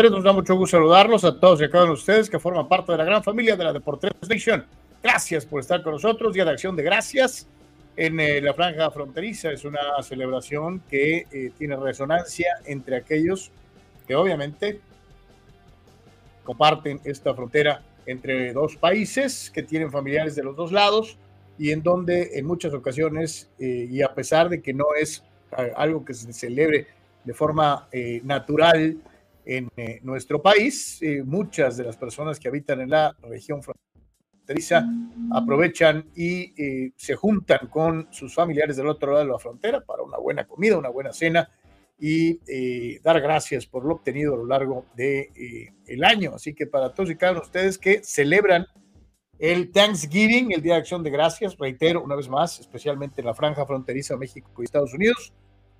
Deportes, nos da mucho gusto saludarlos a todos y a cada uno de ustedes que forman parte de la gran familia de la Deportes Nation. Gracias por estar con nosotros. Día de Acción de Gracias en eh, la Franja Fronteriza. Es una celebración que eh, tiene resonancia entre aquellos que obviamente comparten esta frontera entre dos países, que tienen familiares de los dos lados y en donde en muchas ocasiones, eh, y a pesar de que no es algo que se celebre de forma natural, en eh, nuestro país. Eh, muchas de las personas que habitan en la región fronteriza aprovechan y eh, se juntan con sus familiares del otro lado de la frontera para una buena comida, una buena cena y dar gracias por lo obtenido a lo largo del de, el año. Así que para todos y cada uno de ustedes que celebran el Thanksgiving, el Día de Acción de Gracias, reitero una vez más, especialmente en la franja fronteriza México y Estados Unidos,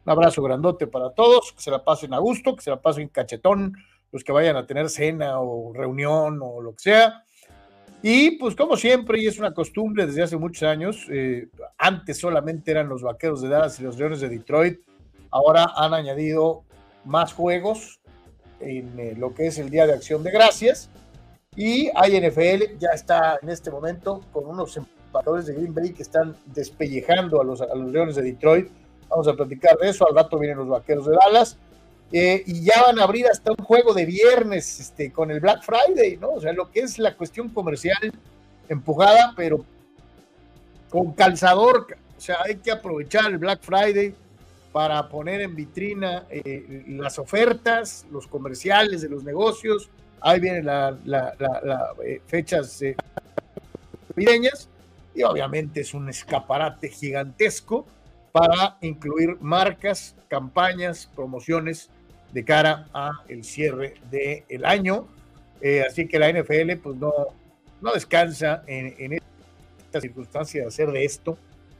un abrazo grandote para todos, que se la pasen a gusto, que se la pasen cachetón, los que vayan a tener cena o reunión o lo que sea. Y pues como siempre, y es una costumbre desde hace muchos años, eh, antes solamente eran los Vaqueros de Dallas y los Leones de Detroit, ahora han añadido más juegos en eh, lo que es el Día de Acción de Gracias. Y NFL, ya está en este momento con unos empatadores de Green Bay que están despellejando a los, a los Leones de Detroit Vamos a platicar de eso. Al rato vienen los vaqueros de Dallas. Eh, y ya van a abrir hasta un juego de viernes este, con el Black Friday, ¿no? O sea, lo que es la cuestión comercial empujada, pero con calzador. O sea, hay que aprovechar el Black Friday para poner en vitrina eh, las ofertas, los comerciales de los negocios. Ahí vienen las la, eh, fechas navideñas y obviamente es un escaparate gigantesco para incluir marcas, campañas, promociones de cara a el cierre del año. Eh, así que la NFL pues no, no descansa en, esta circunstancia de hacer de esto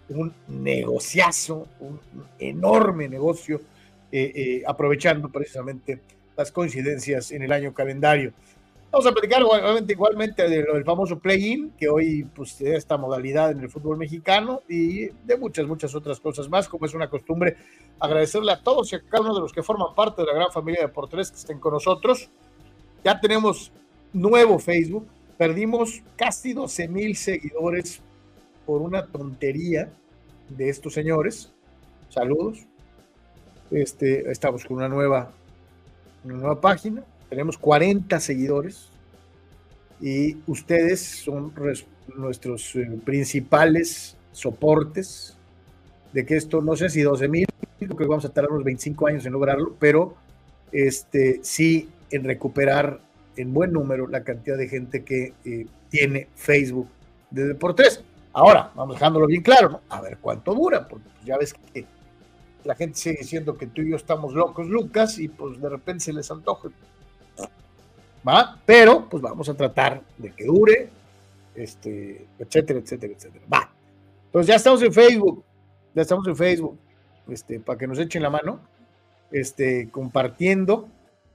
un negociazo, un enorme negocio, eh, eh, aprovechando precisamente las coincidencias en el año calendario. Vamos a platicar igualmente, igualmente del famoso play-in, que hoy pues esta modalidad en el fútbol mexicano y de muchas, muchas otras cosas más, como es una costumbre agradecerle a todos y a cada uno de los que forman parte de la gran familia de Portres que estén con nosotros. Ya tenemos nuevo Facebook, perdimos casi 12 mil seguidores por una tontería de estos señores. Saludos. Este, estamos con una nueva, una nueva página tenemos 40 seguidores y ustedes son nuestros eh, principales soportes de que esto, no sé si 12 mil, creo que vamos a tardar unos 25 años en lograrlo, pero este, sí en recuperar en buen número la cantidad de gente que eh, tiene Facebook de Deportes. Ahora, vamos dejándolo bien claro, ¿no? A ver cuánto dura, porque pues, ya ves que la gente sigue diciendo que tú y yo estamos locos, Lucas, y pues de repente se les antoja. ¿Va? Pero, pues vamos a tratar de que dure, este, etcétera, etcétera, etcétera. Va. Entonces ya estamos en Facebook, ya estamos en Facebook, este, para que nos echen la mano, este, compartiendo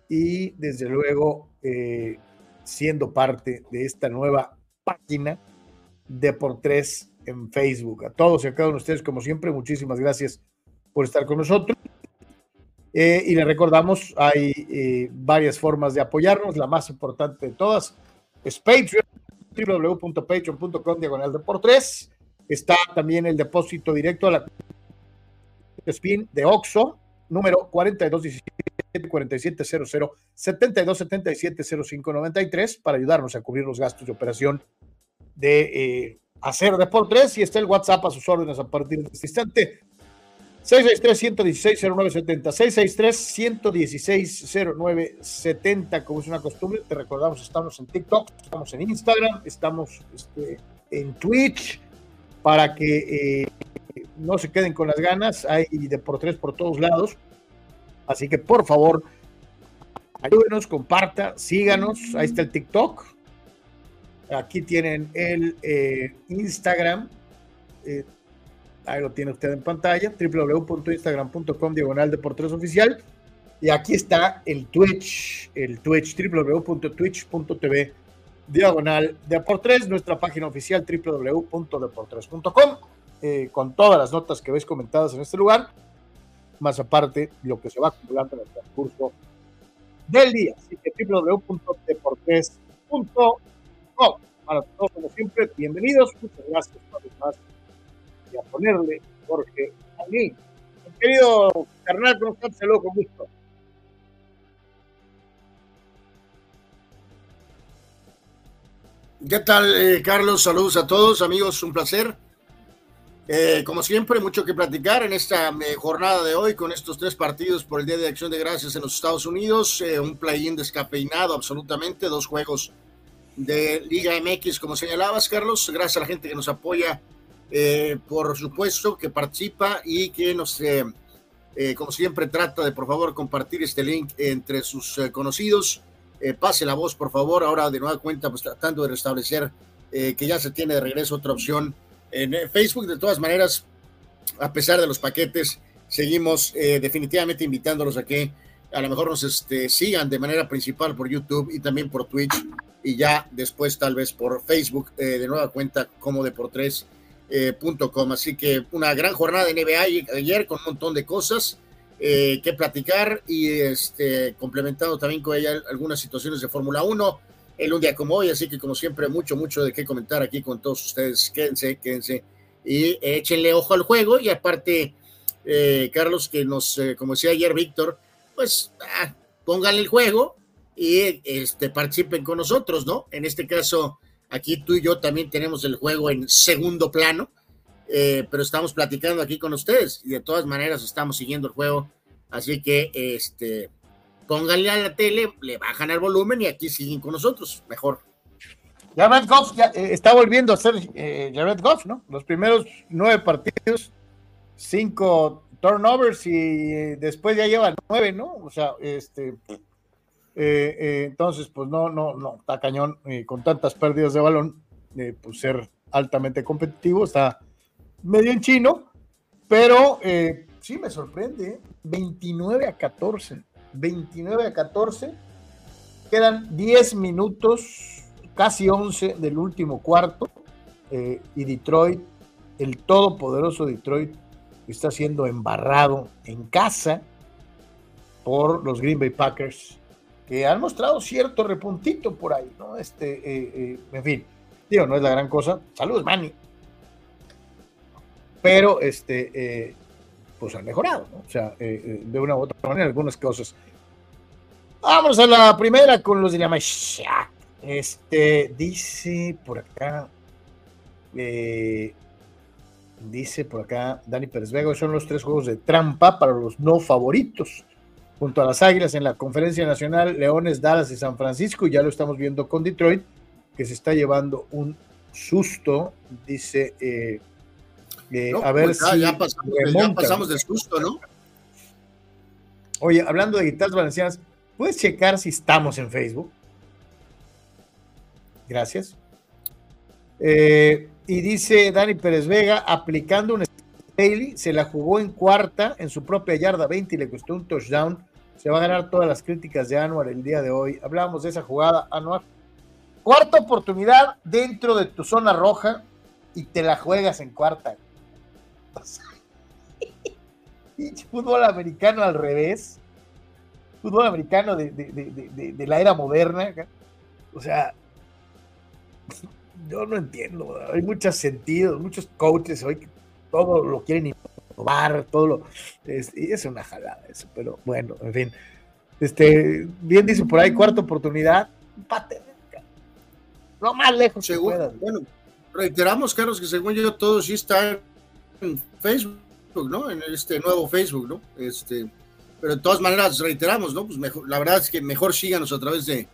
y desde luego eh, siendo parte de esta nueva página de por tres en Facebook. A todos y a cada uno de ustedes, como siempre, muchísimas gracias por estar con nosotros. Eh, y le recordamos, hay eh, varias formas de apoyarnos. La más importante de todas es Patreon, www.patreon.com diagonal de por. Está también el depósito directo a la spin de Oxo, número 4217 4700 7277 0593 para ayudarnos a cubrir los gastos de operación de eh, hacer Deportes y está el WhatsApp a sus órdenes a partir de este instante. 663-116-0970, 663-116-0970, como es una costumbre, te recordamos, estamos en TikTok, estamos en Instagram, estamos este, en Twitch, para que eh, no se queden con las ganas, hay Deportes por todos lados, así que por favor, ayúdenos, comparta, síganos, ahí está el TikTok, Aquí tienen el eh, Instagram. Eh, ahí lo tiene usted en pantalla, www.instagram.com diagonal deportes oficial. Y aquí está el Twitch, el Twitch, www.twitch.tv diagonal deportes, nuestra página oficial www.deportres.com, eh, con todas las notas que veis comentadas en este lugar, más aparte lo que se va acumulando en el transcurso del día. Así que www.deportes.com para todos, como siempre, bienvenidos. Muchas gracias vez más. A ponerle, Jorge, a mí. Querido carnal, ¿cómo estás? Saludos con gusto. ¿Qué tal, eh, Carlos? Saludos a todos, amigos, un placer. Eh, como siempre, mucho que platicar en esta eh, jornada de hoy con estos tres partidos por el Día de Acción de Gracias en los Estados Unidos. un play-in descafeinado absolutamente, dos juegos de Liga MX, como señalabas, Carlos. Gracias a la gente que nos apoya, eh, por supuesto, que participa y que nos, eh, eh, como siempre, trata de, por favor, compartir este link entre sus conocidos. pase la voz, por favor. Ahora, de nueva cuenta, pues tratando de restablecer que ya se tiene de regreso otra opción en Facebook. De todas maneras, a pesar de los paquetes, seguimos definitivamente invitándolos a que a lo mejor nos este, sigan de manera principal por YouTube y también por Twitch y ya después tal vez por Facebook eh, de nueva cuenta como de por tres eh, Así que una gran jornada de NBA ayer con un montón de cosas eh, que platicar y este, complementando también con ella algunas situaciones de Fórmula 1 en un día como hoy. Así que como siempre mucho, mucho de qué comentar aquí con todos ustedes. Quédense, quédense y échenle ojo al juego y aparte, Carlos, que nos, como decía ayer Víctor, pues ah, pónganle el juego y este, participen con nosotros, ¿no? En este caso, aquí tú y yo también tenemos el juego en segundo plano, eh, pero estamos platicando aquí con ustedes y de todas maneras estamos siguiendo el juego, así que este, pónganle a la tele, le bajan el volumen y aquí siguen con nosotros, mejor. Jared Goff eh, está volviendo a ser eh, Jared Goff, ¿no? Los primeros nueve partidos, cinco turnovers y después ya lleva nueve, ¿no? O sea, este eh, eh, entonces, pues no, no, no, está cañón eh, con tantas pérdidas de balón, pues ser altamente competitivo, está medio en chino, pero sí me sorprende, 29 a 14, 29 a 14, quedan 10 minutos, casi 11 del último cuarto, y Detroit, el todopoderoso Detroit, está siendo embarrado en casa por los Green Bay Packers que han mostrado cierto repuntito por ahí, ¿no? Este, eh, eh, en fin, digo, no es la gran cosa. Saludos, Manny. Pero, este, eh, pues han mejorado, ¿no? O sea, de una u otra manera, algunas cosas. Vamos a la primera con los la Este, dice por acá, dice por acá Dani Pérez Vega, son los tres juegos de trampa para los no favoritos junto a las Águilas en la Conferencia Nacional, Leones, Dallas y San Francisco, y ya lo estamos viendo con Detroit, que se está llevando un susto, dice, eh, eh, a ver pues si ya pasamos, ya pasamos de susto, ¿no? Oye, hablando de guitarras valencianas, ¿puedes checar si estamos en Facebook? Gracias. Eh, y dice Dani Pérez Vega, aplicando un Daily, se la jugó en cuarta en su propia yarda 20 y le costó un touchdown. Se va a ganar todas las críticas de Anuar el día de hoy. Hablamos de esa jugada, Anuar. Cuarta oportunidad dentro de tu zona roja y te la juegas en cuarta. fútbol americano al revés. Fútbol americano de, de la era moderna. O sea, yo no entiendo. Hay muchos sentidos, muchos coaches hoy que todo lo quieren innovar, todo lo. Es, es una jalada eso, pero bueno, en fin. Este, bien dice por ahí, cuarta oportunidad, empate. Lo más lejos según, Bueno, reiteramos, Carlos, que según yo todo sí está en Facebook, ¿no? En este nuevo Facebook, ¿no? Este, pero de todas maneras, reiteramos, ¿no? Pues mejor, la verdad es que mejor síganos a través de,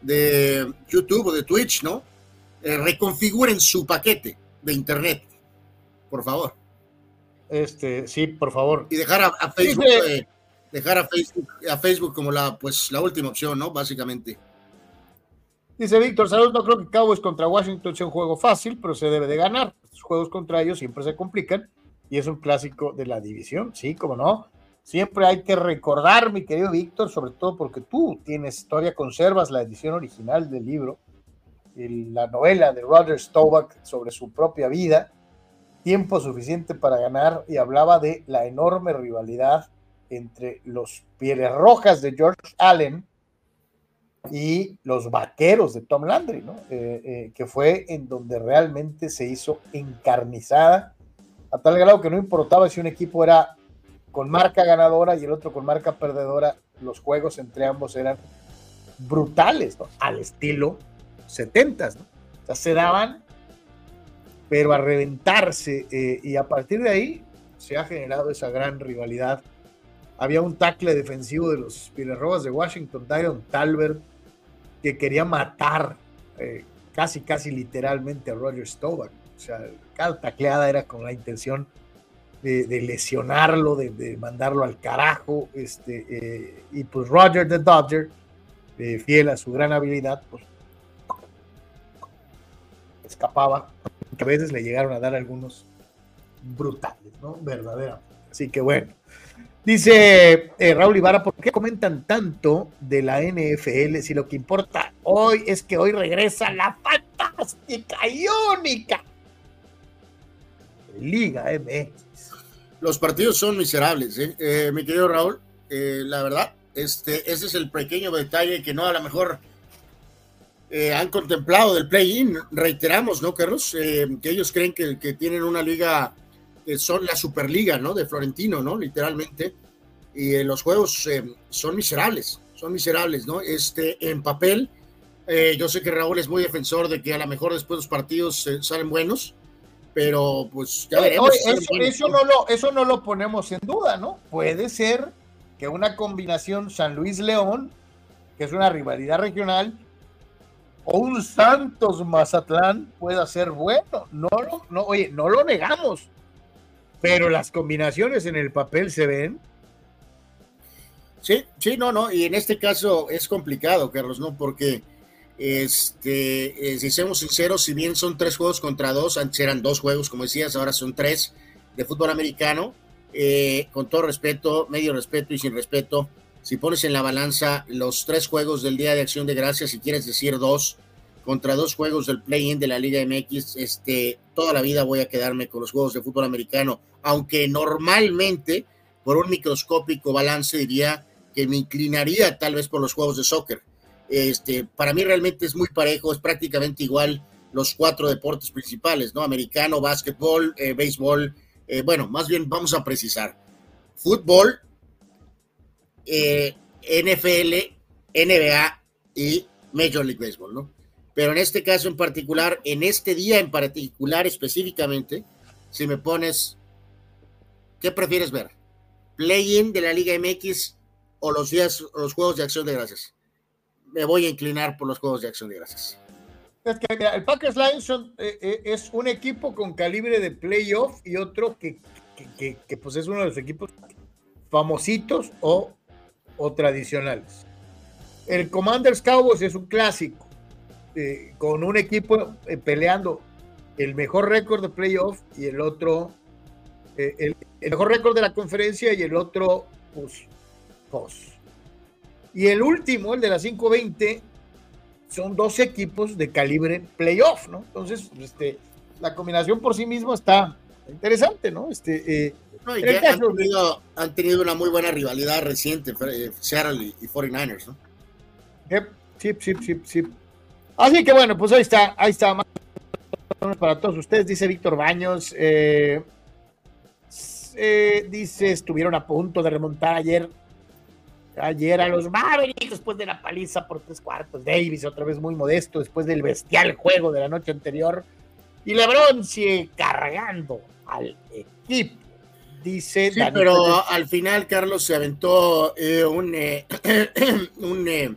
de YouTube o de Twitch, ¿no? Eh, reconfiguren su paquete de internet, por favor. Este, sí, por favor. Y dejar a, Facebook, eh, dejar a Facebook, a Facebook como la, pues, la última opción, ¿no? Básicamente. Dice Víctor, saludos, no creo que Cowboys contra Washington sea un juego fácil, pero se debe de ganar. Los juegos contra ellos siempre se complican y es un clásico de la división, sí, como no. Siempre hay que recordar, mi querido Víctor, sobre todo porque tú tienes, todavía conservas la edición original del libro, la novela de Roger Staubach sobre su propia vida, tiempo suficiente para ganar, y hablaba de la enorme rivalidad entre los Pieles Rojas de George Allen y los Vaqueros de Tom Landry, ¿no? Eh, eh, que fue en donde realmente se hizo encarnizada, a tal grado que no importaba si un equipo era con marca ganadora y el otro con marca perdedora, los juegos entre ambos eran brutales, al estilo 70, ¿no? O sea, se daban, pero a reventarse, eh, y a partir de ahí se ha generado esa gran rivalidad. Había un tackle defensivo de los Pilerrobas de Washington, Dyron Talbert, que quería matar eh, casi, casi literalmente a Roger Staubach. O sea, cada tacleada era con la intención de, lesionarlo, de, mandarlo al carajo. Este, eh, y pues Roger the Dodger, fiel a su gran habilidad, pues escapaba, que a veces le llegaron a dar algunos brutales, ¿no? Verdaderamente. Así que bueno. Dice eh, Raúl Ibarra, ¿por qué comentan tanto de la NFL si lo que importa hoy es que hoy regresa la fantástica y Liga MX? Los partidos son miserables, ¿eh? eh mi querido Raúl. Eh, la verdad, este, ese es el pequeño detalle que no a lo mejor eh, han contemplado del play-in. Reiteramos, ¿no, Carlos? Eh, que ellos creen que, que, tienen una liga que son la Superliga, ¿no? De Florentino, ¿no? Literalmente. Y eh, los juegos son miserables, son miserables, ¿no? Este, en papel, yo sé que Raúl es muy defensor de que a lo mejor después los partidos salen buenos, pero pues ya veremos. eso, no lo, eso no lo ponemos en duda, ¿no? Puede ser que una combinación San Luis-León, que es una rivalidad regional, o un Santos Mazatlán pueda ser bueno. No, no, oye, no lo negamos, pero las combinaciones en el papel se ven. Sí, sí, no, no, y en este caso es complicado, Carlos, ¿no? Porque, este, eh, si seamos sinceros, si bien son tres juegos contra dos, antes eran dos juegos, como decías, ahora son tres de fútbol americano, eh, con todo respeto, medio respeto y sin respeto, si pones en la balanza los tres juegos del Día de Acción de Gracias, si quieres decir dos, contra dos juegos del play-in de la Liga MX, este, toda la vida voy a quedarme con los juegos de fútbol americano, aunque normalmente, por un microscópico balance, diría que me inclinaría tal vez por los juegos de soccer. Este, para mí realmente es muy parejo, es prácticamente igual los cuatro deportes principales, ¿no? Americano, básquetbol, eh, béisbol, eh, bueno, más bien vamos a precisar. Fútbol, eh, NFL, NBA y Major League Baseball, ¿no? Pero en este caso en particular, en este día en particular específicamente, si me pones, ¿qué prefieres ver? ¿Play-in de la Liga MX o los días, los juegos de acción de gracias. Me voy a inclinar por los juegos de acción de gracias. Es que el Packers Lions eh, eh, es un equipo con calibre de playoff y otro que, que, pues es uno de los equipos famositos o, o tradicionales. El Commanders Cowboys es un clásico, eh, con un equipo peleando el mejor récord de playoff y el otro, el, mejor récord de la conferencia y el otro, pues. Y el último, el de la 520, son dos equipos de calibre playoff, ¿no? Entonces, este, la combinación por sí misma está interesante, ¿no? Este, eh, han, tenido, una muy buena rivalidad reciente, eh, Seattle y, 49ers, ¿no? Sí, sí, sí, sí. Así que bueno, pues ahí está, ahí está. Para todos ustedes, dice Víctor Baños. Eh, dice, estuvieron a punto de remontar ayer ayer a los Mavericks después de la paliza por tres cuartos. Davis otra vez muy modesto después del bestial juego de la noche anterior. Y LeBron sigue cargando al equipo. Dice. Sí, pero al final Carlos se aventó eh, un, eh, un, eh,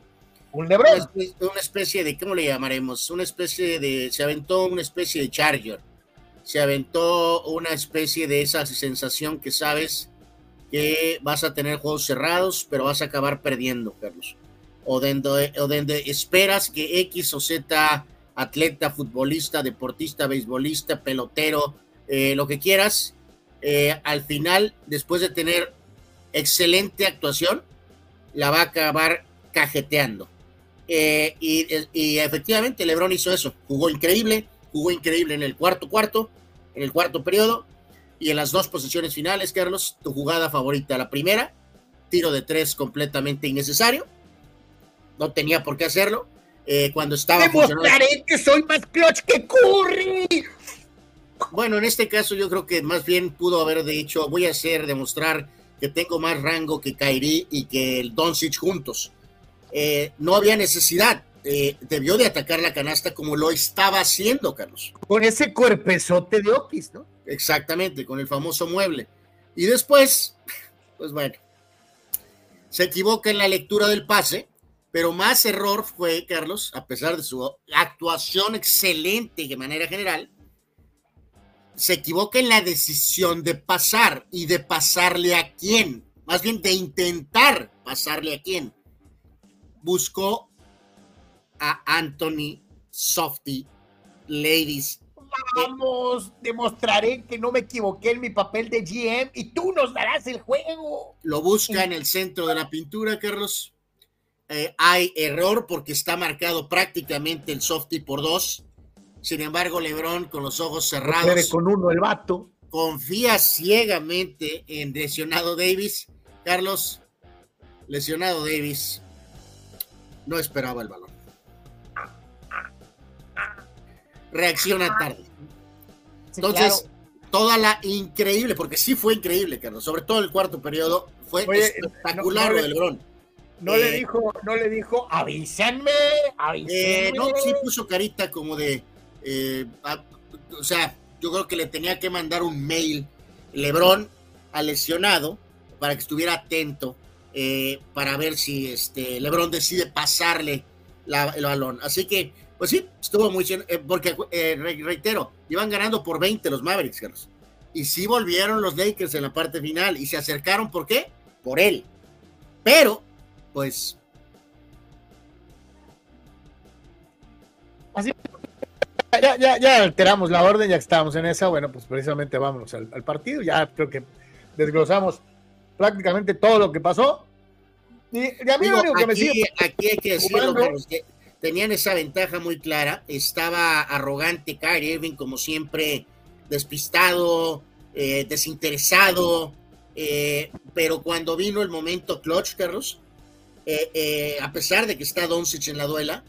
un LeBron. Una especie, de, ¿cómo le llamaremos? Una especie de, se aventó una especie de Charger. Se aventó una especie de esa sensación que sabes que vas a tener juegos cerrados, pero vas a acabar perdiendo, Carlos. O donde, o donde esperas que X o Z, atleta, futbolista, deportista, beisbolista, pelotero, eh, lo que quieras, eh, al final, después de tener excelente actuación, la va a acabar cajeteando. Eh, y, y, efectivamente, Lebron hizo eso. Jugó increíble, jugó increíble en el cuarto cuarto, en el cuarto periodo, y en las dos posiciones finales, Carlos, tu jugada favorita. La primera, tiro de tres completamente innecesario. No tenía por qué hacerlo. Eh, cuando estaba. Demostraré que soy más clutch que Curry. Bueno, en este caso yo creo que más bien pudo haber dicho, voy a hacer, demostrar que tengo más rango que Kairi y que el Doncic juntos. Eh, no había necesidad. Eh, debió de atacar la canasta como lo estaba haciendo, Carlos. Con ese cuerpezote de Okis, ¿no? Exactamente, con el famoso mueble. Y después, pues bueno, se equivoca en la lectura del pase, pero más error fue, Carlos, a pesar de su actuación excelente de manera general, se equivoca en la decisión de pasar y de pasarle a quién, más bien de intentar pasarle a quién. Buscó a Anthony Softy Ladies Vamos, demostraré que no me equivoqué en mi papel de GM y tú nos darás el juego. Lo busca en el centro de la pintura, Carlos. Eh, hay error porque está marcado prácticamente el softy por dos. Sin embargo, Lebron con los ojos cerrados. con uno el vato. Confía ciegamente en lesionado Davis. Carlos, lesionado Davis, no esperaba el balón reacciona tarde. Entonces, toda la increíble, porque sí fue increíble, Carlos, sobre todo el cuarto periodo, fue espectacular lo del Bron. No le eh, dijo, no le dijo, avísenme, avísenme. Eh, no, sí puso carita como de, eh, o sea, yo creo que le tenía que mandar un mail Lebrón al lesionado para que estuviera atento para ver si este Lebrón decide pasarle el balón. Así que pues sí, estuvo muy porque reitero, iban ganando por 20 los Mavericks, Carlos. Y sí volvieron los Lakers en la parte final y se acercaron, ¿por qué? Por él. Pero, pues... Así, ya, ya, ya alteramos la orden, ya que estábamos en esa, bueno, pues precisamente vámonos al, partido, ya creo que desglosamos prácticamente todo lo que pasó. Y, a mí lo único que me sigue... Aquí hay que decirlo, Carlos, que tenían esa ventaja muy clara. Estaba arrogante Kyrie Irving, como siempre, despistado, eh, desinteresado, eh, pero cuando vino el momento clutch, Carlos, eh, a pesar de que está Doncic en la duela,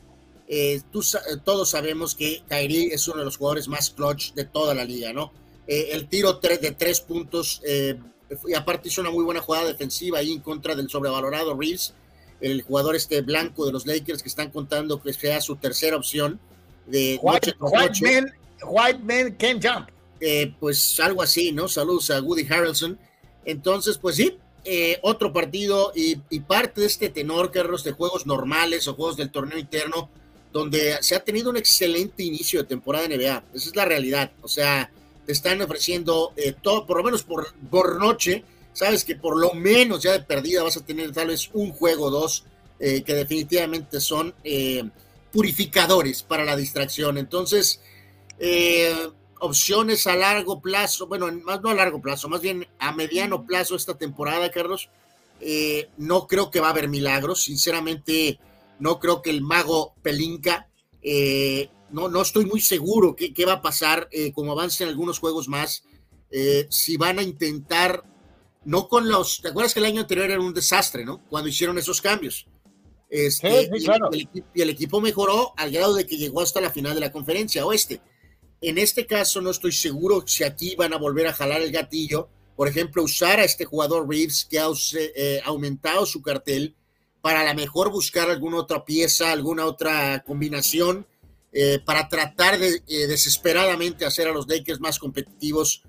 todos sabemos que Kyrie es uno de los jugadores más clutch de toda la liga, ¿no? el tiro de tres puntos, y aparte hizo una muy buena jugada defensiva ahí en contra del sobrevalorado Reeves, el jugador este blanco de los Lakers que están contando que sea su tercera opción de White, Man, white man can jump. Eh, pues algo así, ¿no? Saludos a Woody Harrelson. Entonces, pues sí, eh, otro partido y, parte de este tenor, Carlos, de juegos normales o juegos del torneo interno, donde se ha tenido un excelente inicio de temporada NBA. Esa es la realidad. O sea, te están ofreciendo eh, todo, por lo menos por, por noche. Sabes que por lo menos ya de perdida vas a tener tal vez un juego o dos eh, que definitivamente son purificadores para la distracción. Entonces, opciones a largo plazo, bueno, más no a largo plazo, más bien a mediano plazo esta temporada, Carlos. Eh, no creo que va a haber milagros, sinceramente, no creo que el mago Pelinka, eh, no, no estoy muy seguro qué, va a pasar eh, como avancen algunos juegos más, si van a intentar, no con los, ¿te acuerdas que el año anterior era un desastre, ¿no? Cuando hicieron esos cambios. Este, y el equipo mejoró al grado de que llegó hasta la final de la conferencia oeste en este caso no estoy seguro si aquí van a volver a jalar el gatillo. Por ejemplo, usar a este jugador Reeves que ha eh, aumentado su cartel para a lo mejor buscar alguna otra pieza, alguna otra combinación eh, para tratar de eh, desesperadamente hacer a los Lakers más competitivos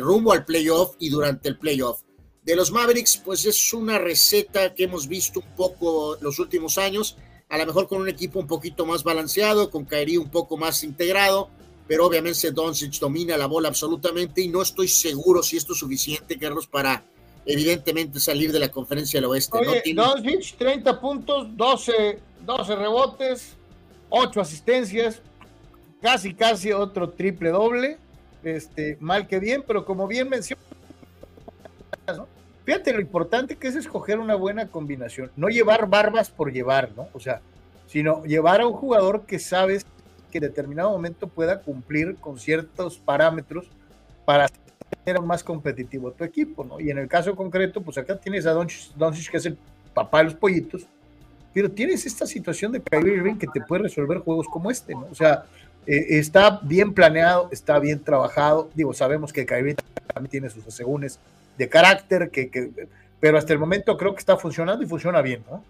rumbo al playoff y durante el playoff. De los Mavericks, pues es una receta que hemos visto un poco los últimos años, a lo mejor con un equipo un poquito más balanceado, con Kyrie un poco más integrado, pero obviamente Doncic domina la bola absolutamente y no estoy seguro si esto es suficiente, Carlos, para evidentemente salir de la conferencia del oeste. Oye, Doncic, 30 puntos, 12, 12 rebotes, 8 asistencias, casi, casi otro triple doble, este, mal que bien, pero como bien mencionó, fíjate lo importante que es escoger una buena combinación, no llevar barbas por llevar, ¿no? O sea, sino llevar a un jugador que sabes en determinado momento pueda cumplir con ciertos parámetros para ser más competitivo tu equipo, ¿no? Y en el caso concreto, pues acá tienes a Doncic, que es el papá de los pollitos, pero tienes esta situación de Kyrie Irving que te puede resolver juegos como este, ¿no? O sea, eh, está bien planeado, está bien trabajado, digo, sabemos que Kyrie también tiene sus asegúnes de carácter, que, que, pero hasta el momento creo que está funcionando y funciona bien, ¿no?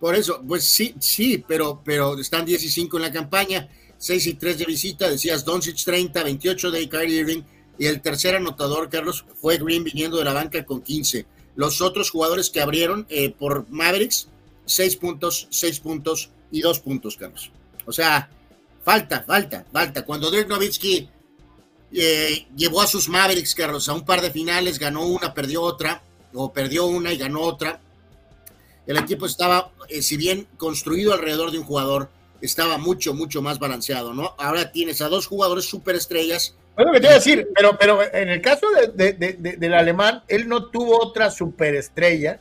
Por eso, pues sí, sí, pero, pero están 10 y 5 en la campaña 6 y 3 de visita, decías Doncic 30, 28 de Kyrie Irving, y el tercer anotador, Carlos, fue Green viniendo de la banca con 15. Los otros jugadores que abrieron eh, por Mavericks, 6 puntos, 6 puntos y 2 puntos, Carlos. O sea, falta, falta, falta. Cuando Dirk Nowitzki eh, llevó a sus Mavericks, Carlos, a un par de finales, ganó una, perdió otra, o perdió una y ganó otra. El equipo estaba, eh, si bien construido alrededor de un jugador, estaba mucho, mucho más balanceado, ¿no? Ahora tienes a dos jugadores superestrellas. Bueno, que te voy a decir, pero, pero en el caso de, del alemán, él no tuvo otra superestrella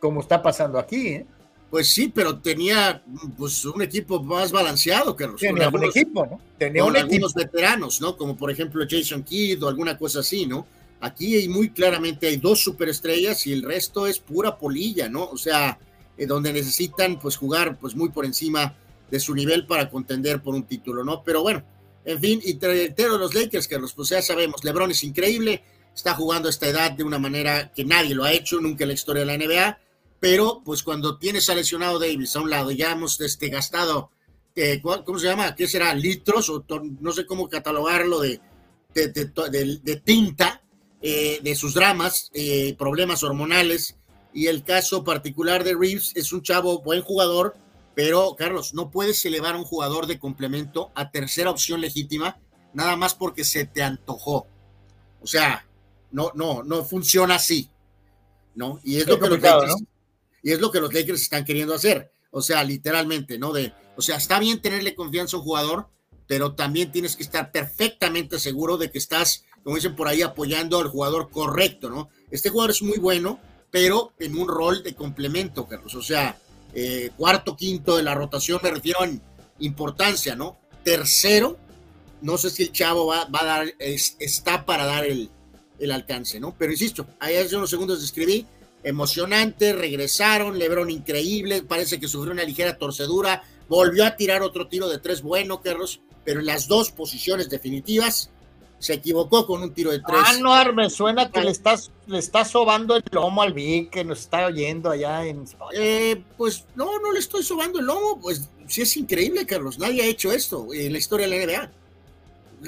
como está pasando aquí, ¿eh? Pues sí, pero tenía pues, un equipo más balanceado, que Tenía un equipo, ¿no? Tenía un algunos veteranos, ¿no? Como por ejemplo Jason Kidd o alguna cosa así, ¿no? Aquí hay muy claramente hay dos superestrellas y el resto es pura polilla, ¿no? O sea, eh, donde necesitan pues jugar pues muy por encima de su nivel para contender por un título, ¿no? Pero bueno, en fin, y de los Lakers, que los, pues ya sabemos, LeBron es increíble, está jugando a esta edad de una manera que nadie lo ha hecho nunca en la historia de la NBA, pero pues cuando tienes a lesionado Davis a un lado, ya hemos este, gastado, eh, ¿cómo se llama? ¿Qué será? Litros, o no sé cómo catalogarlo de, de, tinta, eh, de sus dramas, eh, problemas hormonales, y el caso particular de Reeves es un chavo buen jugador, pero, Carlos, no puedes elevar a un jugador de complemento a tercera opción legítima nada más porque se te antojó. O sea, no, no, no funciona así. ¿No? Y es, lo que los Lakers, y es lo que los Lakers están queriendo hacer. O sea, literalmente, ¿no? De, o sea, está bien tenerle confianza a un jugador, pero también tienes que estar perfectamente seguro de que estás, como dicen por ahí, apoyando al jugador correcto, ¿no? Este jugador es muy bueno, pero en un rol de complemento, Carlos. O sea, eh, cuarto, quinto de la rotación, me refiero en importancia, ¿no? Tercero, no sé si el chavo va, a dar, está para dar el, alcance, ¿no? Pero insisto, ahí hace unos segundos describí, emocionante, regresaron, Lebron increíble, parece que sufrió una ligera torcedura, volvió a tirar otro tiro de tres bueno, pero en las dos posiciones definitivas se equivocó con un tiro de tres. Ah, no, me suena que le estás, le estás sobando el lomo al Vic, que nos está oyendo allá en eh, pues no, no le estoy sobando el lomo, pues sí es increíble, Carlos, nadie ha hecho esto en la historia de la NBA.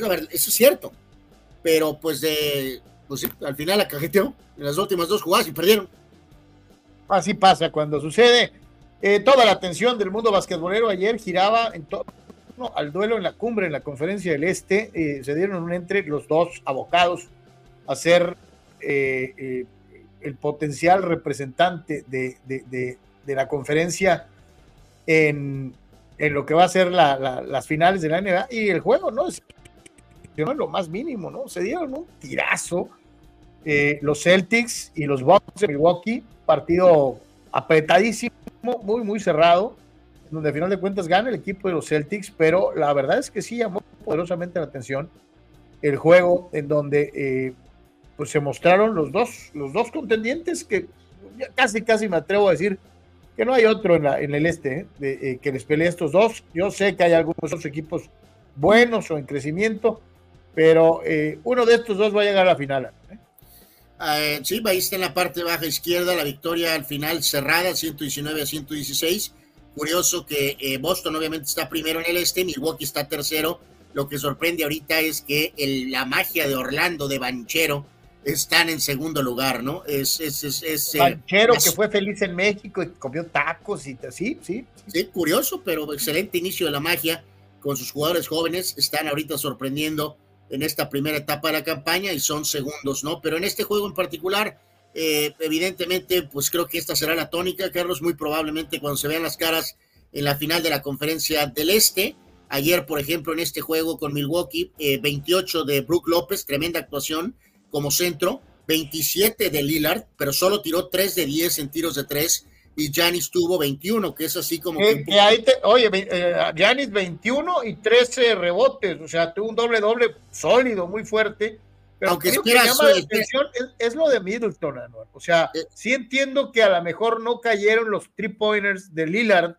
La verdad, eso es cierto, pero pues de, pues sí, al final la cajeteó en las últimas dos jugadas y perdieron. Así pasa cuando sucede. Eh, toda la atención del mundo basquetbolero ayer giraba en torno al duelo en la cumbre, en la conferencia del Este. Eh, se dieron un entre los dos abocados a ser eh, el potencial representante de, la conferencia en, lo que va a ser las finales de la NBA y el juego, ¿no? Es lo más mínimo, ¿no? Se dieron un tirazo los Celtics y los Bucks de Milwaukee, partido apretadísimo, muy, muy cerrado, donde al final de cuentas gana el equipo de los Celtics, pero la verdad es que sí llamó poderosamente la atención el juego en donde eh, pues se mostraron los dos, los dos contendientes que casi, casi me atrevo a decir que no hay otro en, la, el este ¿eh? Eh, que les pelee estos dos. Yo sé que hay algunos otros equipos buenos o en crecimiento, pero uno de estos dos va a llegar a la final. Eh, sí, ahí está en la parte baja izquierda la victoria al final cerrada, 119 a 116. Curioso que eh, Boston obviamente está primero en el este, Milwaukee está tercero. Lo que sorprende ahorita es que la magia de Orlando, de Banchero, están en segundo lugar, ¿no? Es, es, es, eh, Banchero que fue feliz en México y comió tacos y así, sí. Sí, curioso, pero excelente inicio de la magia con sus jugadores jóvenes. Están ahorita sorprendiendo en esta primera etapa de la campaña y son segundos, ¿no? Pero en este juego en particular, eh, evidentemente, pues creo que esta será la tónica, Carlos, muy probablemente cuando se vean las caras en la final de la conferencia del Este. Ayer, por ejemplo, en este juego con Milwaukee, 28 eh, de Brook López, tremenda actuación como centro, 27 de Lillard, pero solo tiró 3 de 10 en tiros de 3 y Janis tuvo 21, que es así como... que, oye, Janis 21 y 13 rebotes, o sea, tuvo un doble doble sólido, muy fuerte. Pero Aunque lo que llama la atención es, lo de Middleton, O sea, eh. sí entiendo que a lo mejor no cayeron los three pointers de Lillard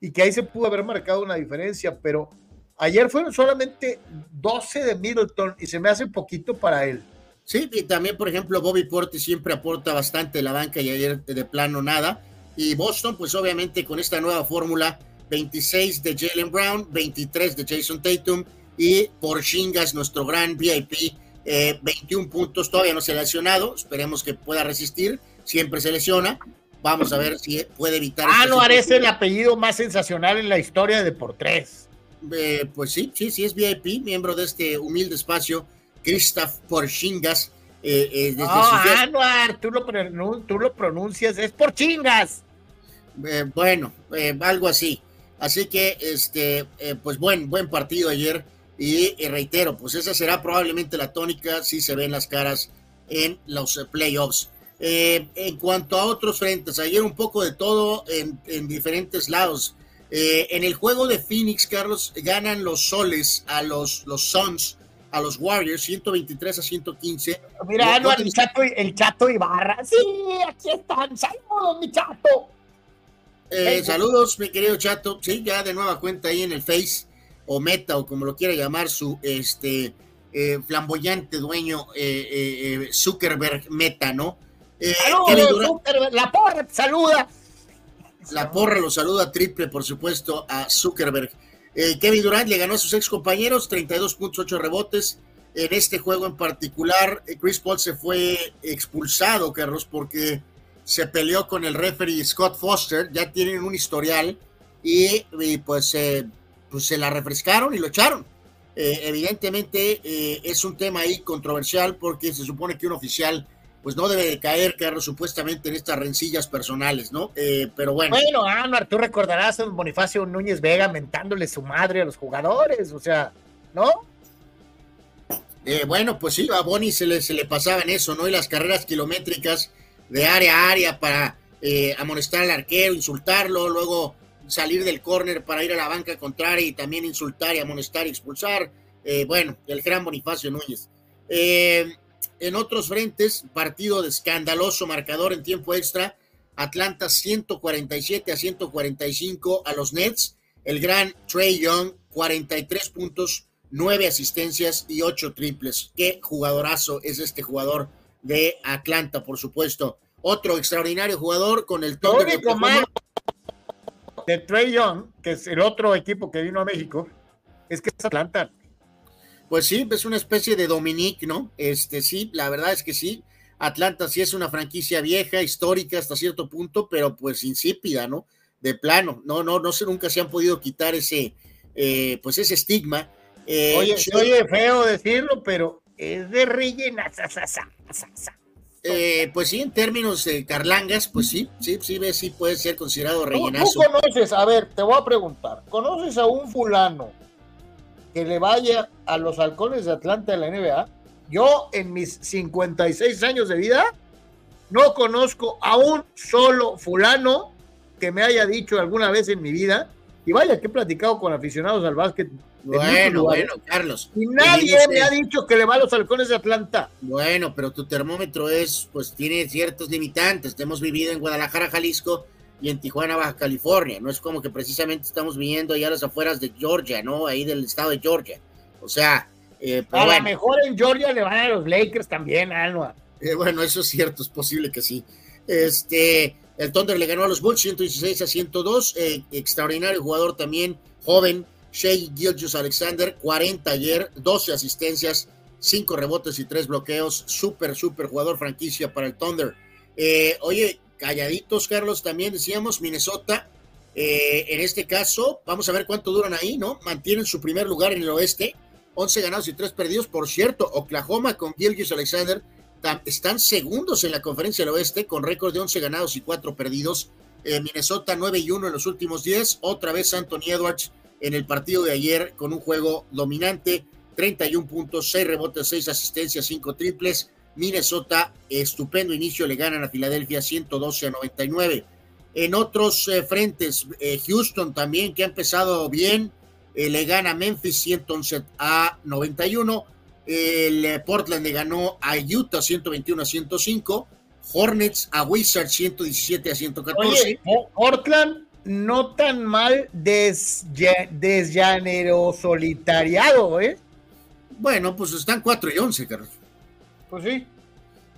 y que ahí se pudo haber marcado una diferencia, pero ayer fueron solamente 12 de Middleton y se me hace poquito para él. Sí, y también, por ejemplo, Bobby Portis siempre aporta bastante la banca y ayer de plano nada. Y Boston, pues obviamente con esta nueva fórmula, 26 de Jalen Brown, 23 de Jason Tatum y por Shingas, nuestro gran VIP, 21 eh, puntos, todavía no se ha lesionado, esperemos que pueda resistir, siempre se lesiona, vamos a ver si puede evitar. Ah, no, es el apellido más sensacional en la historia de por tres. Eh, pues sí, sí, sí es VIP, miembro de este humilde espacio, Christoph Porzingis. Eh, eh, desde Anuar, tú lo, tú lo pronuncias, es por chingas. Eh, bueno, algo así. Así que, este, pues buen, buen partido ayer. Y reitero, pues esa será probablemente la tónica si se ven las caras en los playoffs. en cuanto a otros frentes, ayer un poco de todo en, diferentes lados. en el juego de Phoenix, Carlos, ganan los soles a los, los Suns, a los Warriors, 123 a 115. Mira, el, chato, el chato Ibarra. Sí, aquí están. Saludos, mi chato. Eh, saludos, mi querido Chato. Sí, ya de nueva cuenta ahí en el Face, o Meta, o como lo quiera llamar, su este eh, flamboyante dueño eh, Zuckerberg Meta, ¿no? Saludos, La porra saluda. La porra lo saluda triple, por supuesto, a Zuckerberg. Kevin Durant le ganó a sus ex compañeros, 32.8 rebotes. En este juego en particular, Chris Paul se fue expulsado, Carlos, porque se peleó con el referee Scott Foster, ya tienen un historial y, pues, eh, pues, se la refrescaron y lo echaron. Eh, evidentemente eh, es un tema ahí controversial porque se supone que un oficial pues no debe de caer, Carlos, supuestamente en estas rencillas personales, ¿no? pero bueno. Bueno, Anuar, tú recordarás a Bonifacio Núñez Vega mentándole su madre a los jugadores, o sea, ¿no? bueno, pues sí, a Boni se le, se le pasaban eso, ¿no? Y las carreras kilométricas de área a área para eh, amonestar al arquero, insultarlo, luego salir del córner para ir a la banca contraria y también insultar y amonestar y expulsar. Eh, bueno, el gran Bonifacio Núñez. Eh, en otros frentes, partido de escandaloso marcador en tiempo extra. Atlanta 147 a 145 a los Nets. El gran Trey Young, 43 puntos, 9 asistencias y 8 triples. Qué jugadorazo es este jugador de Atlanta, por supuesto. Otro extraordinario jugador con el toque de, de Trey Young, que es el otro equipo que vino a México, es que es Atlanta. Pues sí, es una especie de Dominique, ¿no? Este sí, la verdad es que sí. Atlanta sí es una franquicia vieja, histórica hasta cierto punto, pero pues insípida, ¿no? De plano, no, no, no se nunca se han podido quitar ese, eh, pues ese estigma. Eh, oye, oye, feo decirlo, pero es de rellena. Eh, pues sí, en términos de carlangas, pues sí, sí, sí, sí puede ser considerado rellenazo. ¿Tú conoces, a ver, te voy a preguntar, ¿conoces a un fulano que le vaya a los halcones de Atlanta de la NBA? Yo en mis 56 años de vida no conozco a un solo fulano que me haya dicho alguna vez en mi vida, y vaya que he platicado con aficionados al básquet bueno, bueno, Carlos. Y nadie me ha dicho que le va a los halcones de Atlanta. Bueno, pero tu termómetro es, pues tiene ciertos limitantes. hemos vivido en Guadalajara, Jalisco y en Tijuana, Baja California. No es como que precisamente estamos viviendo allá a las afueras de Georgia, ¿no? Ahí del estado de Georgia. O sea, eh, a lo mejor en Georgia le van a los Lakers también, Alma. Eh, bueno, eso es cierto, es posible que sí. Este, el Thunder le ganó a los Bulls 116 a 102. Eh, extraordinario jugador también, joven Shea Gilgius Alexander, 40 ayer, 12 asistencias, 5 rebotes y 3 bloqueos. Súper, súper jugador franquicia para el Thunder. Eh, oye, calladitos, Carlos, también decíamos Minnesota. Eh, en este caso, vamos a ver cuánto duran ahí, ¿no? Mantienen su primer lugar en el oeste, 11 ganados y 3 perdidos. Por cierto, Oklahoma con Gilgius Alexander están segundos en la conferencia del oeste con récord de 11 ganados y 4 perdidos. Eh, Minnesota 9 y 1 en los últimos 10. Otra vez Anthony Edwards en el partido de ayer con un juego dominante, 31 puntos, 6 rebotes, 6 asistencias, 5 triples. Minnesota, estupendo inicio, le ganan a Filadelfia 112 a 99. En otros eh, frentes, eh, Houston también, que ha empezado bien, eh, le gana a Memphis 111 a 91. El Portland le ganó a Utah 121 a 105. Hornets a Wizards 117 a 114. Oye, Portland no tan mal des, desllanero solitariado, ¿eh? Bueno, pues están 4 y 11, Carlos. Pues sí.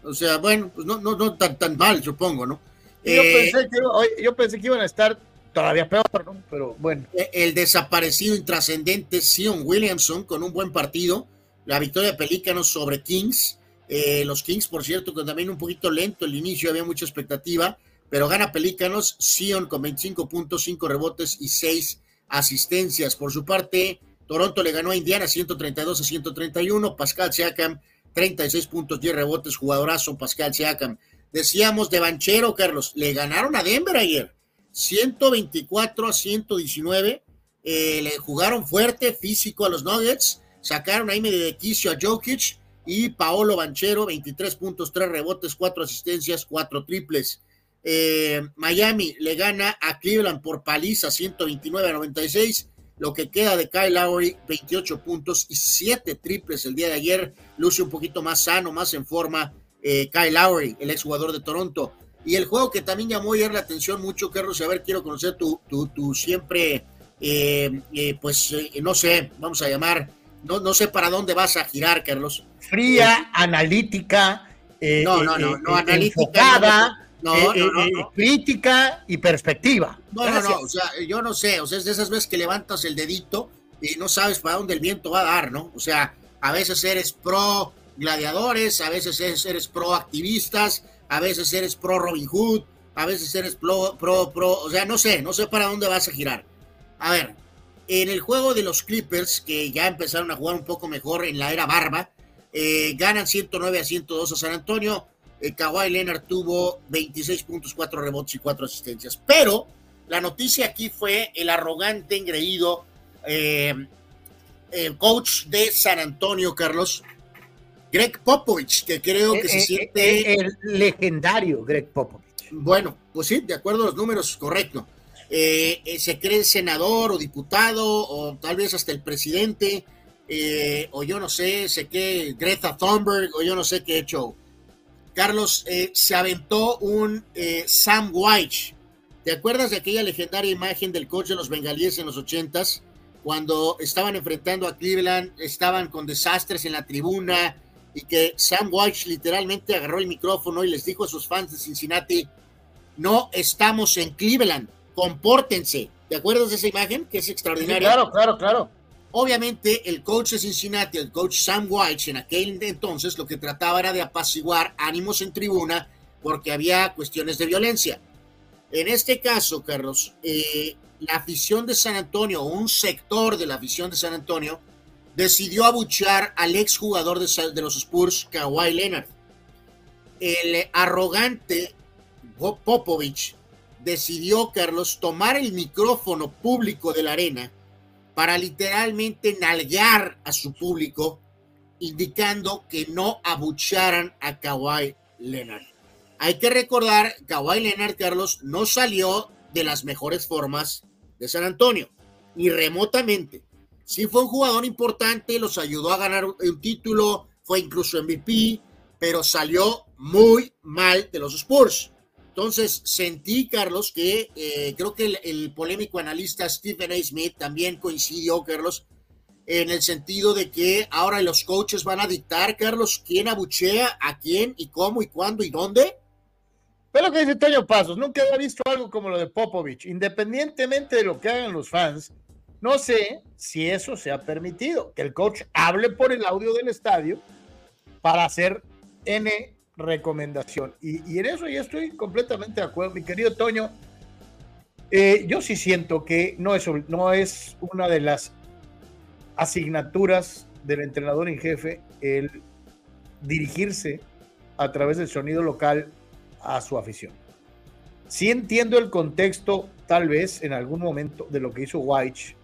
O sea, bueno, pues no, no, no tan, tan mal, supongo, ¿no? Yo, eh, pensé que, yo pensé que iban a estar todavía peor, ¿no? Pero bueno. Eh, el desaparecido intrascendente Sion Williamson con un buen partido. La victoria de Pelícanos sobre Kings. Eh, los Kings, por cierto, que también un poquito lento el inicio, había mucha expectativa pero gana Pelícanos, Sion con 25 puntos, 5 rebotes y 6 asistencias. Por su parte, Toronto le ganó a Indiana 132 a 131, Pascal Siakam 36 puntos, 10 rebotes, jugadorazo Pascal Siakam. Decíamos de Banchero, Carlos, le ganaron a Denver ayer, 124 a 119, eh, le jugaron fuerte, físico a los Nuggets, sacaron ahí medio de a Jokic y Paolo Banchero, 23 puntos, 3 rebotes, 4 asistencias, 4 triples. Eh, Miami le gana a Cleveland por paliza 129 a 96. Lo que queda de Kyle Lowry, 28 puntos y 7 triples el día de ayer. Luce un poquito más sano, más en forma. Eh, Kyle Lowry, el exjugador de Toronto. Y el juego que también llamó ayer la atención mucho, Carlos, a ver, quiero conocer tu, tu, siempre, eh, pues no sé, vamos a llamar, no, no sé para dónde vas a girar, Carlos. Fría, analítica, no, no, no, no, analítica. No, eh, no, eh, no, Crítica y perspectiva. No, no, no, o sea, yo no sé, o sea, es de esas veces que levantas el dedito y no sabes para dónde el viento va a dar, ¿no? O sea, a veces eres pro gladiadores, a veces eres, pro activistas, a veces eres pro Robin Hood, a veces eres pro, pro, pro, o sea, no sé, no sé para dónde vas a girar. A ver, en el juego de los Clippers, que ya empezaron a jugar un poco mejor en la era barba, eh, ganan 109 a 102 a San Antonio, eh, Kawhi Leonard tuvo 26 puntos, 4 rebotes y 4 asistencias. Pero la noticia aquí fue el arrogante, engreído eh, el coach de San Antonio, Carlos, Greg Popovich, que creo que se eh, siente... El legendario Greg Popovich. Bueno, pues sí, de acuerdo a los números, correcto. Se cree senador o diputado o tal vez hasta el presidente, o yo no sé, sé qué, Greta Thunberg, o yo no sé qué he hecho Carlos, eh, se aventó un eh, Sam White. ¿Te acuerdas de aquella legendaria imagen del coach de los bengalíes en los ochentas? Cuando estaban enfrentando a Cleveland, estaban con desastres en la tribuna y que Sam White literalmente agarró el micrófono y les dijo a sus fans de Cincinnati, no estamos en Cleveland, compórtense. ¿Te acuerdas de esa imagen? Que es extraordinaria. claro, claro, claro. Obviamente, el coach de Cincinnati, el coach Sam White, en aquel entonces lo que trataba era de apaciguar ánimos en tribuna porque había cuestiones de violencia. En este caso, Carlos, eh, la afición de San Antonio, un sector de la afición de San Antonio, decidió abuchear al exjugador de, de los Spurs, Kawhi Leonard. El arrogante Popovich decidió, Carlos, tomar el micrófono público de la arena para literalmente nalguear a su público, indicando que no abucharan a Kawhi Leonard. Hay que recordar, Kawhi Leonard, Carlos, no salió de las mejores formas de San Antonio, ni remotamente. Sí fue un jugador importante, los ayudó a ganar un título, fue incluso MVP, pero salió muy mal de los Spurs. Entonces, sentí, Carlos, que eh, creo que el, polémico analista Stephen A. Smith también coincidió, Carlos, en el sentido de que ahora los coaches van a dictar, Carlos, quién abuchea, a quién y cómo y cuándo y dónde. Pero que dice Toño Pasos, nunca había visto algo como lo de Popovich, independientemente de lo que hagan los fans. No sé si eso se ha permitido, que el coach hable por el audio del estadio para hacer N recomendación. Y, en eso ya estoy completamente de acuerdo, mi querido Toño. Eh, yo sí siento que no es, no es una de las asignaturas del entrenador en jefe el dirigirse a través del sonido local a su afición. Sí entiendo el contexto, tal vez en algún momento, de lo que hizo White,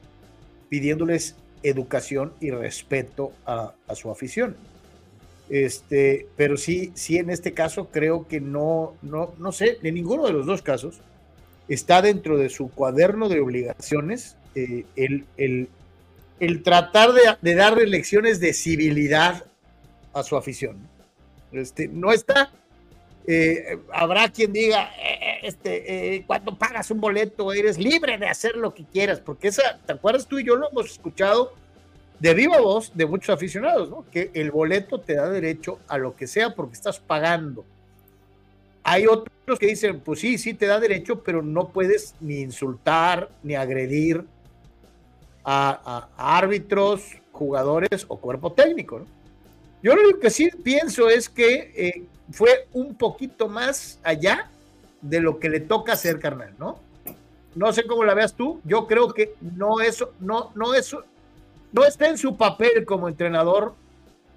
pidiéndoles educación y respeto a su afición. Este, pero sí, sí, en este caso creo que no, no, no sé, en ninguno de los dos casos está dentro de su cuaderno de obligaciones eh, el, el, el, tratar de, darle lecciones de civilidad a su afición. Este, no está. Eh, habrá quien diga, eh, este, cuando pagas un boleto eres libre de hacer lo que quieras, porque esa, ¿te acuerdas tú y yo lo hemos escuchado? De viva voz de muchos aficionados, ¿no? Que el boleto te da derecho a lo que sea porque estás pagando. Hay otros que dicen, pues sí, sí te da derecho, pero no puedes ni insultar ni agredir a, árbitros, jugadores o cuerpo técnico, ¿no? Yo lo que sí pienso es que eh, fue un poquito más allá de lo que le toca hacer, carnal, ¿no? No sé cómo la veas tú. Yo creo que no eso, no, no eso, no está en su papel como entrenador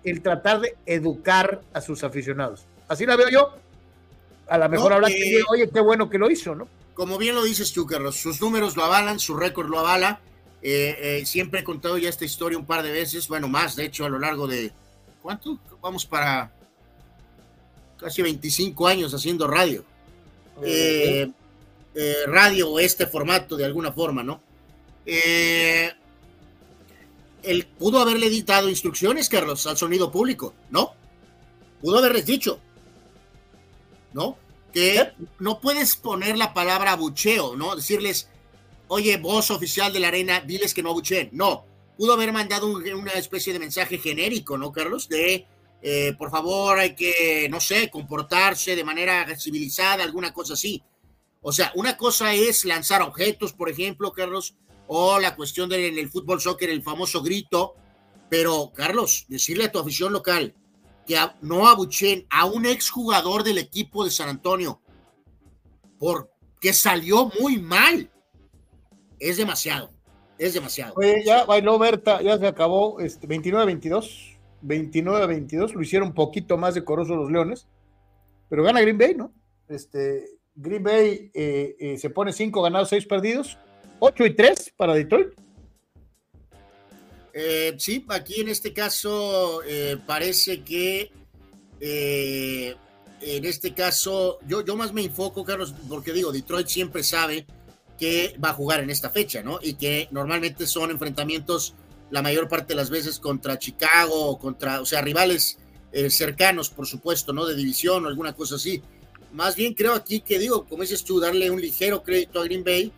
el tratar de educar a sus aficionados. Así la veo yo. A lo mejor habla que, eh, oye, qué bueno que lo hizo, ¿no? Como bien lo dices tú, Carlos, sus números lo avalan, su récord lo avala. Eh, eh, siempre he contado ya esta historia un par de veces, bueno, más, de hecho, a lo largo de, ¿cuánto? Vamos para casi 25 años haciendo radio. radio o este formato de alguna forma, ¿no? Eh, él pudo haberle dictado instrucciones, Carlos, al sonido público, ¿no? Pudo haberles dicho, ¿no? Que no puedes poner la palabra abucheo, ¿no? Decirles, oye, voz oficial de la arena, diles que no abucheen. No, pudo haber mandado una especie de mensaje genérico, ¿no, Carlos? De, eh, por favor, hay que, no sé, comportarse de manera civilizada, alguna cosa así. O sea, una cosa es lanzar objetos, por ejemplo, Carlos, o la cuestión del fútbol soccer, el famoso grito. Pero, Carlos, decirle a tu afición local que no abuchen a un exjugador del equipo de San Antonio porque salió muy mal es demasiado. Es demasiado. Ya bailó Berta, ya se acabó este, 29-22. 29-22, lo hicieron un poquito más decoroso los Leones, pero gana Green Bay, ¿no? Este, Green Bay eh, eh, se pone 5 ganados, 6 perdidos 8 y 3 para Detroit. Eh, sí, aquí en este caso eh, parece que eh, en este caso yo, yo más me enfoco, Carlos, porque digo, Detroit siempre sabe que va a jugar en esta fecha, ¿no? Y que normalmente son enfrentamientos la mayor parte de las veces contra Chicago, contra, o sea, rivales cercanos, por supuesto, ¿no? De división o alguna cosa así. Más bien creo aquí que digo, como dices tú, darle un ligero crédito a Green Bay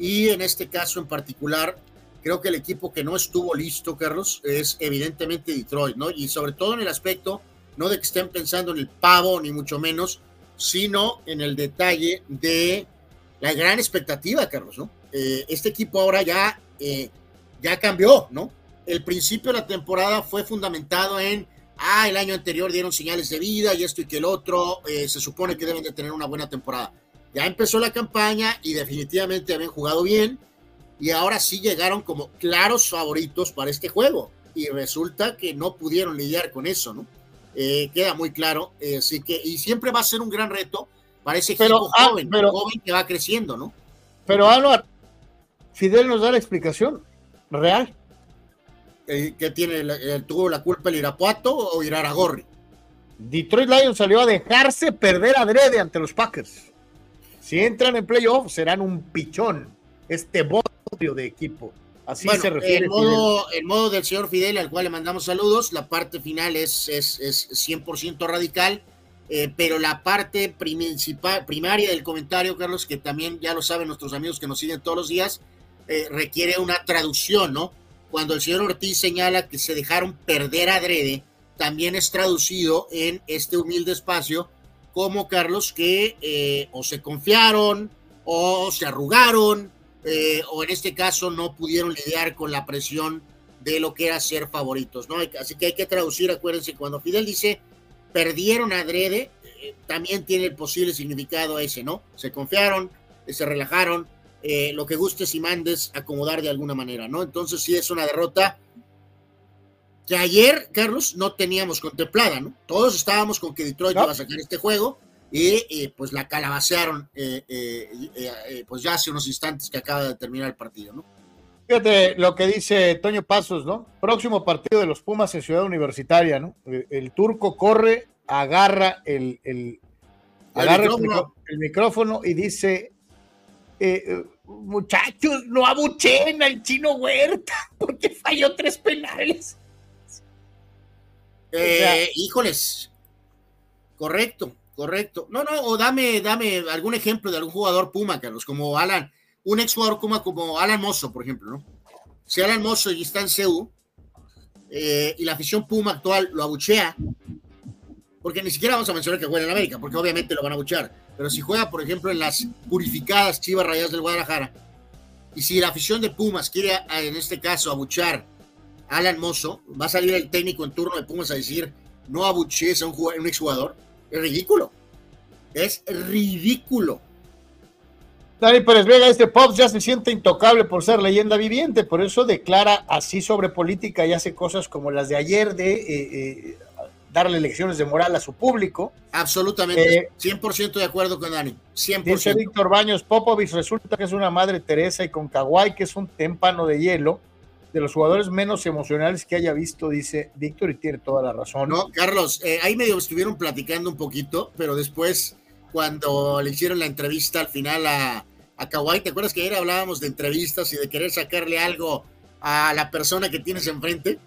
y en este caso en particular, creo que el equipo que no estuvo listo, Carlos, es evidentemente Detroit, ¿no? Y sobre todo en el aspecto, no de que estén pensando en el pavo, ni mucho menos, sino en el detalle de la gran expectativa, Carlos, ¿no? Eh, este equipo ahora ya, eh, ya cambió, ¿no? el principio de la temporada fue fundamentado en, ah, el año anterior dieron señales de vida y esto y que el otro, eh, se supone que deben de tener una buena temporada. Ya empezó la campaña y definitivamente habían jugado bien y ahora sí llegaron como claros favoritos para este juego y resulta que no pudieron lidiar con eso, ¿no? Eh, queda muy claro, eh, así que, y siempre va a ser un gran reto para ese equipo ah, joven, pero, joven que va creciendo, ¿no? Pero Anuar, Fidel nos da la explicación real. Eh, ¿Qué tiene? ¿Tuvo la culpa el Irapuato o Iraragorri? Detroit Lions salió a dejarse perder adrede ante los Packers. Si entran en playoff, serán un pichón. Este bodio de equipo. Así se refiere. El modo, el modo, del señor Fidel, al cual le mandamos saludos, la parte final es, es, es 100% radical, eh, pero la parte principal, primaria del comentario, Carlos, que también ya lo saben nuestros amigos que nos siguen todos los días, eh, requiere una traducción, ¿no? Cuando el señor Ortiz señala que se dejaron perder adrede, también es traducido en este humilde espacio como Carlos que eh, o se confiaron o se arrugaron eh, o en este caso no pudieron lidiar con la presión de lo que era ser favoritos, ¿no? Así que hay que traducir, acuérdense, cuando Fidel dice perdieron adrede, eh, también tiene el posible significado ese, ¿no? Se confiaron, se relajaron, lo que gustes y mandes acomodar de alguna manera, ¿no? Entonces sí es una derrota que ayer, Carlos, no teníamos contemplada, ¿no? Todos estábamos con que Detroit iba a sacar este juego, y pues la calabacearon eh, eh, eh, pues ya hace unos instantes que acaba de terminar el partido, ¿no? Fíjate lo que dice Toño Pasos, ¿no? Próximo partido de los Pumas en Ciudad Universitaria, ¿no? El, turco corre, agarra el, el, agarra el, micrófono. y dice, muchachos, no abuchen al chino Huerta porque falló tres penales. Híjoles, correcto. Correcto. No, no, o dame, dame algún ejemplo de algún jugador Puma, Carlos, como Alan, un ex jugador Puma como Alan Mozo, por ejemplo, ¿no? Si Alan Mozo y está en CEU eh, y la afición Puma actual lo abuchea, porque ni siquiera vamos a mencionar que juega en América, porque obviamente lo van a abuchear, pero si juega, por ejemplo, en las purificadas Chivas Rayas del Guadalajara, y si la afición de Pumas quiere, en este caso, abuchar Alan Mozo, va a salir el técnico en turno de Pumas a decir, no abuchees a un, un exjugador es ridículo. Es ridículo. Dani Pérez Vega, este Pops ya se siente intocable por ser leyenda viviente, por eso declara así sobre política y hace cosas como las de ayer de eh, eh, darle lecciones de moral a su público. Absolutamente, 100% eh, de acuerdo con Dani, 100%. Dice Víctor Baños, Popovich resulta que es una madre Teresa y con Kawhi que es un témpano de hielo de los jugadores menos emocionales que haya visto, dice Víctor, y tiene toda la razón. No, Carlos, eh, ahí medio estuvieron platicando un poquito, pero después, cuando le hicieron la entrevista al final a, a Kawhi, ¿te acuerdas que ayer hablábamos de entrevistas y de querer sacarle algo a la persona que tienes enfrente?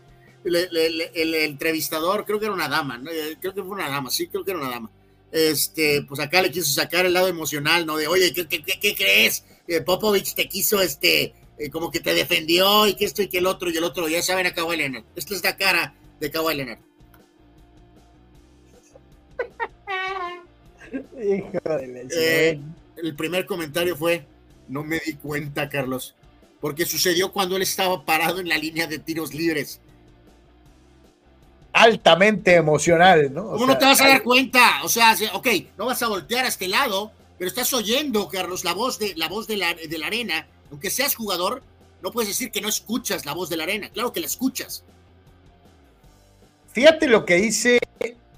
el, entrevistador, creo que era una dama, eh, creo que fue una dama, sí, creo que era una dama. Este, pues acá le quiso sacar el lado emocional, ¿no? De, oye, ¿qué, qué, qué crees? Eh, Popovich te quiso, este, eh, como que te defendió y que esto y que el otro y el otro, ya saben a Kawhi Leonard. Esta es la cara de Kawhi Leonard. Hijo de eh, el primer comentario fue, no me di cuenta, Carlos, porque sucedió cuando él estaba parado en la línea de tiros libres. Altamente emocional, ¿no? ¿Cómo no te vas a dar cuenta? O sea, ok, no vas a voltear a este lado, pero estás oyendo, Carlos, la voz de la voz de la, de la arena aunque seas jugador, no puedes decir que no escuchas la voz de la arena. Claro que la escuchas. Fíjate lo que dice,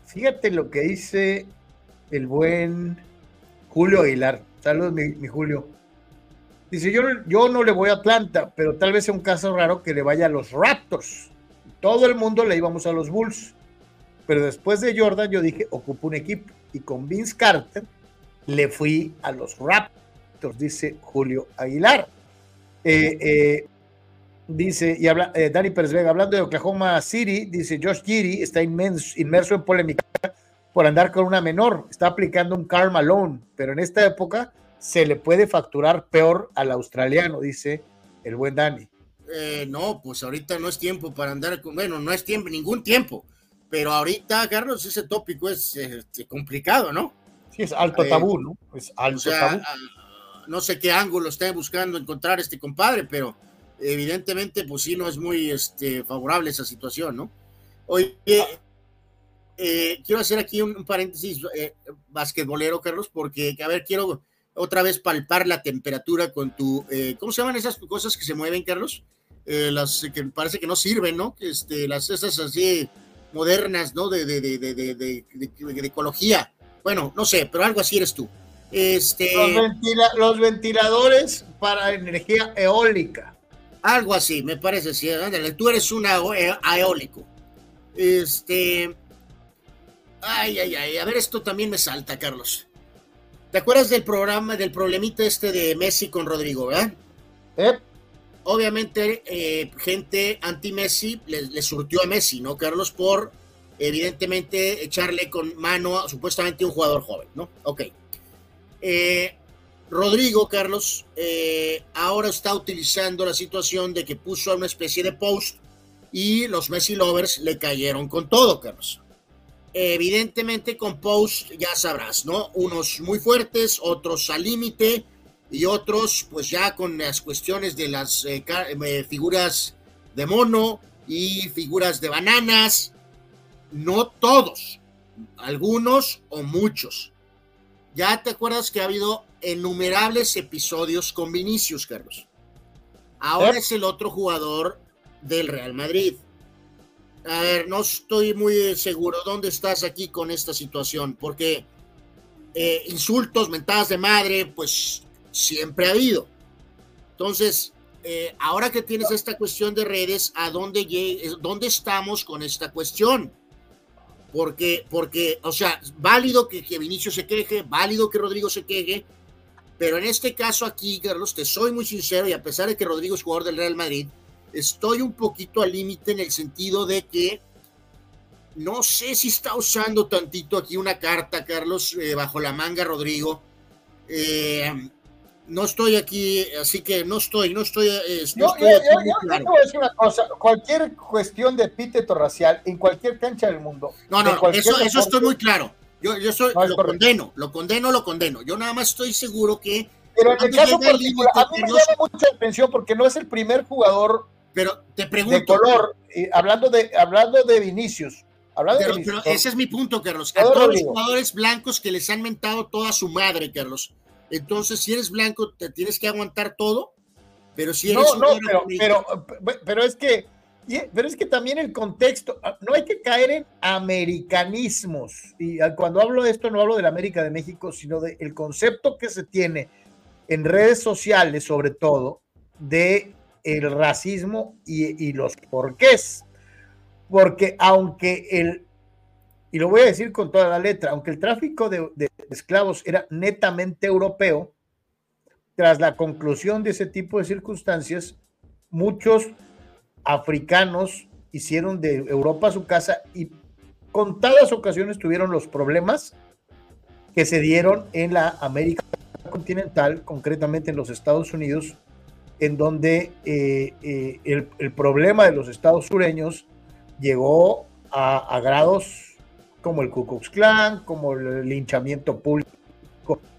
fíjate lo que dice el buen Julio Aguilar. Saludos, mi, Julio. Dice, yo, yo no le voy a Atlanta, pero tal vez sea un caso raro que le vaya a los Raptors. Todo el mundo le íbamos a los Bulls. Pero después de Jordan yo dije, ocupo un equipo. Y con Vince Carter le fui a los Raptors, dice Julio Aguilar. Eh, eh, dice, y habla, eh, Dani Pérez Vega, hablando de Oklahoma City, dice Josh Giri está inmerso en polémica por andar con una menor, está aplicando un karma loan, pero en esta época se le puede facturar peor al australiano, dice el buen Dani. no, pues ahorita no es tiempo para andar con, bueno, no es tiempo, ningún tiempo, pero ahorita, Carlos, ese tópico es este, complicado, ¿no? Sí, es alto tabú, ¿no? Es alto tabú no sé qué ángulo esté buscando encontrar este compadre, pero evidentemente, pues sí, no es muy este, favorable esa situación, ¿no? Oye, eh, quiero hacer aquí un, paréntesis eh, basquetbolero, Carlos, porque, a ver, quiero otra vez palpar la temperatura con tu, eh, ¿cómo se llaman esas cosas que se mueven, Carlos? Eh, las que parece que no sirven, ¿no? Este, las esas así modernas, ¿no? De, de, de, de, ecología. Bueno, no sé, pero algo así eres tú. Este... Los, ventiladores para energía eólica. Algo así, me parece, sí. tú eres un eólico. Este. Ay, ay, ay. A ver, esto también me salta, Carlos. ¿Te acuerdas del programa, del problemita este de Messi con Rodrigo, verdad? ¿Eh? Obviamente, eh, gente anti-Messi le, surtió a Messi, ¿no, Carlos? Por, evidentemente, echarle con mano a supuestamente un jugador joven, ¿no? Ok. Eh, Rodrigo, Carlos, eh, ahora está utilizando la situación de que puso a una especie de post y los Messi lovers le cayeron con todo, Carlos. Evidentemente con post ya sabrás, ¿no? Unos muy fuertes, otros al límite y otros pues ya con las cuestiones de las eh, figuras de mono y figuras de bananas. No todos, algunos o muchos. Ya te acuerdas que ha habido innumerables episodios con Vinicius, Carlos. Ahora es el otro jugador del Real Madrid. A ver, no estoy muy seguro dónde estás aquí con esta situación, porque eh, insultos, mentadas de madre, pues siempre ha habido. Entonces, eh, ahora que tienes esta cuestión de redes, ¿a dónde, dónde estamos con esta cuestión? Porque, porque, o sea, válido que, que Vinicio se queje, válido que Rodrigo se queje, pero en este caso aquí, Carlos, te soy muy sincero y a pesar de que Rodrigo es jugador del Real Madrid, estoy un poquito al límite en el sentido de que no sé si está usando tantito aquí una carta, Carlos, eh, bajo la manga, Rodrigo. Eh, no estoy aquí, así que no estoy, no estoy. Eh, no, estoy yo, yo, te voy a decir una cosa: cualquier cuestión de epíteto racial en cualquier cancha del mundo. No, no, eso, eso estoy muy claro. Yo, yo soy, lo condeno, lo condeno, lo condeno. Yo nada más estoy seguro que. Pero en el caso particular, a mí me llama mucha atención porque no es el primer jugador pero te pregunto. De color, hablando, de, hablando de Vinicius. Hablando pero, de Vinicius, pero ese es mi punto, Carlos. A todos los jugadores blancos que les han mentado toda su madre, Carlos. Entonces, si eres blanco, te tienes que aguantar todo. Pero si eres. No, no, pero, pero, pero es que. Pero es que también el contexto, ah, no hay que caer en americanismos. Y cuando hablo de esto, no hablo de la América de México, sino del concepto que se tiene en redes sociales, sobre todo, de el racismo y, los porqués. Porque aunque el, y lo voy a decir con toda la letra, aunque el tráfico de, esclavos era netamente europeo, tras la conclusión de ese tipo de circunstancias, muchos africanos hicieron de Europa su casa y contadas ocasiones tuvieron los problemas que se dieron en la América continental, concretamente en los Estados Unidos, en donde eh, eh, el, problema de los estados sureños llegó a, grados como el Ku Klux Klan, como el linchamiento público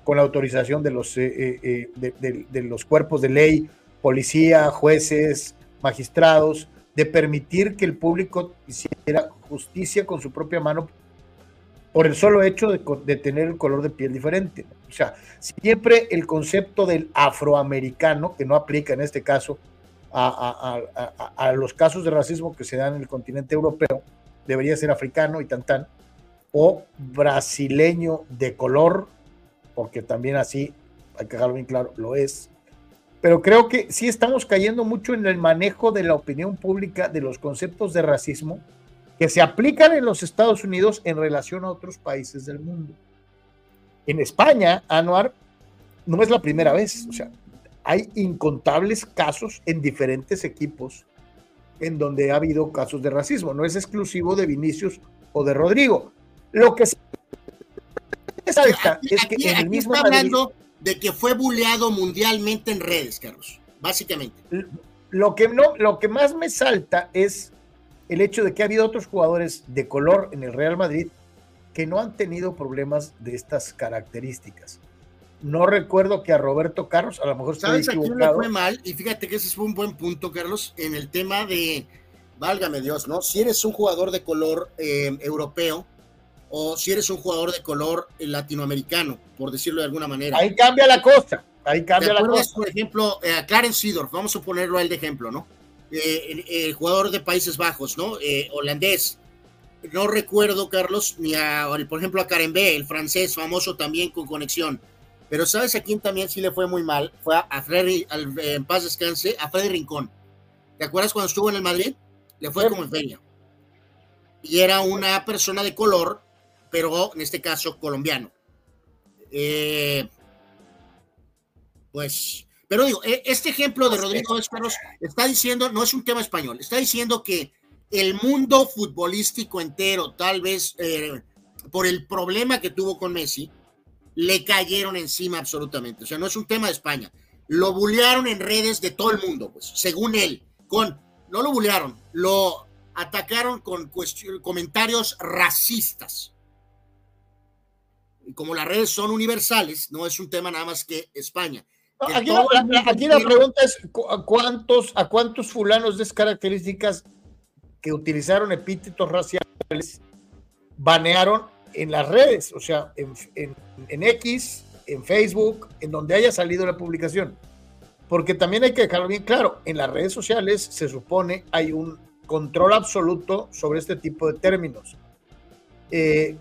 con la autorización de los, eh, de, los cuerpos de ley, policía, jueces, magistrados, de permitir que el público hiciera justicia con su propia mano por el solo hecho de, tener el color de piel diferente. O sea, siempre el concepto del afroamericano, que no aplica en este caso a, los casos de racismo que se dan en el continente europeo, debería ser africano y tan, o brasileño de color, porque también así, hay que dejarlo bien claro, lo es. Pero creo que sí estamos cayendo mucho en el manejo de la opinión pública de los conceptos de racismo que se aplican en los Estados Unidos en relación a otros países del mundo. En España, Anuar, no es la primera vez, o sea, hay incontables casos en diferentes equipos en donde ha habido casos de racismo, no es exclusivo de Vinicius o de Rodrigo. Lo que se es que en el mismo está hablando de que fue buleado mundialmente en redes, Carlos, básicamente. Lo que no, lo que más me salta es el hecho de que ha habido otros jugadores de color en el Real Madrid que no han tenido problemas de estas características. no recuerdo que a Roberto Carlos, a lo mejor ¿Sabes a quién le fue mal? Y fíjate que ese fue un buen punto, Carlos, en el tema de, válgame Dios, ¿no? Si eres un jugador de color eh, europeo o si eres un jugador de color latinoamericano, por decirlo de alguna manera. Ahí cambia la cosa, ahí cambia la cosa. Por ejemplo, eh, a Clarence Seedorf, vamos a ponerlo a él de ejemplo, ¿no? Eh, el, jugador de Países Bajos, ¿no? holandés. No recuerdo, Carlos, ni a, por ejemplo, a Karen B, el francés famoso también con conexión pero ¿sabes a quién también sí le fue muy mal? Fue a Freddy, en paz descanse, a Freddy Rincón. ¿Te acuerdas cuando estuvo en el Madrid? Le fue como en feria. Y era una persona de color, pero en este caso colombiano. Eh, pues, pero digo, e, este ejemplo de Rodrigo Esperos está diciendo, no es un tema español, está diciendo que el mundo futbolístico entero, tal vez eh, por el problema que tuvo con Messi, le cayeron encima absolutamente. O sea, no es un tema de España. Lo bullearon en redes de todo el mundo, pues, según él. Con, no lo bullearon, lo atacaron con comentarios racistas. Como las redes son universales, no es un tema nada más que España. aquí, la, pregunta es: ¿a cuántos, ¿a cuántos fulanos de características que utilizaron epítetos raciales banearon en las redes, o sea, en, X, en Facebook, en donde haya salido la publicación. Porque también hay que dejarlo bien claro, en las redes sociales se supone hay un control absoluto sobre este tipo de términos. Eh,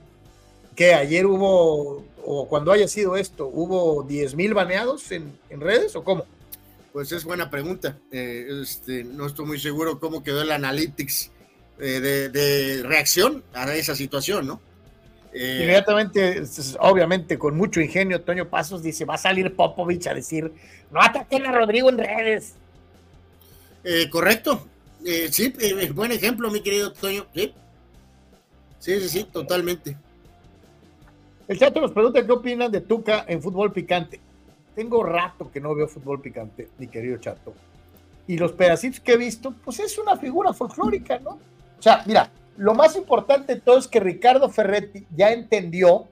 que ayer hubo, o cuando haya sido esto, hubo 10 mil baneados en, redes o cómo? Pues es buena pregunta. Eh, este, no estoy muy seguro cómo quedó el analytics eh, de, de, reacción a esa situación, ¿no? Eh, Inmediatamente, obviamente, con mucho ingenio, Toño Pasos dice: va a salir Popovich a decir, no ataquen a Rodrigo en redes. Correcto. Sí, buen ejemplo, mi querido Toño. Sí. sí, sí, totalmente. El chato nos pregunta qué opinan de Tuca en fútbol picante. Tengo rato que no veo fútbol picante, mi querido chato. Y los pedacitos que he visto, pues es una figura folclórica, ¿no? O sea, mira, lo más importante de todo es que Ricardo Ferretti ya entendió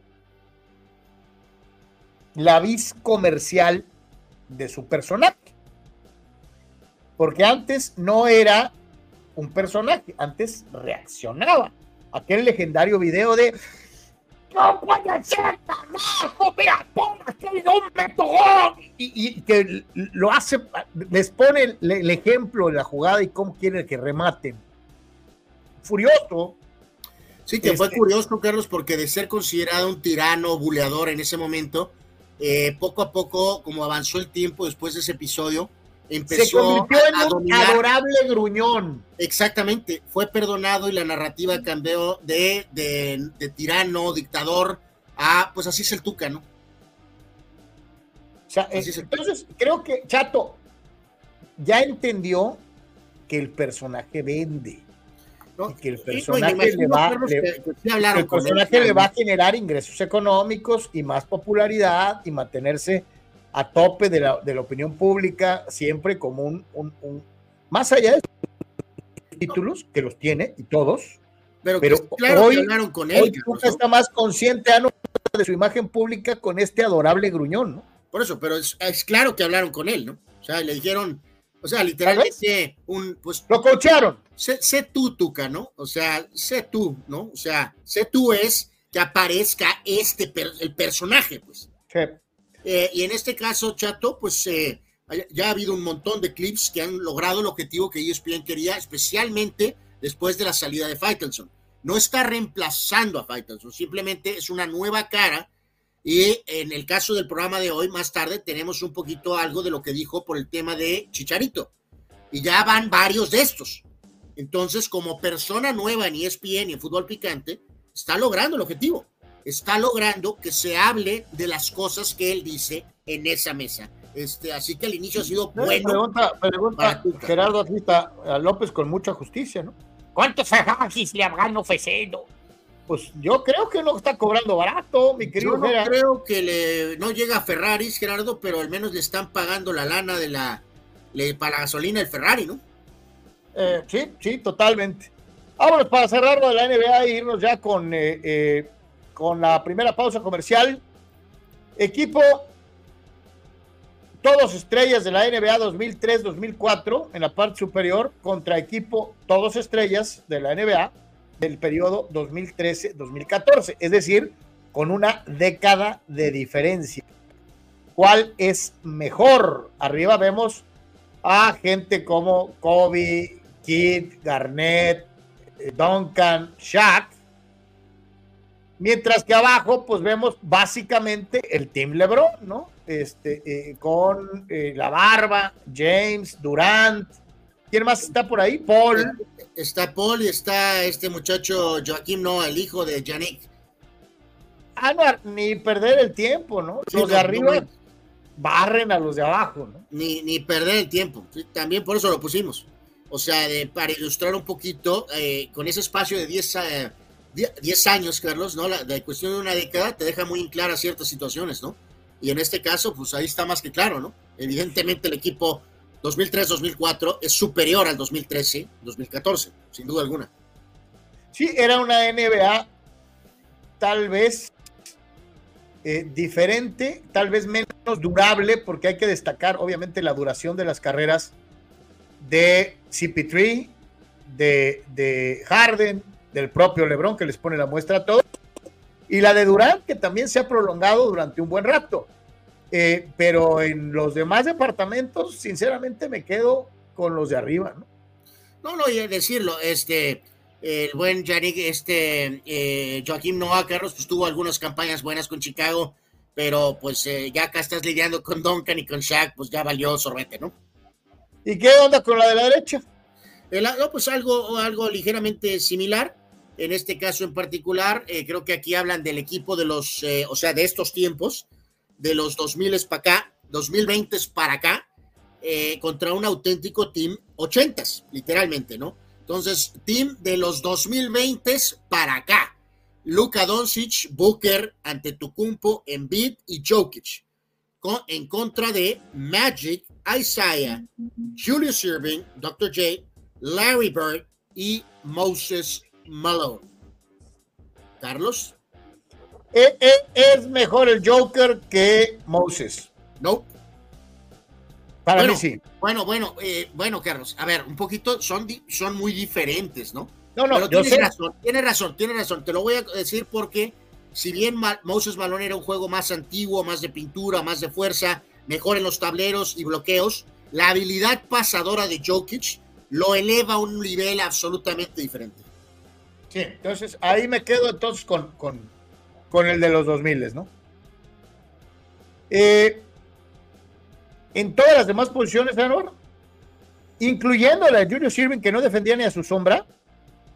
la vis comercial de su personaje. Porque antes no era un personaje, antes reaccionaba. Aquel legendario video de no puede ser mira, y, y, que lo hace, les pone el, el, ejemplo de la jugada y cómo quiere que rematen. Furioso. Sí, que fue este. curioso, Carlos, porque de ser considerado un tirano, buleador en ese momento, eh, poco a poco, como avanzó el tiempo después de ese episodio, empezó Se convirtió en un adorable gruñón. Exactamente, fue perdonado y la narrativa cambió de, de, tirano, dictador, a pues así es el Tuca, ¿no? O sea, entonces creo que Chato ya entendió que el personaje vende que el personaje, le va, a generar ingresos económicos y más popularidad y mantenerse a tope de la, de la opinión pública siempre como un, un, más allá de títulos que los tiene y todos pero, hoy, con él, está más consciente de su imagen pública con este adorable gruñón, ¿no? Por eso, pero es, es claro que hablaron con él, ¿no? O sea, le dijeron, o sea, literalmente un pues lo coacharon. Sé, sé, tú, Tuca, ¿no? O sea, sé tú, ¿no? O sea, sé tú es que aparezca este el personaje, pues. Sí. Eh, y en este caso, Chato, pues eh, ya ha habido un montón de clips que han logrado el objetivo que ESPN quería, especialmente después de la salida de Faitelson. No está reemplazando a Faitelson, simplemente es una nueva cara y en el caso del programa de hoy, más tarde, tenemos un poquito algo de lo que dijo por el tema de Chicharito. Y ya van varios de estos. Entonces, como persona nueva en ESPN y en Fútbol Picante, está logrando el objetivo. Está logrando que se hable de las cosas que él dice en esa mesa. Este, así que el inicio ha sido bueno. Pregunta, pregunta Gerardo a López con mucha justicia, ¿no? ¿Cuántos Ferraris le habrán ofrecido? pues yo creo que no está cobrando barato, mi querido. Yo no creo que le, no llega a Ferraris, Gerardo, pero al menos le están pagando la lana de la para la gasolina el Ferrari, ¿no? Eh, sí, sí, totalmente. Vámonos para cerrarlo de la NBA e irnos ya con, eh, eh, con la primera pausa comercial. Equipo todos estrellas de la NBA 2003-2004 en la parte superior contra equipo todos estrellas de la NBA del periodo 2013-2014, es decir, con una década de diferencia. ¿Cuál es mejor? Arriba vemos a gente como Kobe, Kidd, Garnett, eh, Duncan, Shaq. Mientras que abajo, pues vemos básicamente el Team LeBron, ¿no? Este, eh, con eh, la barba, James, Durant. ¿Quién más está por ahí? Paul. Está Paul y está este muchacho Joaquín no el hijo de Yannick. Ah, no, ni perder el tiempo, ¿no? los de arriba barren a los de abajo, ¿no? Ni, ni perder el tiempo. También por eso lo pusimos. O sea, de, para ilustrar un poquito, eh, con ese espacio de 10, eh, años, Carlos, ¿no? La, cuestión de una década te deja muy claras ciertas situaciones, ¿no? Y en este caso, pues ahí está más que claro, ¿no? Evidentemente el equipo 2003-2004 es superior al 2013-2014, sin duda alguna. Sí, era una NBA tal vez eh, diferente, tal vez menos durable, porque hay que destacar obviamente la duración de las carreras de CP3, de, de Harden, del propio LeBron que les pone la muestra a todos, y la de Durant que también se ha prolongado durante un buen rato. Eh, pero en los demás departamentos, sinceramente me quedo con los de arriba, ¿no? No, no, y decirlo, este, el buen Yannick, este, eh, Joaquín Noah Carlos, pues tuvo algunas campañas buenas con Chicago, pero pues eh, ya acá estás lidiando con Duncan y con Shaq, pues ya valió sorbete, ¿no? ¿Y qué onda con la de la derecha? no, pues algo, algo ligeramente similar. En este caso en particular, eh, creo que aquí hablan del equipo de los, eh, o sea, de estos tiempos, de los 2000 para acá, 2020 para acá, eh, contra un auténtico team 80 literalmente, ¿no? Entonces, team de los 2020 para acá. Luka Doncic, Booker, Antetokounmpo, Embiid y Jokic. en contra de Magic, Isaiah, Julius Irving, Dr. J, Larry Bird y Moses Malone. Carlos. Eh, eh, es mejor el Joker que Moses. No. Para bueno, mí sí. Bueno, bueno, eh, bueno, Carlos. A ver, un poquito, son, son muy diferentes, ¿no? No, no, Pero tienes razón, tienes razón, tienes razón. Te lo voy a decir porque si bien Moses Malone era un juego más antiguo, más de pintura, más de fuerza, mejor en los tableros y bloqueos. La habilidad pasadora de Jokic lo eleva a un nivel absolutamente diferente. Sí, entonces ahí me quedo entonces con, con, con el de los 2000, ¿no? Eh, en todas las demás posiciones, Anwar, incluyendo la de Julius Irving, que no defendía ni a su sombra,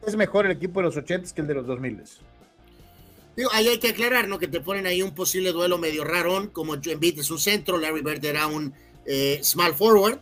es mejor el equipo de los 80 que el de los 2000. Digo, ahí hay que aclarar, ¿no? Que te ponen ahí un posible duelo medio rarón, como Embiid es un centro, Larry Bird era un eh, small forward,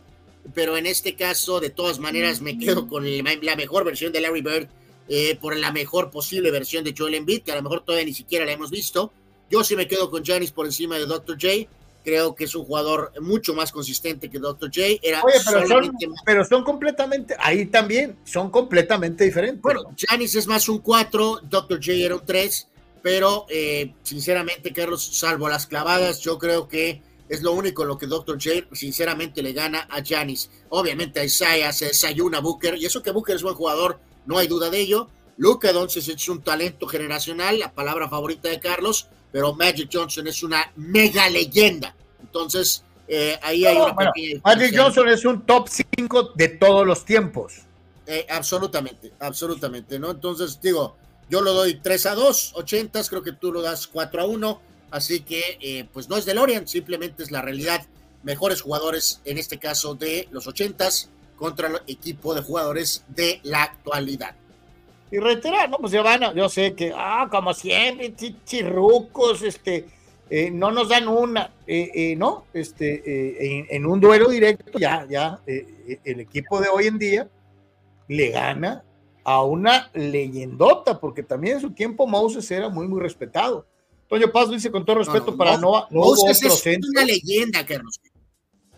pero en este caso, de todas maneras, me quedo con la mejor versión de Larry Bird eh, por la mejor posible versión de Joel Embiid, que a lo mejor todavía ni siquiera la hemos visto. Yo sí me quedo con Janis por encima de Dr. J. Creo que es un jugador mucho más consistente que Dr. J. Era Oye, pero, son, pero son completamente, ahí también, son completamente diferentes. Bueno, Janis es más un 4, Dr. J era un 3 pero eh, sinceramente, Carlos, salvo las clavadas, yo creo que es lo único en lo que Dr. J sinceramente le gana a Janis. Obviamente a Isaiah se desayuna a Booker, y eso que Booker es buen jugador, no hay duda de ello. Luca Doncic es un talento generacional, la palabra favorita de Carlos, pero Magic Johnson es una mega leyenda. Entonces, eh, ahí hay una pequeña Magic Johnson es un top 5 de todos los tiempos. Eh, absolutamente, absolutamente, ¿no? Entonces, digo, yo lo doy 3 a 2, 80, creo que tú lo das 4 a 1. Así que, eh, pues no es de Lorian, simplemente es la realidad. Mejores jugadores, en este caso de los 80 contra el equipo de jugadores de la actualidad. Y reiterar, ¿no? Pues ya van, yo sé que, ah, como siempre, chirrucos, este, eh, no nos dan una, eh, ¿no? Este, en, en, un duelo directo, ya, ya, el equipo de hoy en día le gana a una leyendota, porque también en su tiempo Moses era muy, muy respetado. Toño Paz dice con todo respeto para no, Moses es una leyenda, Carlos.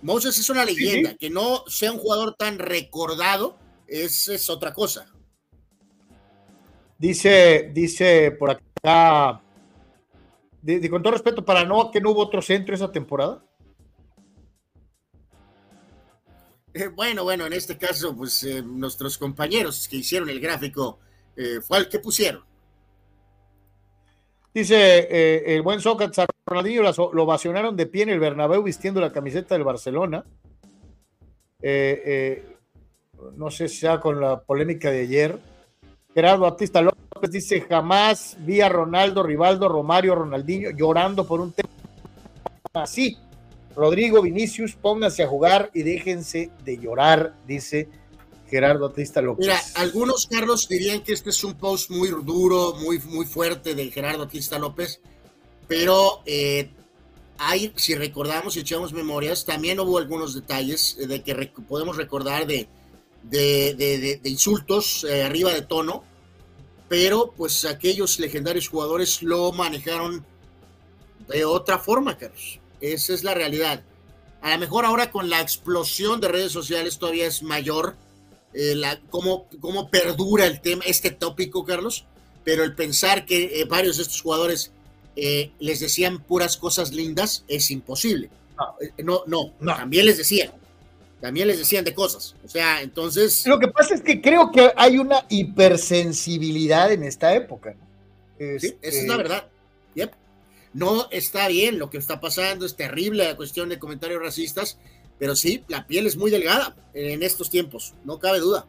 Moses es una leyenda. Que no sea un jugador tan recordado es, es otra cosa. Dice, dice por acá, con todo respeto para Noah, que no hubo otro centro esa temporada. Eh, bueno, bueno, en este caso, pues eh, nuestros compañeros que hicieron el gráfico eh, fue el que pusieron. Dice el buen Sócrates, Ronaldinho lo ovacionaron de pie en el Bernabéu vistiendo la camiseta del Barcelona. no sé si sea con la polémica de ayer. Gerardo Batista López dice, jamás vi a Ronaldo, Rivaldo, Romario, Ronaldinho llorando por un tema así. Rodrigo Vinicius, pónganse a jugar y déjense de llorar, dice Gerardo Batista López. Mira, algunos, Carlos, dirían que este es un post muy duro, muy, muy fuerte de Gerardo Batista López, pero eh, hay, si recordamos y echamos memorias, también hubo algunos detalles de que podemos recordar de, de, insultos eh, arriba de tono, pero pues aquellos legendarios jugadores lo manejaron de otra forma, Carlos. Esa es la realidad. A lo mejor ahora con la explosión de redes sociales todavía es mayor eh, la, cómo, cómo, perdura el tema, este tópico, Carlos, pero el pensar que eh, varios de estos jugadores les decían puras cosas lindas es imposible. No, no, no, también les decían también les decían de cosas. O sea, entonces. Lo que pasa es que creo que hay una hipersensibilidad en esta época. sí, esa es la verdad. No está bien lo que está pasando, es terrible la cuestión de comentarios racistas, pero sí, la piel es muy delgada en estos tiempos, no cabe duda.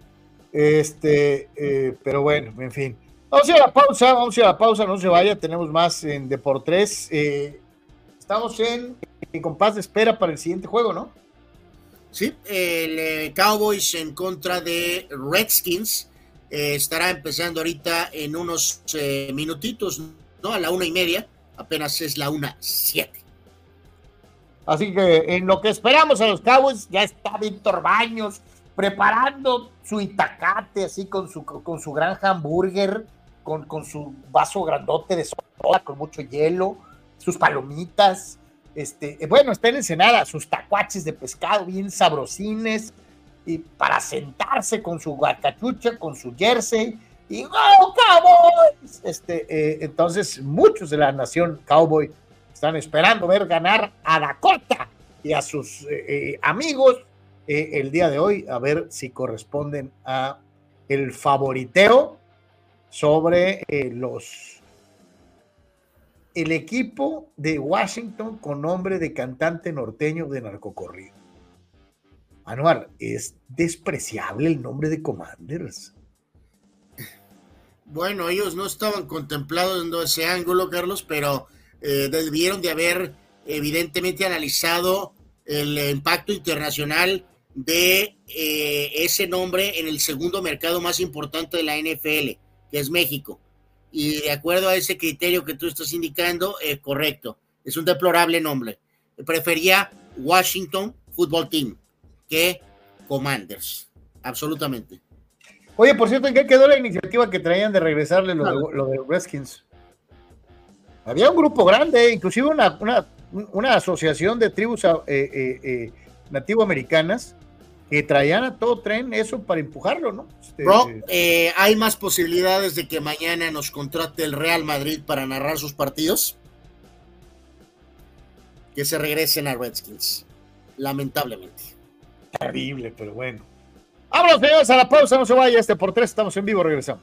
Este, eh, pero bueno, en fin. Vamos a ir a la pausa, vamos a ir a la pausa, no se vaya, tenemos más en Deportes. Eh, estamos en, en compás de espera para el siguiente juego, ¿no? Sí, el eh, Cowboys en contra de Redskins eh, estará empezando ahorita en unos minutitos, ¿no? A la una y media, apenas es la una siete. Así que en lo que esperamos a los Cowboys, ya está Víctor Baños preparando su itacate, así con su, con su gran hamburger, con, con su vaso grandote de soda, con mucho hielo, sus palomitas, este, eh, bueno, está en Ensenada, sus tacuaches de pescado bien sabrosines, y para sentarse con su guacachucha, con su jersey, y ¡Go Cowboys! Este, eh, entonces, muchos de la nación cowboy están esperando ver ganar a Dakota y a sus eh, amigos el día de hoy, a ver si corresponden a el favoriteo sobre los el equipo de Washington con nombre de cantante norteño de narcocorrido. Anuar, es despreciable el nombre de Commanders. Bueno, ellos no estaban contemplados en ese ángulo, Carlos, pero eh, debieron de haber evidentemente analizado el impacto internacional de eh, ese nombre en el segundo mercado más importante de la NFL, que es México y de acuerdo a ese criterio que tú estás indicando, es correcto. Es un deplorable nombre. Prefería Washington Football Team que Commanders. Absolutamente. Oye, por cierto, ¿en qué quedó la iniciativa que traían de regresarle lo, de, lo de Redskins? Había un grupo grande, inclusive una, una, asociación de tribus eh, eh, eh, nativoamericanas que traían a todo tren eso para empujarlo, ¿no? Este, Bro, eh, ¿hay más posibilidades de que mañana nos contrate el Real Madrid para narrar sus partidos? Que se regresen a Redskins, lamentablemente. Terrible, pero bueno. Vámonos, señores, a la pausa, no se vaya, este por tres, estamos en vivo, regresamos.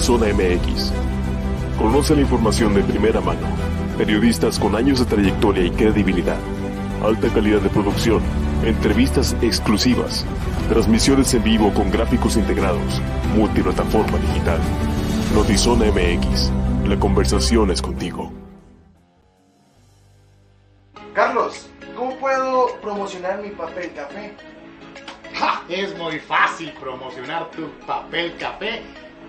Notizona MX. Conoce la información de primera mano. Periodistas con años de trayectoria y credibilidad. Alta calidad de producción. Entrevistas exclusivas. Transmisiones en vivo con gráficos integrados. Multiplataforma digital. Notizona MX. La conversación es contigo. Carlos, ¿cómo puedo promocionar mi papel café? Es muy fácil promocionar tu papel café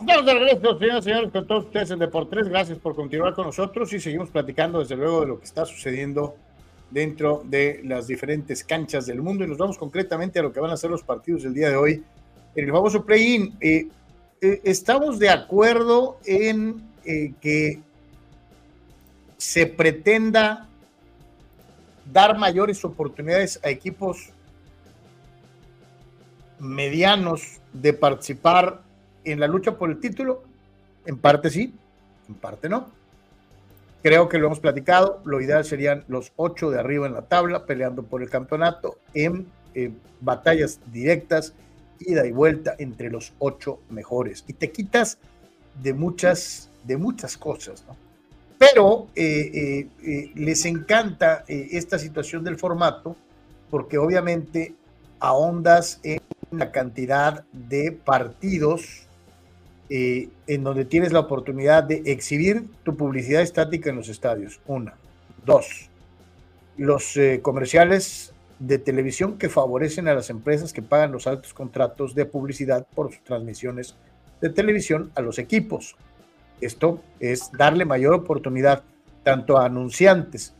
Estamos de regreso, señoras y señores, con todos ustedes en Deportes. Gracias por continuar con nosotros y seguimos platicando, desde luego, de lo que está sucediendo dentro de las diferentes canchas del mundo. Y nos vamos concretamente a lo que van a ser los partidos del día de hoy. En el famoso play-in, eh, eh, estamos de acuerdo en eh, que se pretenda dar mayores oportunidades a equipos medianos de participar en la lucha por el título? En parte sí, en parte no. Creo que lo hemos platicado. Lo ideal serían los ocho de arriba en la tabla peleando por el campeonato en eh, batallas directas, ida y vuelta entre los ocho mejores. Y te quitas de muchas, de muchas cosas, ¿no? Pero eh, eh, les encanta esta situación del formato porque obviamente ahondas en la cantidad de partidos eh, en donde tienes la oportunidad de exhibir tu publicidad estática en los estadios. Una. Dos. Los eh, comerciales de televisión que favorecen a las empresas que pagan los altos contratos de publicidad por sus transmisiones de televisión a los equipos. Esto es darle mayor oportunidad tanto a anunciantes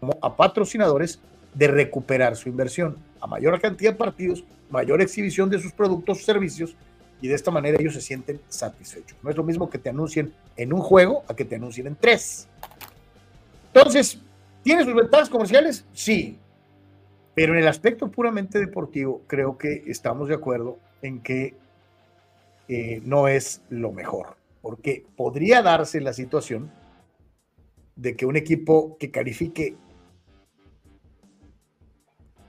como a patrocinadores de recuperar su inversión. A mayor cantidad de partidos, mayor exhibición de sus productos o servicios y de esta manera ellos se sienten satisfechos. No es lo mismo que te anuncien en un juego a que te anuncien en tres. Entonces, ¿tiene sus ventajas comerciales? Sí. Pero en el aspecto puramente deportivo, creo que estamos de acuerdo en que eh, no es lo mejor. Porque podría darse la situación de que un equipo que califique,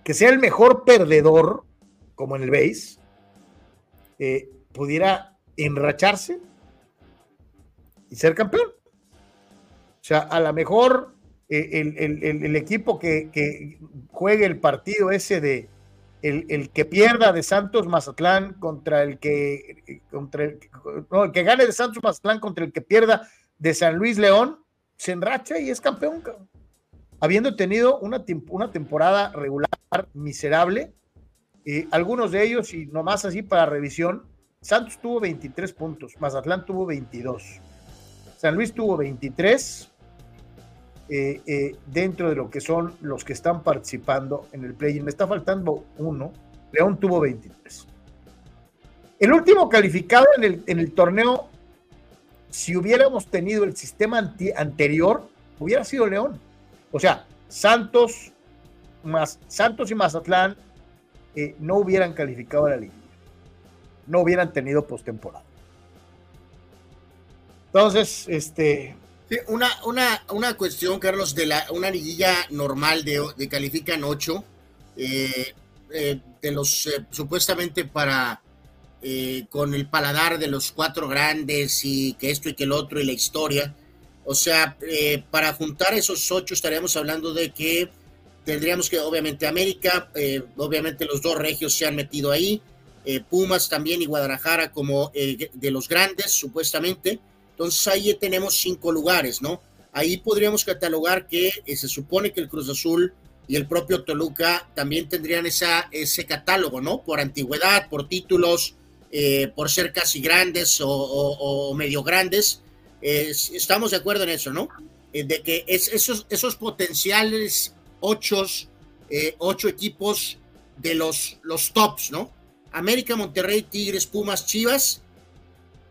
que sea el mejor perdedor, como en el base, eh, pudiera enracharse y ser campeón. O sea, a lo mejor eh, el, equipo que, juegue el partido ese de el, que pierda de Santos Mazatlán contra el que contra el, no, el que gane de Santos Mazatlán contra el que pierda de San Luis León, se enracha y es campeón. Habiendo tenido una, una temporada regular miserable, eh, algunos de ellos, y nomás así para revisión, Santos tuvo 23 puntos, Mazatlán tuvo 22, San Luis tuvo 23 eh, eh, dentro de lo que son los que están participando en el play-in. Me está faltando uno, León tuvo 23. El último calificado en el, en el torneo, si hubiéramos tenido el sistema anterior, hubiera sido León. O sea, Santos, más, Santos y Mazatlán eh, no hubieran calificado a la liga no hubieran tenido postemporada. Entonces, este. una, una, una cuestión, Carlos, de la, una liguilla normal de, de califican ocho, eh, eh, de los eh, supuestamente para con el paladar de los cuatro grandes y que esto y que el otro y la historia. O sea, para juntar esos ocho estaríamos hablando de que tendríamos que, obviamente, América, obviamente los dos regios se han metido ahí, eh, Pumas también y Guadalajara como eh, de los grandes, supuestamente. Entonces ahí tenemos cinco lugares, ¿no? Ahí podríamos catalogar que eh, se supone que el Cruz Azul y el propio Toluca también tendrían esa, ese catálogo, ¿no? Por antigüedad, por títulos, por ser casi grandes o, medio grandes. estamos de acuerdo en eso, ¿no? de que es esos, esos potenciales ocho, eh, ocho equipos de los, los tops, ¿no? América, Monterrey, Tigres, Pumas, Chivas,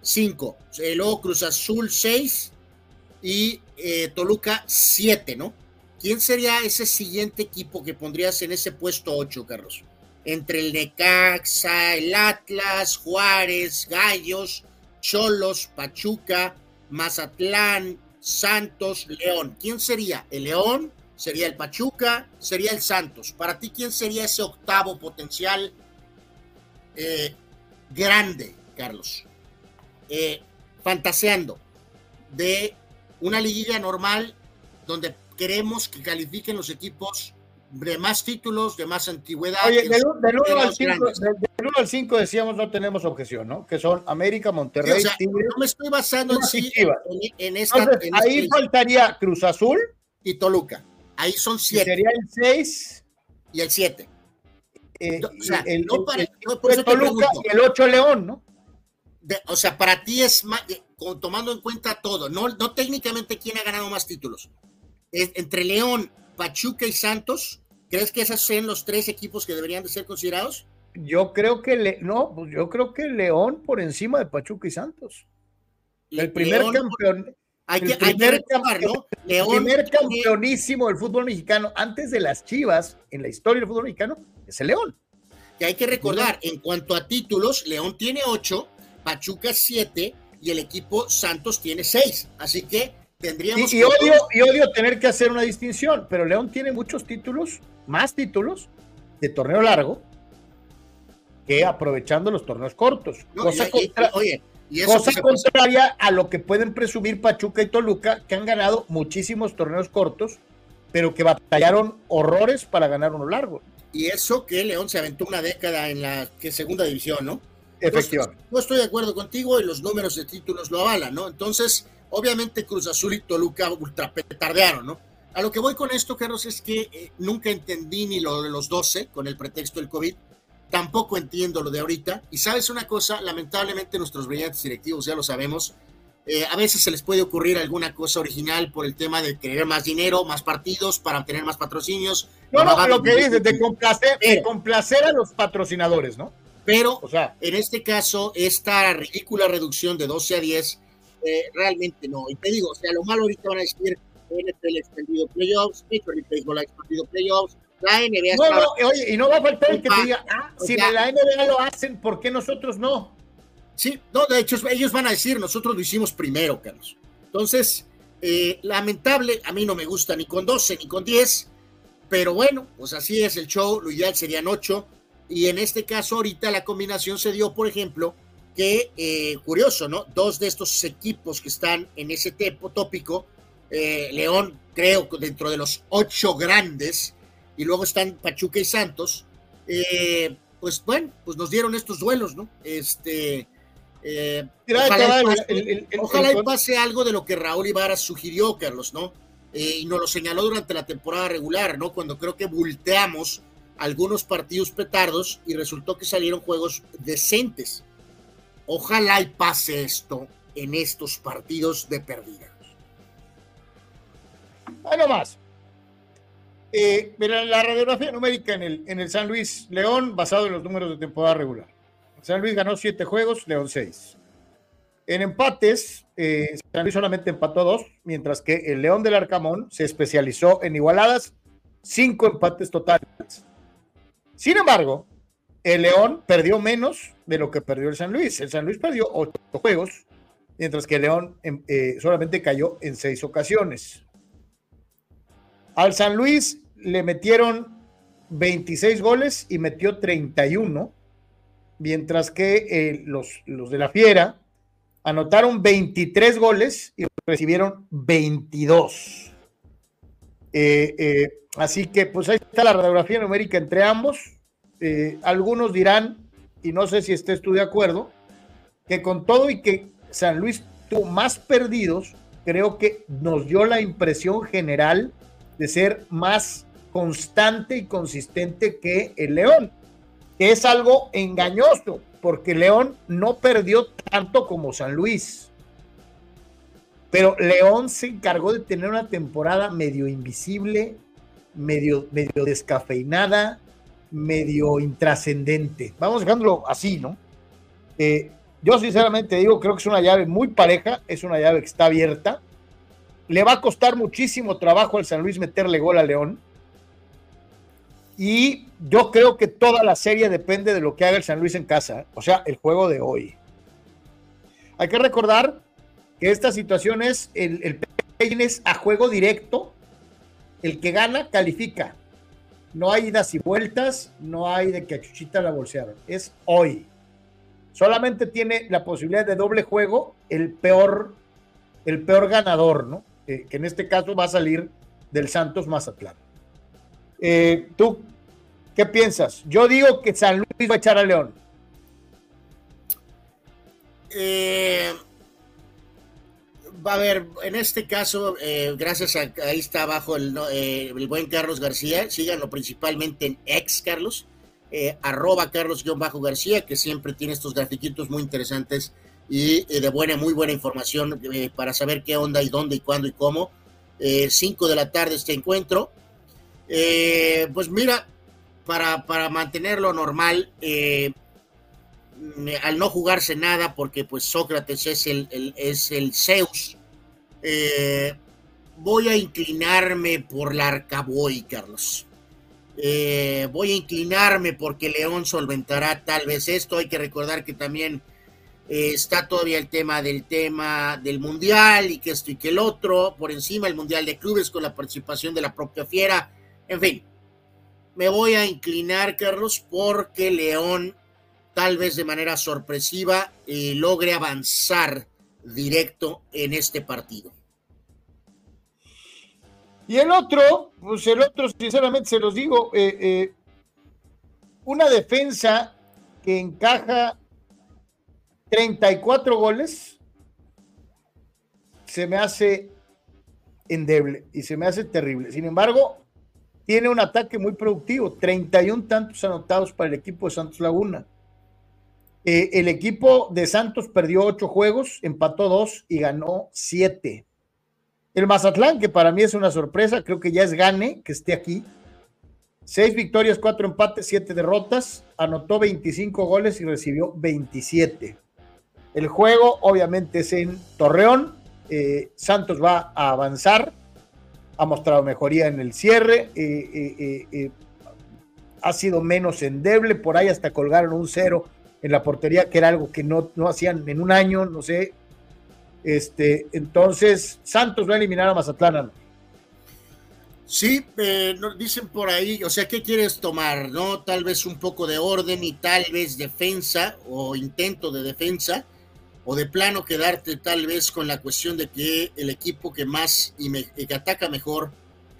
cinco. Eh, luego Cruz Azul, seis. Y Toluca, siete, ¿no? ¿Quién sería ese siguiente equipo que pondrías en ese puesto ocho, Carlos? Entre el Necaxa, el Atlas, Juárez, Gallos, Cholos, Pachuca, Mazatlán, Santos, León. ¿Quién sería? ¿El León? ¿Sería el Pachuca? ¿Sería el Santos? Para ti, ¿quién sería ese octavo potencial eh, grande, Carlos? Eh, fantaseando de una liguilla normal donde queremos que califiquen los equipos de más títulos, de más antigüedad. Oye, del 1 al 5 decíamos no tenemos objeción, ¿no? Que son América, Monterrey, Tigres. No me estoy basando en sí en, esta. ahí faltaría Cruz Azul y Toluca. Ahí son siete. Sería el 6 y el 7. Eh, o sea, el, no para, Toluca y el 8 León, ¿no? o sea, para ti es más, eh, tomando en cuenta todo, no, no técnicamente quién ha ganado más títulos. entre León, Pachuca y Santos, ¿Crees que esos sean los tres equipos que deberían de ser considerados? Yo creo que le, no, pues yo creo que León por encima de Pachuca y Santos. El primer campeón. Hay que, el primer, campeón, el primer campeonísimo del fútbol mexicano antes de las Chivas en la historia del fútbol mexicano es el León. Que hay que recordar, en cuanto a títulos, León tiene ocho, Pachuca siete y el equipo Santos tiene seis. Así que tendríamos. Y, odio, y odio tener que hacer una distinción, pero León tiene muchos títulos más títulos de torneo largo que aprovechando los torneos cortos. cosa, contraria a lo que pueden presumir Pachuca y Toluca, que han ganado muchísimos torneos cortos, pero que batallaron horrores para ganar uno largo. Y eso que León se aventó una década en la que segunda división, ¿no? Efectivamente. No estoy de acuerdo contigo y los números de títulos lo avalan, ¿no? Entonces, obviamente Cruz Azul y Toluca ultra tardearon, ¿no? A lo que voy con esto, Carlos, es que eh, nunca entendí ni lo de los 12 con el pretexto del COVID, tampoco entiendo lo de ahorita. Y sabes una cosa, lamentablemente nuestros brillantes directivos ya lo sabemos, eh, a veces se les puede ocurrir alguna cosa original por el tema de querer más dinero, más partidos para obtener más patrocinios. No, no, lo que dices, de complacer, de complacer a los patrocinadores, ¿no? Pero o sea, en este caso, esta ridícula reducción de 12 a 10, eh, realmente no. Y te digo, o sea, lo malo ahorita van a decir, NFL extendido playoffs, Major League Baseball ha extendido playoffs, la NBA no, no, oye, y no va a faltar el que te diga, ah, si en la NBA lo hacen, ¿por qué nosotros no? Sí, no, de hecho, ellos van a decir, nosotros lo hicimos primero, Carlos. Entonces, eh, lamentable, a mí no me gusta ni con 12 ni con 10, pero bueno, pues así es el show, lo ideal serían 8, y en este caso ahorita la combinación se dio, por ejemplo, que, eh, curioso, ¿no? Dos de estos equipos que están en ese tópico eh, León, creo, dentro de los ocho grandes, y luego están Pachuca y Santos, eh, pues bueno, pues nos dieron estos duelos, ¿no? Este, eh, ojalá, y pase, algo de lo que Raúl Ibarra sugirió, Carlos, ¿no? y nos lo señaló durante la temporada regular, ¿no? Cuando creo que volteamos algunos partidos petardos y resultó que salieron juegos decentes. Ojalá y pase esto en estos partidos de pérdida. Bueno, más. Eh, mira, la radiografía numérica en el, en el San Luis León, basado en los números de temporada regular. San Luis ganó siete juegos, León seis. En empates, eh, San Luis solamente empató dos, mientras que el León del Arcamón se especializó en igualadas, cinco empates totales. Sin embargo, el León perdió menos de lo que perdió el San Luis. El San Luis perdió ocho juegos, mientras que el León em, eh, solamente cayó en seis ocasiones. Al San Luis le metieron 26 goles y metió 31, mientras que eh, los, los de la Fiera anotaron 23 goles y recibieron 22. Eh, eh, así que pues ahí está la radiografía numérica entre ambos. algunos dirán, y no sé si estés tú de acuerdo, que con todo y que San Luis tuvo más perdidos, creo que nos dio la impresión general de ser más constante y consistente que el León, que es algo engañoso, porque León no perdió tanto como San Luis. pero León se encargó de tener una temporada medio invisible, medio, medio descafeinada, medio intrascendente. Vamos dejándolo así, ¿no? Eh, yo sinceramente digo, creo que es una llave muy pareja, es una llave que está abierta. Le va a costar muchísimo trabajo al San Luis meterle gol a León. Y yo creo que toda la serie depende de lo que haga el San Luis en casa, o sea, el juego de hoy. Hay que recordar que esta situación es el, el a juego directo. El que gana califica. No hay idas y vueltas, no hay de que a Chuchita la bolsearon. Es hoy. Solamente tiene la posibilidad de doble juego el peor, el peor ganador, ¿no? que en este caso va a salir del Santos Mazatlán. Eh, ¿Tú qué piensas? Yo digo que San Luis va a echar a León. Eh, a ver, en este caso, eh, gracias a ahí está abajo el, el, buen Carlos García, síganlo principalmente en ex Carlos, arroba Carlos-García, que siempre tiene estos grafiquitos muy interesantes y de buena, muy buena información para saber qué onda y dónde y cuándo y cómo. 5 de la tarde este encuentro. Eh, pues mira, para, para mantenerlo normal, eh, al no jugarse nada, porque pues Sócrates es el, es el Zeus, eh, voy a inclinarme por la Arcaboy, Carlos. voy a inclinarme porque León solventará tal vez esto. Hay que recordar que también está todavía el tema del tema del mundial y que esto y que el otro. Por encima el mundial de clubes con la participación de la propia Fiera en fin, me voy a inclinar, Carlos, porque León, tal vez de manera sorpresiva, eh, logre avanzar directo en este partido. Y el otro, pues el otro, sinceramente se los digo, eh, eh, una defensa que encaja 34 goles, se me hace endeble y se me hace terrible. Sin embargo, tiene un ataque muy productivo, 31 tantos anotados para el equipo de Santos Laguna. Eh, el equipo de Santos perdió ocho juegos, empató dos y ganó siete. El Mazatlán, que para mí es una sorpresa, creo que ya es gane que esté aquí. Seis victorias, cuatro empates, siete derrotas, anotó 25 goles y recibió 27. El juego obviamente es en Torreón, eh, Santos va a avanzar, ha mostrado mejoría en el cierre, eh, eh, eh, ha sido menos endeble, por ahí hasta colgaron un cero en la portería, que era algo que no, no hacían en un año, no sé. Este, entonces, Santos va a eliminar a Mazatlán. Sí, nos dicen por ahí, o sea, ¿qué quieres tomar? ¿No? Tal vez un poco de orden y tal vez defensa o intento de defensa o de plano quedarte tal vez con la cuestión de que el equipo que más y, que ataca mejor,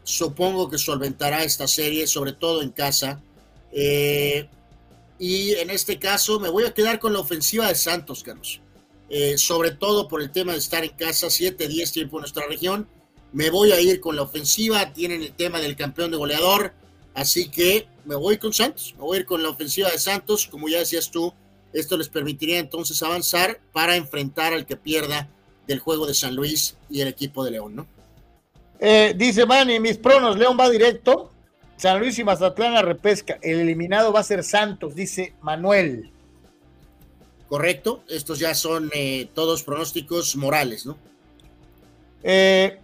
supongo que solventará esta serie, sobre todo en casa. Eh, y en este caso me voy a quedar con la ofensiva de Santos, Carlos. Eh, sobre todo por el tema de estar en casa, 7-10 tiempo en nuestra región. Me voy a ir con la ofensiva, tienen el tema del campeón de goleador, así que me voy con Santos, me voy a ir con la ofensiva de Santos, como ya decías tú, esto les permitiría entonces avanzar para enfrentar al que pierda del juego de San Luis y el equipo de León, ¿no? Eh, dice Manny, mis pronos, León va directo, San Luis y Mazatlán a repesca, el eliminado va a ser Santos, dice Manuel. Correcto, estos ya son eh, todos pronósticos morales, ¿no? Eh,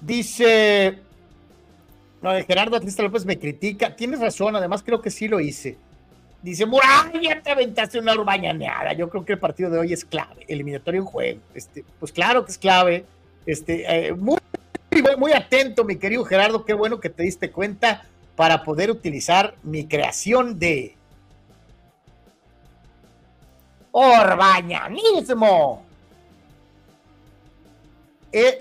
dice, no, Gerardo Atlista López me critica, tienes razón, además creo que sí lo hice. Dice, Muray, ya te aventaste una urbañaneada. Yo creo que el partido de hoy es clave, eliminatorio en juego. Este, pues claro que es clave. Este, eh, muy, muy atento, mi querido Gerardo. Qué bueno que te diste cuenta para poder utilizar mi creación de Orbañanismo. Eh,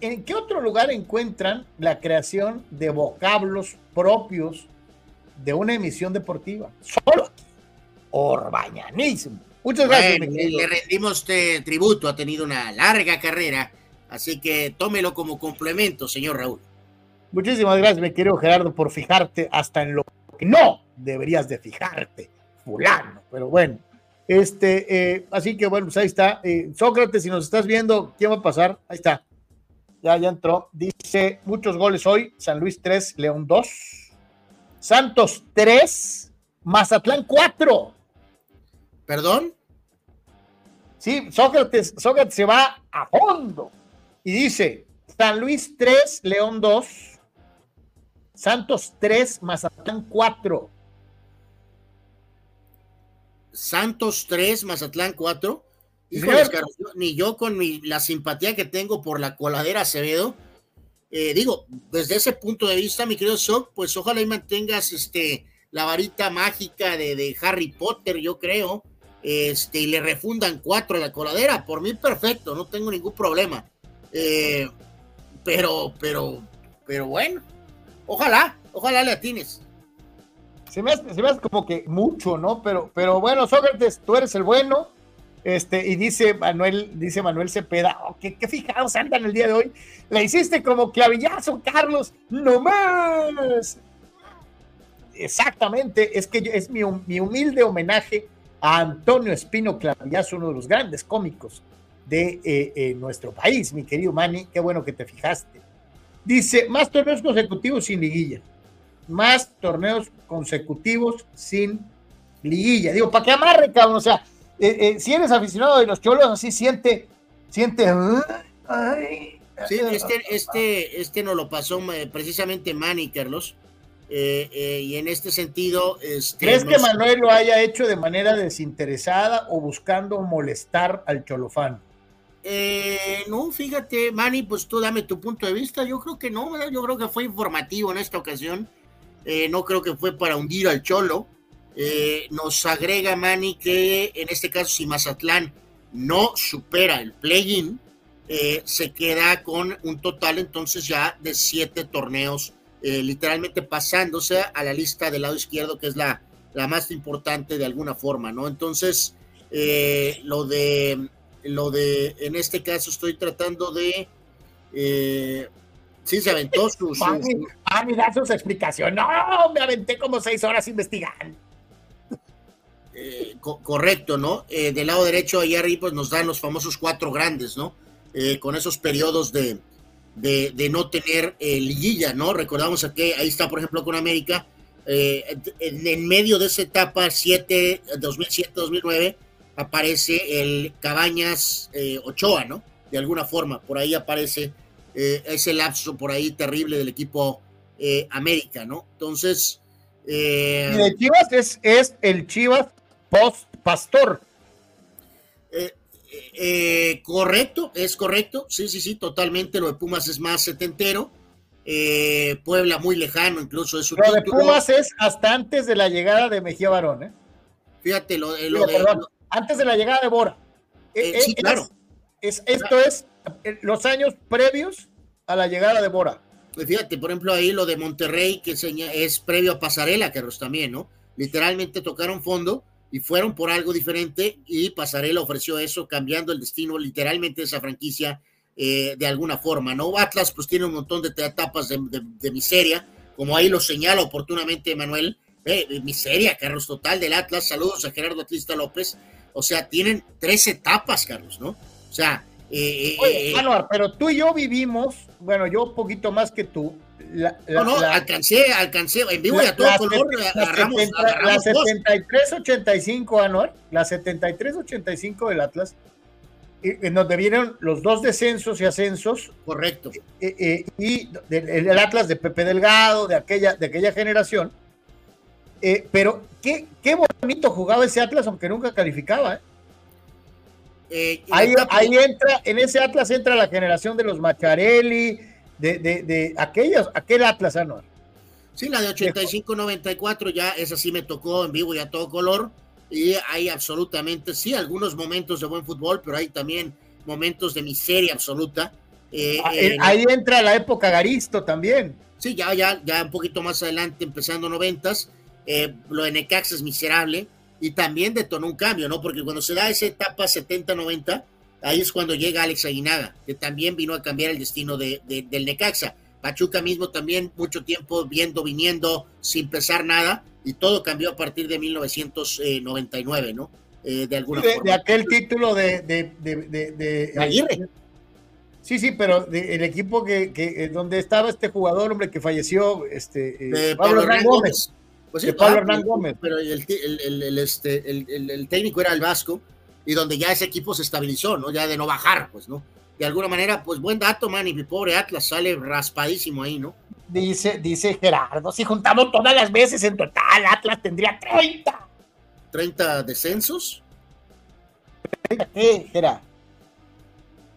¿En qué otro lugar encuentran la creación de vocablos propios de una emisión deportiva. Solo aquí. Orbañanismo. Muchas gracias. le rendimos tributo, ha tenido una larga carrera, así que tómelo como complemento, señor Raúl. Muchísimas gracias, mi querido Gerardo, por fijarte hasta en lo que no deberías de fijarte, fulano. Pero bueno, Este, eh, así que bueno, pues ahí está. Eh, Sócrates, si nos estás viendo, ¿quién va a pasar? Ahí está. Ya, ya entró. Dice, muchos goles hoy. San Luis 3, León 2. Santos 3, Mazatlán 4. ¿Perdón? Sí, Sócrates, Sócrates se va a fondo y dice, San Luis 3, León 2, Santos 3, Mazatlán 4. Santos 3, Mazatlán 4. ni yo con mi, la simpatía que tengo por la coladera Acevedo, eh, digo, desde ese punto de vista, mi querido Soc, pues ojalá y mantengas este, la varita mágica de, de Harry Potter, yo creo, este, y le refundan cuatro a la coladera, por mí perfecto, no tengo ningún problema. Eh, pero, pero, pero bueno, ojalá, ojalá le atines. Se me, hace, se me hace como que mucho, ¿no? Pero, pero bueno, Sócrates, tú eres el bueno. Este, y dice Manuel, dice Manuel Cepeda, oh, qué, qué fijados andan el día de hoy. Le hiciste como clavillazo, Carlos, no más. Exactamente, es que es mi, mi humilde homenaje a Antonio Espino Clavillazo, uno de los grandes cómicos de eh, eh, nuestro país, mi querido Manny, qué bueno que te fijaste. Dice, más torneos consecutivos sin liguilla, más torneos consecutivos sin liguilla. Digo, ¿para qué amarre, cabrón? O sea, eh, si eres aficionado de los cholos, así siente, siente... sí, este, este, este nos lo pasó precisamente Manny, Carlos. y en este sentido... Este, ¿Crees que Manuel lo haya hecho de manera desinteresada o buscando molestar al cholofán? Eh, no, fíjate, Manny, pues tú dame tu punto de vista. Yo creo que no, yo creo que fue informativo en esta ocasión. Eh, no creo que fue para hundir al Cholo. Eh, nos agrega Manny que en este caso, si Mazatlán no supera el play-in, se queda con un total entonces ya de siete torneos, literalmente pasándose a la lista del lado izquierdo, que es la, la más importante de alguna forma, ¿no? Entonces, lo de lo de, en este caso estoy tratando de, eh, sí, se aventó su... Ah, mira sus explicaciones. No, me aventé como seis horas investigando. Eh, correcto, ¿no? Eh, del lado derecho, ahí arriba, pues nos dan los famosos cuatro grandes, ¿no? Eh, con esos periodos de, de, no tener liguilla, ¿no? Recordamos que ahí está, por ejemplo, con América, en, medio de esa etapa 7, 2007-2009, aparece el Cabañas Ochoa, ¿no? De alguna forma, por ahí aparece ese lapso por ahí terrible del equipo América, ¿no? Entonces... y de Chivas es, es el Chivas post Pastor. correcto, es correcto, sí, sí, sí, totalmente. Lo de Pumas es más setentero. Puebla muy lejano, incluso es Lo de Pumas es hasta antes de la llegada de Mejía Barón, ¿eh? Fíjate, lo, lo de, antes de la llegada de Bora. Eh, eh, sí, claro. Es, esto es eh, los años previos a la llegada de Bora. Pues fíjate, por ejemplo, ahí lo de Monterrey, que es previo a Pasarela, Carlos, también, ¿no? Literalmente tocaron fondo y fueron por algo diferente y Pasarela ofreció eso, cambiando el destino literalmente de esa franquicia de alguna forma, ¿no? Atlas pues tiene un montón de etapas de, miseria, como ahí lo señala oportunamente Manuel, miseria, Carlos, total del Atlas, saludos a Gerardo Atlista López, o sea, tienen tres etapas, Carlos, ¿no? O sea... Eh, eh, eh pero tú y yo vivimos, bueno, yo un poquito más que tú. La, no, no, alcancé, alcancé, en vivo y a todo color, agarramos, La 73-85, Anuar, la 73-85 del Atlas, en donde vienen los dos descensos y ascensos. Correcto. y el Atlas de Pepe Delgado, de aquella, de aquella generación, eh, pero qué, qué bonito jugaba ese Atlas, aunque nunca calificaba. ¿eh? Eh, ahí, ahí, entra, en ese Atlas entra la generación de los Macharelli, de, de, de aquellos, aquel Atlas, Anuar. Sí, la de 85-94 ya, esa sí me tocó en vivo y a todo color. Y hay absolutamente, sí, algunos momentos de buen fútbol, pero hay también momentos de miseria absoluta. Ah, ahí entra la época Garisto también. Sí, ya, ya, ya un poquito más adelante, empezando noventas eh, lo de Necaxa es miserable y también detonó un cambio, ¿no? Porque cuando se da esa etapa 70-90, ahí es cuando llega Alex Aguinaga, que también vino a cambiar el destino de, del Necaxa. Pachuca mismo también mucho tiempo viendo, viniendo, sin pesar nada, y todo cambió a partir de 1999, ¿no? eh, de alguna de, forma. de aquel título de, de, de, Aguirre. Sí, sí, pero el equipo que, que eh, donde estaba este jugador, hombre, que falleció, este, eh, Pablo Hernán Gómez. Pues De Pablo ah, Hernán pero- Gómez. Pero el, ti- el- el- el, este, el técnico era el Vasco, y donde ya ese equipo se estabilizó, ¿no? Ya de no bajar, pues, ¿no? De alguna manera, pues buen dato, man, y mi pobre Atlas sale raspadísimo ahí, ¿no? Dice, dice Gerardo, si juntamos todas las veces en total, Atlas tendría 30. 30 descensos, ¿Qué, Gerardo?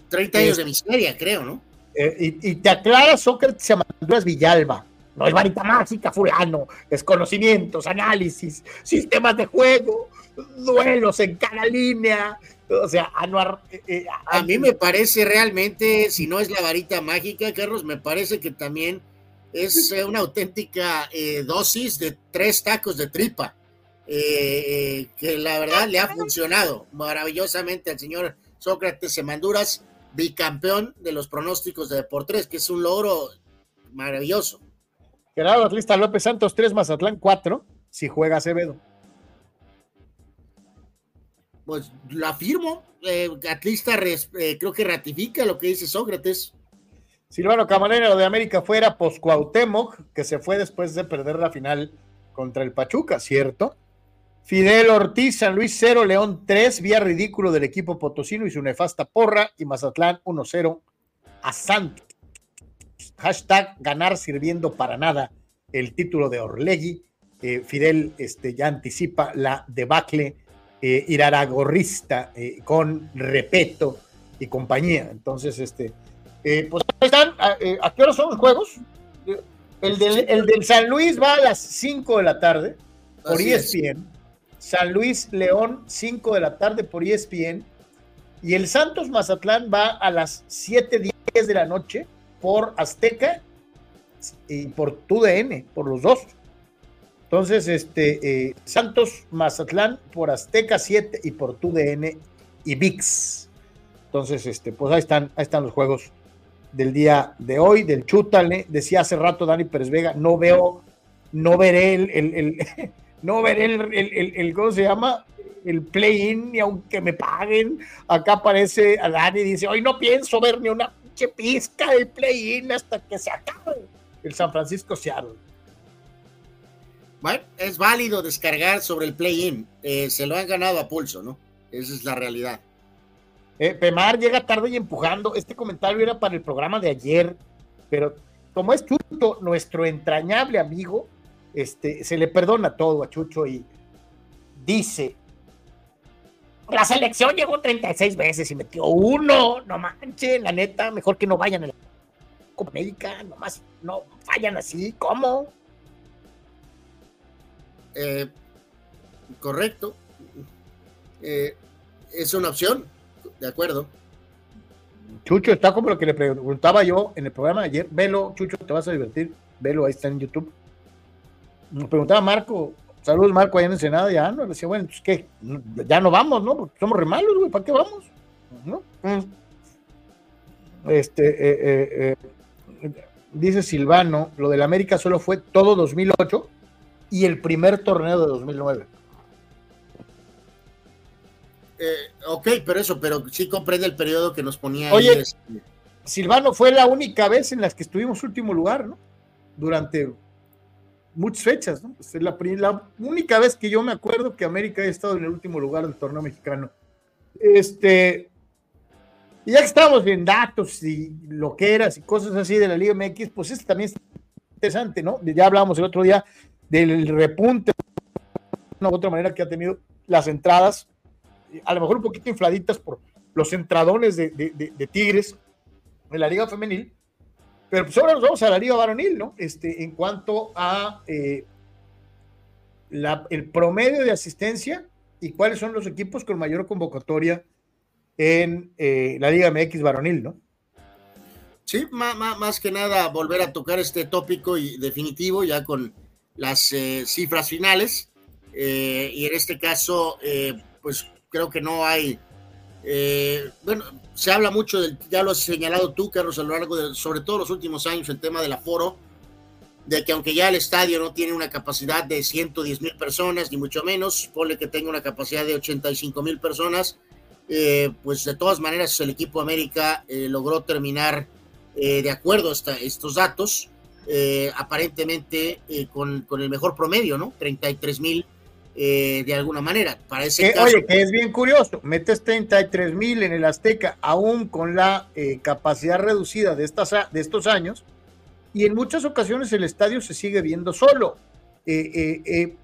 30 años de miseria, creo, ¿no? Eh, y, y te aclara Sócrates Amanduras Villalba. No es varita mágica, fulano. Es conocimientos, análisis, sistemas de juego, duelos en cada línea. O sea, Anuar. eh, eh, A mí me parece realmente, si no es la varita mágica, Carlos, me parece que también es eh, una auténtica eh, dosis de tres tacos de tripa, eh, que la verdad le ha funcionado maravillosamente al señor Sócrates Semanduras, bicampeón de los pronósticos de Deportes, que es un logro maravilloso. Gerardo Atlista López Santos 3, Mazatlán 4, si juega Acevedo. Pues lo afirmo, eh, Atlista eh, creo que ratifica lo que dice Sócrates. Silvano Camarena, de América fuera Poscuautemoc, que se fue después de perder la final contra el Pachuca, ¿cierto? Fidel Ortiz, San Luis 0, León 3, vía ridículo del equipo potosino y su nefasta porra, y Mazatlán 1-0 a Santos. Hashtag ganar sirviendo para nada el título de Orlegui. Eh, Fidel este, ya anticipa la debacle eh, iraragorrista eh, con Repeto y compañía. Entonces, este, eh, pues ahí están. ¿A, eh, ¿a qué hora son los juegos? El del, el del San Luis va a las 5 de la tarde por Así es. ESPN. San Luis León, 5 de la tarde por E ESPN. Y el Santos Mazatlán va a las 7:10 de la noche por Azteca y por TUDN, por los dos. Entonces, este eh, Santos Mazatlán por Azteca 7 y por TUDN y VIX. Entonces, este, pues ahí están, ahí están los juegos del día de hoy, del Chútale. Decía hace rato Dani Pérez Vega, no veo, no veré el, el- no veré el- el- ¿cómo se llama? El play-in, ni aunque me paguen. Acá aparece a Dani y dice, hoy no pienso ver ni una pinche pizca del play-in hasta que se acabe el San Francisco Seattle. Bueno, es válido descargar sobre el play-in. eh, se lo han ganado a pulso, ¿no? Esa es la realidad. Eh, Pemar llega tarde y empujando. Este comentario era para el programa de ayer, pero como es Chucho, nuestro entrañable amigo, este, se le perdona todo a Chucho y dice: La selección llegó 36 veces y metió uno. No manchen, la neta, mejor que no vayan a la Copa América, nomás no fallan así. ¿Cómo? Eh, correcto. Eh, es una opción, de acuerdo. Chucho está como lo que le preguntaba yo en el programa de ayer. Velo, Chucho, te vas a divertir. Velo, ahí está en YouTube. Me preguntaba Marco, saludos Marco, allá en Ensenada, ya no. Le decía, bueno, pues qué, ya no vamos, ¿no? Porque somos re malos, güey, ¿para qué vamos? ¿No? Este, eh, eh, eh, dice Silvano, lo del América solo fue todo 2008 y el primer torneo de 2009. Eh, ok, pero eso, pero sí comprende el periodo que nos ponía Oye, ahí, este, Silvano fue la única vez en las que estuvimos último lugar, ¿no? Durante muchas fechas, ¿no? Es la, la única vez que yo me acuerdo que América ha estado en el último lugar del torneo mexicano. Este, y ya que estamos en datos y loqueras y cosas así de la Liga MX, pues este también es interesante, ¿no? Ya hablábamos el otro día del repunte, de una u otra manera que ha tenido las entradas, a lo mejor un poquito infladitas por los entradones de, de- Tigres en la Liga Femenil, pero pues ahora nos vamos a la Liga Varonil, ¿no? Este, en cuanto a eh, la- el promedio de asistencia y cuáles son los equipos con mayor convocatoria en eh, la Liga MX Varonil, ¿no? Sí, ma- más que nada volver a tocar este tópico y definitivo ya con las eh, cifras finales. eh, y en este caso, eh, pues creo que no hay, eh, bueno, se habla mucho, del, ya lo has señalado tú, Carlos, a lo largo de, sobre todo los últimos años, el tema del aforo. de que aunque ya el estadio no tiene una capacidad de 110 mil personas, ni mucho menos, ponle que tenga una capacidad de 85 mil personas, eh, pues de todas maneras el equipo América eh, logró terminar eh, de acuerdo a estos datos, aparentemente con, con, el mejor promedio, ¿no? 33 mil de alguna manera. Para ese caso, oye, que es bien curioso, metes 33 mil en el Azteca, aún con la capacidad reducida de, estas, de estos años, y en muchas ocasiones el estadio se sigue viendo solo. En,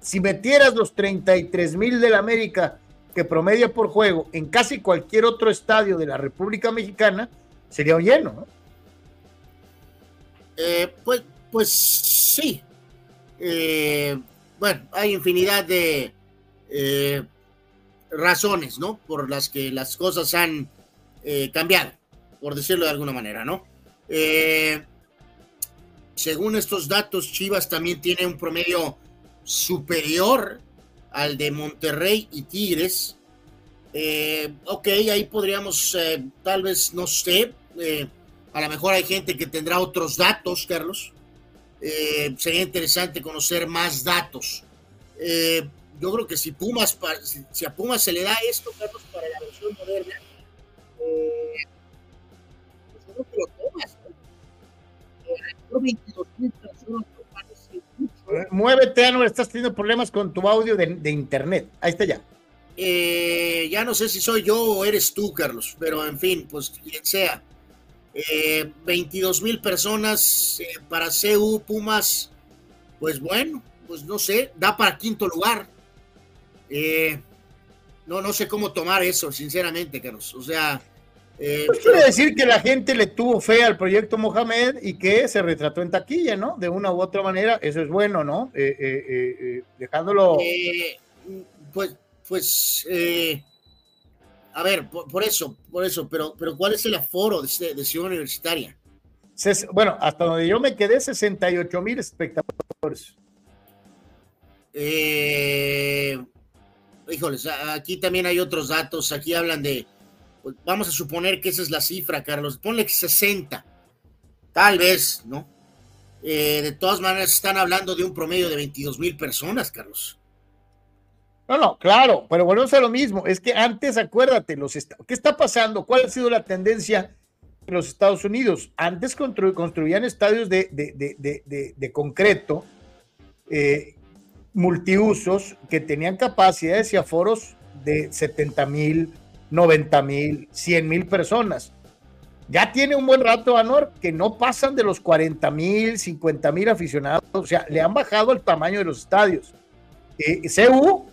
si metieras los 33 mil del América que promedia por juego en casi cualquier otro estadio de la República Mexicana, sería un lleno, ¿no? Eh, pues, pues sí. Eh, bueno, hay infinidad de eh, razones, ¿no? Por las que las cosas han cambiado, por decirlo de alguna manera, ¿no? según estos datos, Chivas también tiene un promedio superior al de Monterrey y Tigres. Ok, ahí podríamos, tal vez, no sé, a lo mejor hay gente que tendrá otros datos, Carlos. sería interesante conocer más datos. yo creo que si Pumas, si, a Pumas se le da esto, Carlos, para la versión moderna, pues yo creo que lo tomas. ¿no? 22 mil personas Muévete, no estás teniendo problemas con tu audio de, internet. Ahí está ya. Eh, ya no sé si soy yo o eres tú, Carlos, pero en fin, pues quien sea. 22 eh, mil personas eh, para CU Pumas, pues bueno, pues no sé, da para quinto lugar. no, no sé cómo tomar eso, sinceramente, Carlos. O sea, eh, pues quiere decir que la gente le tuvo fe al proyecto Mohamed y que se retrató en taquilla, ¿no? De una u otra manera, eso es bueno, ¿no? Eh, eh, dejándolo. pues, pues, a ver, por, eso, por eso, pero, pero ¿cuál es el aforo de, este, de Ciudad Universitaria? bueno, hasta donde yo me quedé, 68 mil espectadores. híjoles, aquí también hay otros datos, aquí hablan de pues vamos a suponer que esa es la cifra, Carlos, ponle 60, tal vez, ¿no? Eh, de todas maneras, están hablando de un promedio de 22 mil personas, Carlos. No, no, claro, pero volvemos a lo mismo. Es que antes, acuérdate, los ¿qué está pasando? ¿Cuál ha sido la tendencia en los Estados Unidos? Antes construían estadios de, de, concreto, eh, multiusos, que tenían capacidades y aforos de 70 mil, 90 mil, 100 mil personas. Ya tiene un buen rato, Anor, que no pasan de los 40 mil, 50 mil aficionados. O sea, le han bajado el tamaño de los estadios. Eh, CU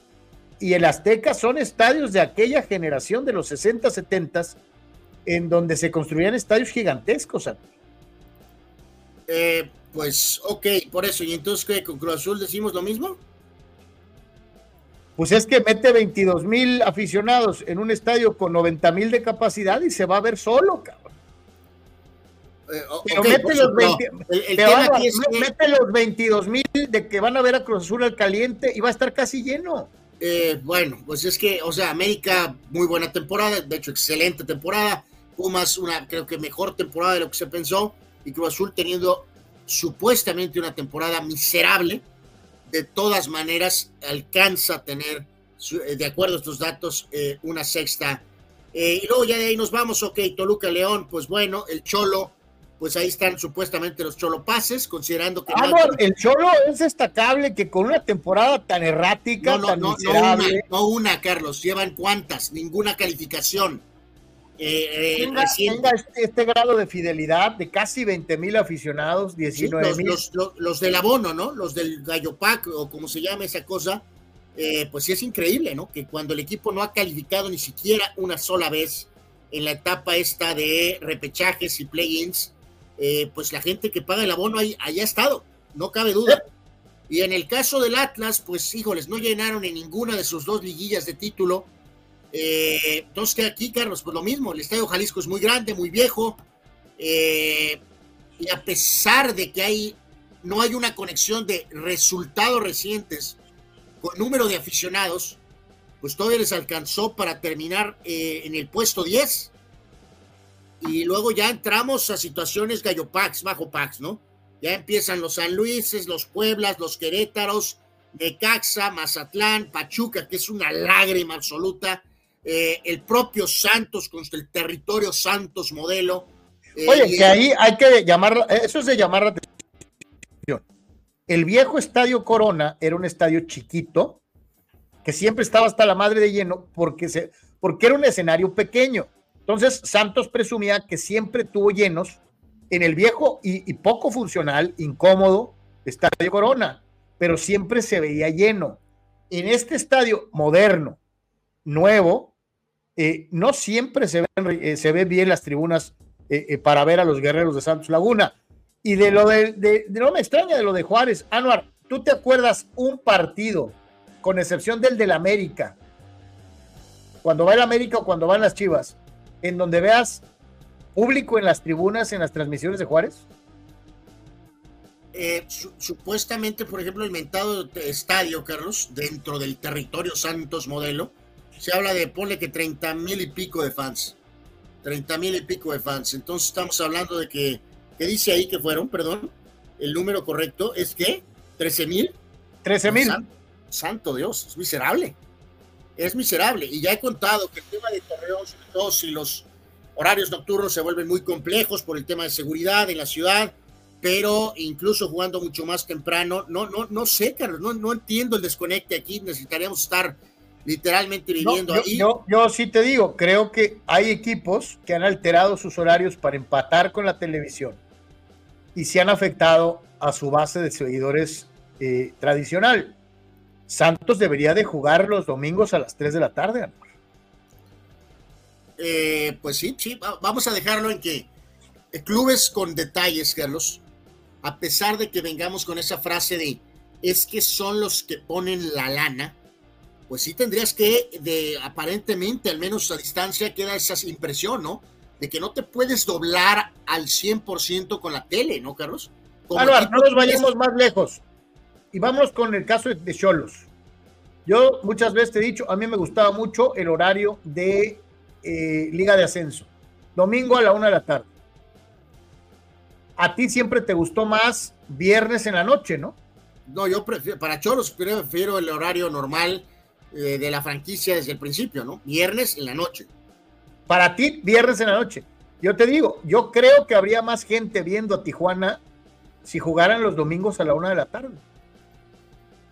y el Azteca son estadios de aquella generación de los 60, 70 en donde se construían estadios gigantescos. Eh, pues, ok, por eso. ¿Y entonces qué? ¿Con Cruz Azul decimos lo mismo? pues es que mete 22 mil aficionados en un estadio con 90 mil de capacidad y se va a ver solo, cabrón. Pero mete, los, 22 mil de que van a ver a Cruz Azul al caliente y va a estar casi lleno. Eh, bueno, pues es que, o sea, América, muy buena temporada, de hecho, excelente temporada. Pumas, una, creo que mejor temporada de lo que se pensó. Y Cruz Azul teniendo supuestamente una temporada miserable de todas maneras alcanza a tener, eh, de acuerdo a estos datos, eh, una sexta. Y luego ya de ahí nos vamos, ok, Toluca León, pues bueno, el Cholo, pues ahí están supuestamente los Cholo Pases, considerando que... Ah, el Cholo es destacable que con una temporada tan errática, no, no, no, no, una, no una, Carlos, llevan cuántas, ninguna calificación. Eh, eh, tenga, este, este, grado de fidelidad de casi 20 mil aficionados, 19 mil. los, del abono, ¿no? Los del Gallo Pack o como se llama esa cosa, eh, pues sí es increíble, ¿no? Que cuando el equipo no ha calificado ni siquiera una sola vez en la etapa esta de repechajes y play-ins, pues la gente que paga el abono ahí haya estado, no cabe duda. Y en el caso del Atlas, pues híjoles, no llenaron en ninguna de sus dos liguillas de título eh, entonces, aquí, Carlos, pues lo mismo, el Estadio Jalisco es muy grande, muy viejo, eh, y a pesar de que hay, no hay una conexión de resultados recientes con número de aficionados, pues todavía les alcanzó para terminar eh, en el puesto 10. Y luego ya entramos a situaciones gallo packs, bajo packs, ¿no? Ya empiezan los San Luises, los Pueblas, los Querétaros, Necaxa, Mazatlán, Pachuca, que es una lágrima absoluta, eh, el propio Santos con el territorio Santos modelo. Eh, Oye, que ahí hay que llamar, eso es de llamar la atención. El viejo estadio Corona era un estadio chiquito, que siempre estaba hasta la madre de lleno, porque, se, porque era un escenario pequeño. Entonces, Santos presumía que siempre tuvo llenos en el viejo y, poco funcional, incómodo estadio Corona, pero siempre se veía lleno. En este estadio moderno, nuevo, eh, no siempre se ven, eh, se ven bien las tribunas eh, para ver a los guerreros de Santos Laguna. Y de lo de, no me extraña de lo de Juárez, Anuar, ¿tú te acuerdas un partido, con excepción del del América, cuando va el América o cuando van las Chivas, en donde veas público en las tribunas, en las transmisiones de Juárez? Eh, supuestamente, por ejemplo, el mentado estadio, Carlos, dentro del territorio Santos modelo, se habla de, ponle que 30 mil y pico de fans. 30 mil y pico de fans. Entonces estamos hablando de que, ¿qué dice ahí que fueron? Perdón, el número correcto es que 13 mil. 13 mil. santo Dios, es miserable. Es miserable. Y ya he contado que el tema de Torreón, sobre todo si los horarios nocturnos se vuelven muy complejos por el tema de seguridad en la ciudad, pero incluso jugando mucho más temprano, no, no, no sé, Carlos, no, no entiendo el desconecte aquí, necesitaríamos estar literalmente viviendo yo, ahí. Yo, yo, sí te digo, creo que hay equipos que han alterado sus horarios para empatar con la televisión y se han afectado a su base de seguidores eh, tradicional. Santos debería de jugar los domingos a las 3 de la tarde. Eh, pues sí, sí, vamos a dejarlo en que eh, clubes con detalles, Carlos, a pesar de que vengamos con esa frase de es que son los que ponen la lana, pues sí tendrías que, de aparentemente, al menos a distancia, queda esa impresión, ¿no? De que no te puedes doblar al 100% con la tele, ¿no, Carlos? no nos vayamos más lejos. Y vamos con el caso de Cholos. Yo muchas veces te he dicho, a mí me gustaba mucho el horario de eh, Liga de Ascenso. Domingo a la una de la tarde. A ti siempre te gustó más viernes en la noche, ¿no? No, yo prefiero, para Choros prefiero el horario normal eh, de la franquicia desde el principio, ¿no? Viernes en la noche. Para ti, viernes en la noche. Yo te digo, yo creo que habría más gente viendo a Tijuana si jugaran los domingos a la una de la tarde.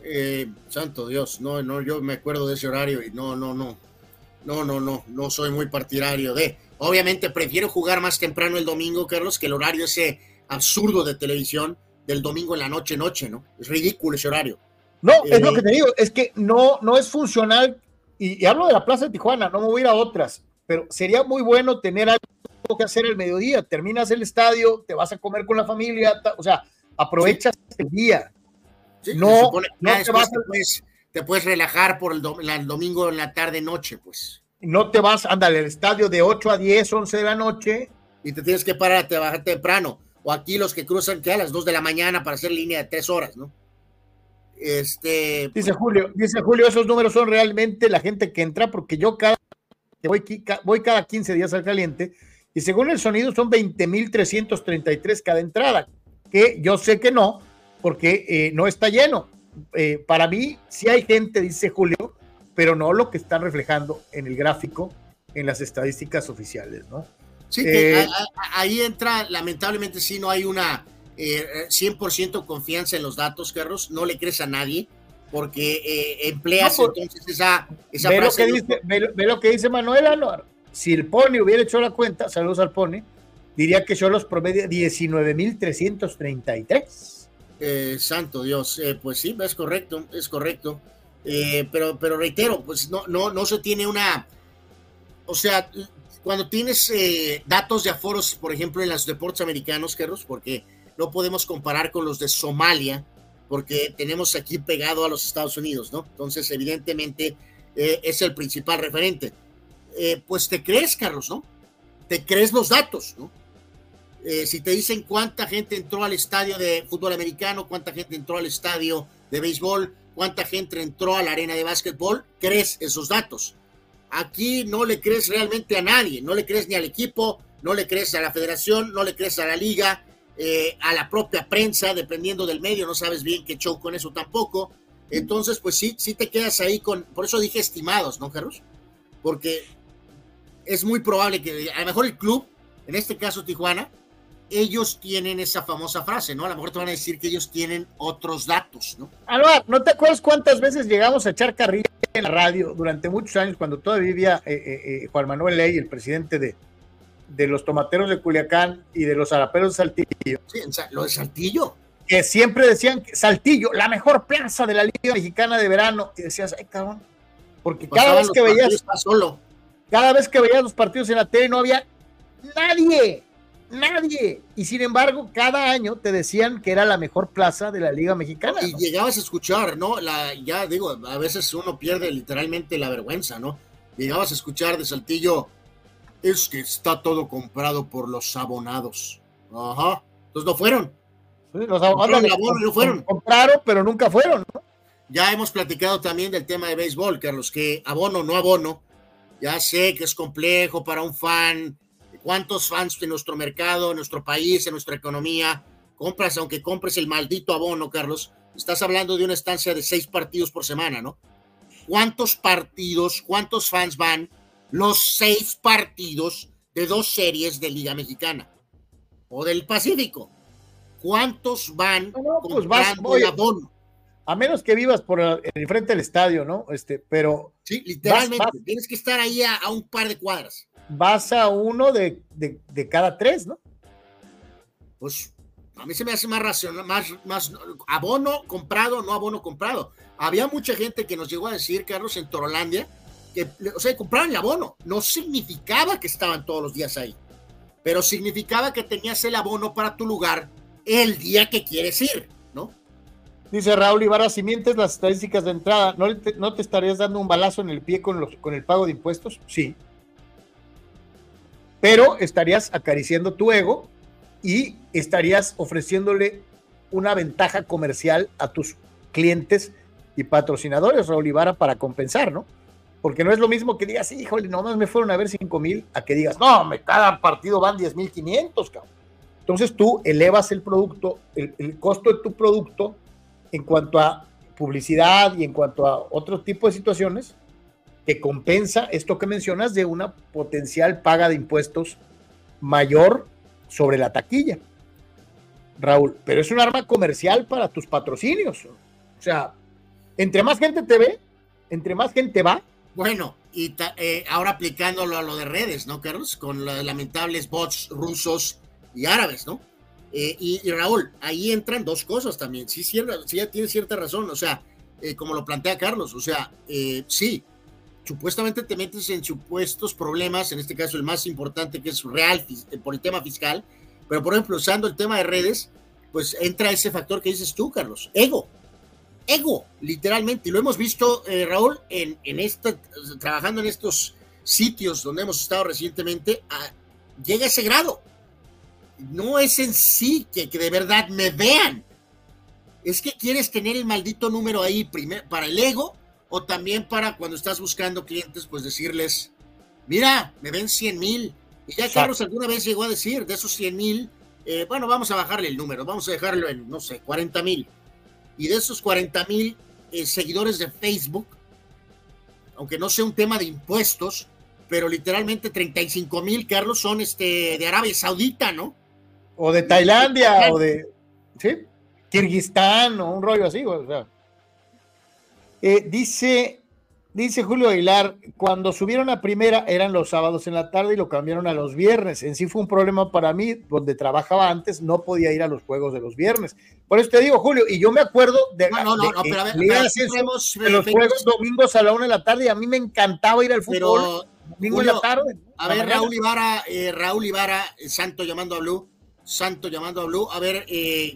Eh, santo Dios, no, no, yo me acuerdo de ese horario y no, no, no, no, no, no, no soy muy partidario de. Obviamente prefiero jugar más temprano el domingo, Carlos, que el horario ese absurdo de televisión del domingo en la noche, noche, ¿no? Es ridículo ese horario. No, es lo eh, que te digo, es que no, no es funcional. Y, hablo de la Plaza de Tijuana, no me voy a ir a otras, pero sería muy bueno tener algo que hacer el mediodía. Terminas el estadio, te vas a comer con la familia, o sea, aprovechas el día. No, no te vas a te puedes relajar por el, domingo en la tarde noche, pues. No te vas, ándale, al estadio de 8 a 10, 11 de la noche. Y te tienes que parar, te bajar temprano. O aquí los que cruzan que a las 2 de la mañana para hacer línea de 3 horas, ¿no? Este. Dice Julio, dice Julio, esos números son realmente la gente que entra, porque yo cada voy, voy cada 15 días al caliente, y según el sonido son 20.333 cada entrada, que yo sé que no, porque eh, no está lleno eh, para mí sí hay gente, dice Julio, pero no lo que están reflejando en el gráfico, en las estadísticas oficiales, ¿no? Sí, eh, ahí entra, lamentablemente sí, no hay una 100% eh, confianza en los datos, Carlos, no le crees a nadie, porque empleas entonces esa, esa ve Lo que dice, ve, lo que dice Manuel Anuar. Si el Pony hubiera hecho la cuenta, saludos al Pony, diría que son los promedio 19.333. Eh, santo Dios, eh, pues sí, es correcto, es correcto. Eh, pero, pero reitero, pues no, no, no se tiene una, o sea, cuando tienes datos de aforos, por ejemplo, en los deportes americanos, Carlos, porque no podemos comparar con los de Somalia, porque tenemos aquí pegado a los Estados Unidos, ¿no? Entonces, evidentemente, es el principal referente. pues te crees, Carlos, ¿no? Te crees los datos, ¿no? Eh, si te dicen cuánta gente entró al estadio de fútbol americano, cuánta gente entró al estadio de béisbol, cuánta gente entró a la arena de básquetbol, crees esos datos. Aquí no le crees realmente a nadie, no le crees ni al equipo, no le crees a la federación, no le crees a la liga, eh, a la propia prensa, dependiendo del medio, no sabes bien qué show con eso tampoco. Entonces, pues sí, sí te quedas ahí con, por eso dije estimados, ¿no, Carlos? Porque es muy probable que a lo mejor el club, en este caso Tijuana, ellos tienen esa famosa frase, ¿no? A lo mejor te van a decir que ellos tienen otros datos, ¿no? Alvar, ¿no te acuerdas cuántas veces llegamos a echar carrilla en la radio durante muchos años cuando todavía vivía eh, eh, eh, Juan Manuel Ley, el presidente de, de los tomateros de Culiacán y de los araperos de Saltillo? Sí, lo de Saltillo. Que siempre decían que Saltillo, la mejor plaza de la Liga Mexicana de Verano. Y decías, ay, cabrón. Porque cada vez que veías. Solo. Cada vez que veías los partidos en la tele no había nadie Nadie. Y sin embargo, cada año te decían que era la mejor plaza de la Liga Mexicana. Y llegabas a escuchar, ¿no? La, ya digo, a veces uno pierde literalmente la vergüenza, ¿no? Llegabas a escuchar de Saltillo, es que está todo comprado por los abonados. Ajá. Entonces no fueron. los abonados no fueron. Compraron, pero nunca fueron, ¿no? Ya hemos platicado también del tema de béisbol, Carlos, que abono, no abono. Ya sé que es complejo para un fan ¿Cuántos fans de nuestro mercado, en nuestro país, en nuestra economía, compras, aunque compres el maldito abono, Carlos? Estás hablando de una estancia de seis partidos por semana, ¿no? ¿Cuántos partidos, cuántos fans van los seis partidos de dos series de Liga Mexicana o del Pacífico? ¿Cuántos van pues comprando el abono? A menos que vivas por el, frente del estadio, ¿no? Este, pero. Sí, literalmente. Tienes que estar ahí a un par de cuadras vas a uno de, cada tres, ¿no? Pues a mí se me hace más racional, más, más abono comprado, no abono comprado. Había mucha gente que nos llegó a decir, Carlos, en Torolandia, que, o sea, compraban el abono. No significaba que estaban todos los días ahí, pero significaba que tenías el abono para tu lugar el día que quieres ir, ¿no? Dice Raúl Ibarra, si mientes las estadísticas de entrada, ¿no te, ¿no te estarías dando un balazo en el pie con, los, con el pago de impuestos? Sí pero estarías acariciando tu ego y estarías ofreciéndole una ventaja comercial a tus clientes y patrocinadores, Raúl Ibarra, para compensar, ¿no? Porque no es lo mismo que digas, híjole, nomás me fueron a ver 5 mil, a que digas, no, me, cada partido van 10 mil 500, cabrón. Entonces tú elevas el producto, el, el costo de tu producto en cuanto a publicidad y en cuanto a otro tipo de situaciones, que compensa esto que mencionas de una potencial paga de impuestos mayor sobre la taquilla. Raúl, pero es un arma comercial para tus patrocinios. O sea, entre más gente te ve, entre más gente va. Bueno, y eh, ahora aplicándolo a lo de redes, ¿no, Carlos? Con los lamentables bots rusos y árabes, ¿no? Eh, y, Raúl, ahí entran dos cosas también. Sí, sí, sí tiene cierta razón. O sea, eh, como lo plantea Carlos, o sea, sí, supuestamente te metes en supuestos problemas, en este caso el más importante que es real eh, por el tema fiscal, pero por ejemplo, usando el tema de redes, pues entra ese factor que dices tú, Carlos, ego, ego, literalmente, y lo hemos visto, eh, Raúl, en, en esta, trabajando en estos sitios donde hemos estado recientemente, llega a ese grado. No es en sí que, que de verdad me vean, es que quieres tener el maldito número ahí para el ego o también para cuando estás buscando clientes, pues decirles, mira, me ven 100 mil. Y ya Carlos alguna vez llegó a decir, de esos 100 mil, eh, bueno, vamos a bajarle el número, vamos a dejarlo en, no sé, 40 mil. Y de esos 40 mil eh, seguidores de Facebook, aunque no sea un tema de impuestos, pero literalmente 35 mil, Carlos, son este, de Arabia Saudita, ¿no? O de Tailandia, o de, ¿sí? Kirguistán, o un rollo así, o sea. Eh, dice, dice Julio Aguilar, cuando subieron a primera eran los sábados en la tarde y lo cambiaron a los viernes. En sí fue un problema para mí, donde trabajaba antes, no podía ir a los juegos de los viernes. Por eso te digo, Julio, y yo me acuerdo de, no, no, no, pero a ver, los juegos domingos a la una de la tarde y a mí me encantaba ir al fútbol. domingo en la tarde. A ver, Raúl Ibarra, eh, Raúl Ibarra, eh, Santo llamando a Blue, Santo llamando a Blue. A ver,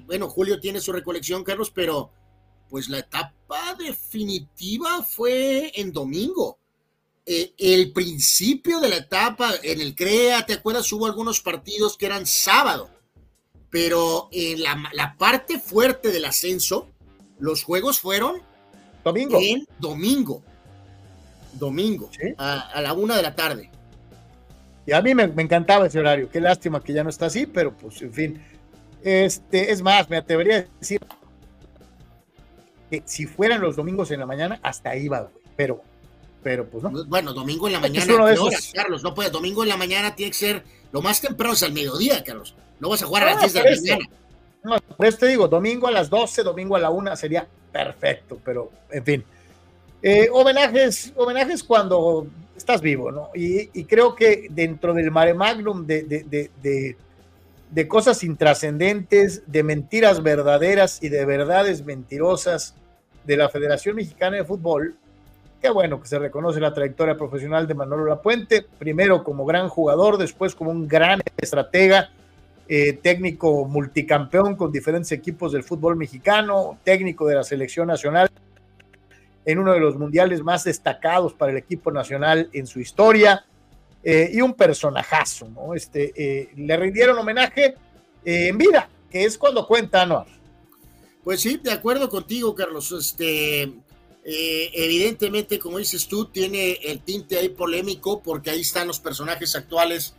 bueno, Julio tiene su recolección, Carlos, pero pues la etapa definitiva fue en domingo. Eh, el principio de la etapa en el CREA, ¿te acuerdas? Hubo algunos partidos que eran sábado, pero en la, parte fuerte del ascenso, los juegos fueron domingo. en domingo. Domingo, a, la una de la tarde. Y a mí me, me, encantaba ese horario. Qué lástima que ya no está así, pero pues en fin. Este, es más, me atrevería a decir que si fueran los domingos en la mañana, hasta iba, güey. Pero, pero pues no. Bueno, domingo en la mañana, horas, Carlos? No puede, domingo en la mañana tiene que ser lo más temprano, es al mediodía, Carlos. No vas a jugar a las 10 de la mañana. No, por eso te digo, domingo a las 12, domingo a la 1 sería perfecto, pero en fin. Eh, homenajes, homenajes cuando estás vivo, ¿no? Y, creo que dentro del mare magnum de, de, de cosas intrascendentes, de mentiras verdaderas y de verdades mentirosas de la Federación Mexicana de Fútbol, qué bueno que se reconoce la trayectoria profesional de Manolo Lapuente, primero como gran jugador, después como un gran estratega, eh, técnico multicampeón con diferentes equipos del fútbol mexicano, técnico de la selección nacional en uno de los mundiales más destacados para el equipo nacional en su historia eh, y un personajazo, ¿no? Este, eh, le rindieron homenaje en vida, que es cuando cuenta Anuar. Pues sí, de acuerdo contigo, Carlos. Este, evidentemente, como dices tú, tiene el tinte ahí polémico porque ahí están los personajes actuales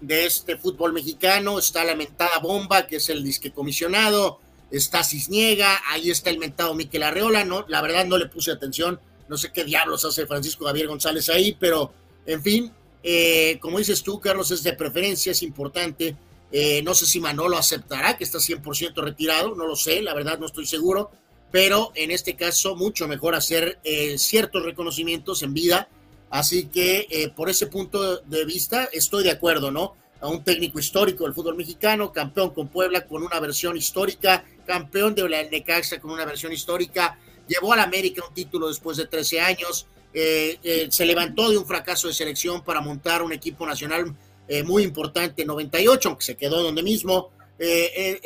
de este fútbol mexicano. Está la mentada Bomba, que es el disque comisionado. Está Cisniega, ahí está el mentado Miquel Arreola. No, la verdad no le puse atención. No sé qué diablos hace Francisco Javier González ahí, pero en fin, eh, como dices tú, Carlos, es de preferencia, es importante. Eh, no sé si Manolo aceptará que está 100% retirado, no lo sé, la verdad no estoy seguro, pero en este caso mucho mejor hacer eh, ciertos reconocimientos en vida Así que eh, por ese punto de vista estoy de acuerdo, ¿no? A un técnico histórico del fútbol mexicano, campeón con Puebla con una versión histórica, campeón de la Necaxa con una versión histórica, llevó al América un título después de 13 años, se levantó de un fracaso de selección para montar un equipo nacional muy importante en 98, aunque se quedó donde mismo,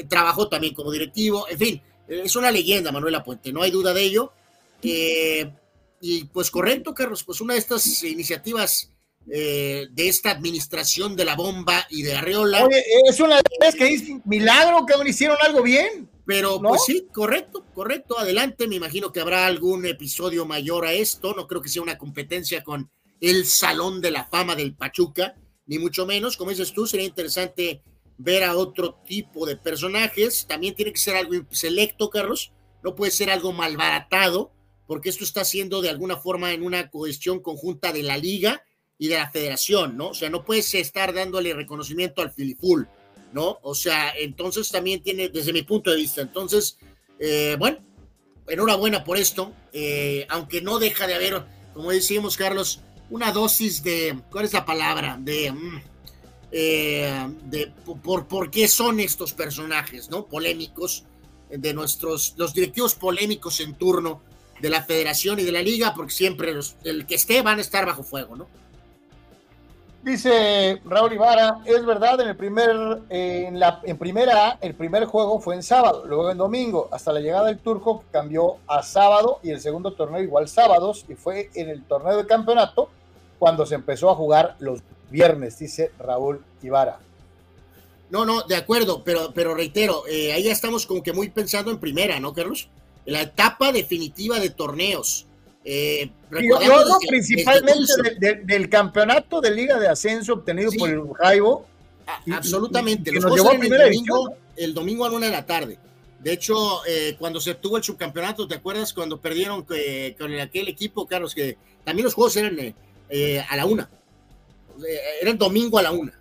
trabajó también como directivo, en fin, es una leyenda Manuela Puente, no hay duda de ello. Y pues correcto, Carlos, pues una de estas iniciativas eh, de esta administración de la bomba y de Arreola. Oye, es una vez que es milagro que hicieron algo bien. Pero pues sí, correcto, correcto, adelante. Me imagino que habrá algún episodio mayor a esto. No creo que sea una competencia con el Salón de la Fama del Pachuca, ni mucho menos. Como dices tú, sería interesante ver a otro tipo de personajes. También tiene que ser algo selecto, Carlos. No puede ser algo malbaratado porque esto está siendo de alguna forma en una cuestión conjunta de la liga y de la federación, ¿no? O sea, no puedes estar dándole reconocimiento al Filiful, ¿no? O sea, entonces también tiene, desde mi punto de vista, entonces, eh, bueno, enhorabuena por esto, eh, aunque no deja de haber, como decíamos, Carlos, una dosis de, ¿cuál es la palabra? De, mm, eh, de por, por qué son estos personajes, ¿no? Polémicos, de nuestros, los directivos polémicos en turno de la federación y de la liga, porque siempre el que esté van a estar bajo fuego, ¿no? Dice Raúl Ibarra, es verdad, en el primer, en la en primera el primer juego fue en sábado, luego en domingo, hasta la llegada del turco cambió a sábado y el segundo torneo igual sábados, y fue en el torneo de campeonato cuando se empezó a jugar los viernes, dice Raúl Ibarra. No, no, de acuerdo, pero, pero reitero, eh, ahí ya estamos como que muy pensando en primera, ¿no, Carlos? la etapa definitiva de torneos. Eh, yo, principalmente del campeonato de Liga de Ascenso obtenido por el Jaibo. absolutamente. Los nos el, domingo, el domingo a una de la tarde. De hecho, eh, cuando se tuvo el subcampeonato, ¿te acuerdas cuando perdieron eh, con aquel equipo, Carlos? Que también los juegos eran eh, a la una. Era el domingo a la una.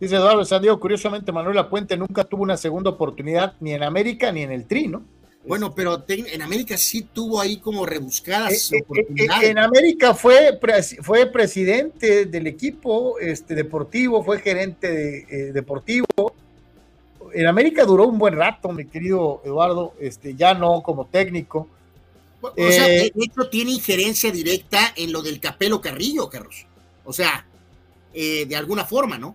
Dice Eduardo Sandiego, curiosamente Manuel Puente nunca tuvo una segunda oportunidad ni en América ni en el Tri, ¿no? Bueno, pero en América sí tuvo ahí como rebuscadas eh, eh, eh, oportunidades. en América fue, fue presidente del equipo este, deportivo, fue gerente deportivo. En América duró un buen rato, mi querido Eduardo, este, ya no como técnico. O sea, de hecho tiene injerencia directa en lo del Capelo Carrillo, Carlos. O sea, de alguna forma, ¿no?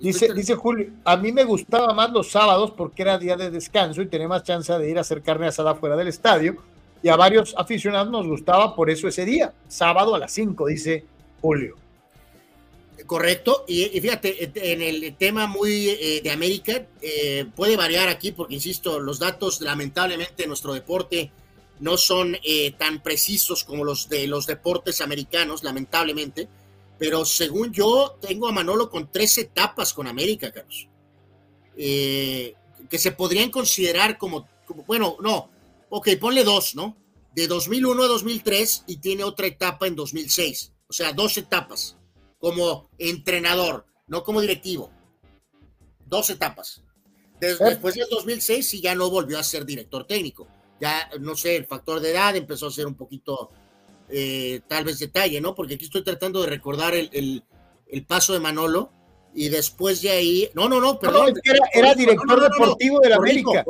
Dice, dice Julio, a mí me gustaba más los sábados porque era día de descanso y tenía más chance de ir a hacer carne asada fuera del estadio. Y a varios aficionados nos gustaba por eso ese día, sábado a las 5, dice Julio. Correcto, y, fíjate, en el tema muy eh, de América, eh, puede variar aquí porque, insisto, los datos lamentablemente en nuestro deporte no son eh, tan precisos como los de los deportes americanos, lamentablemente pero según yo, tengo a Manolo con tres etapas con América, Carlos. Eh, que se podrían considerar como, como, bueno, no, ok, ponle dos, ¿no? De 2001 a 2003 y tiene otra etapa en 2006. O sea, dos etapas como entrenador, no como directivo. Dos etapas. después del 2006 sí ya no volvió a ser director técnico. Ya, no sé, el factor de edad empezó a ser un poquito, eh, tal vez detalle, ¿no? Porque aquí estoy tratando de recordar el, el, paso de Manolo y después de ahí, no, no, no, perdón. era, director deportivo de la América.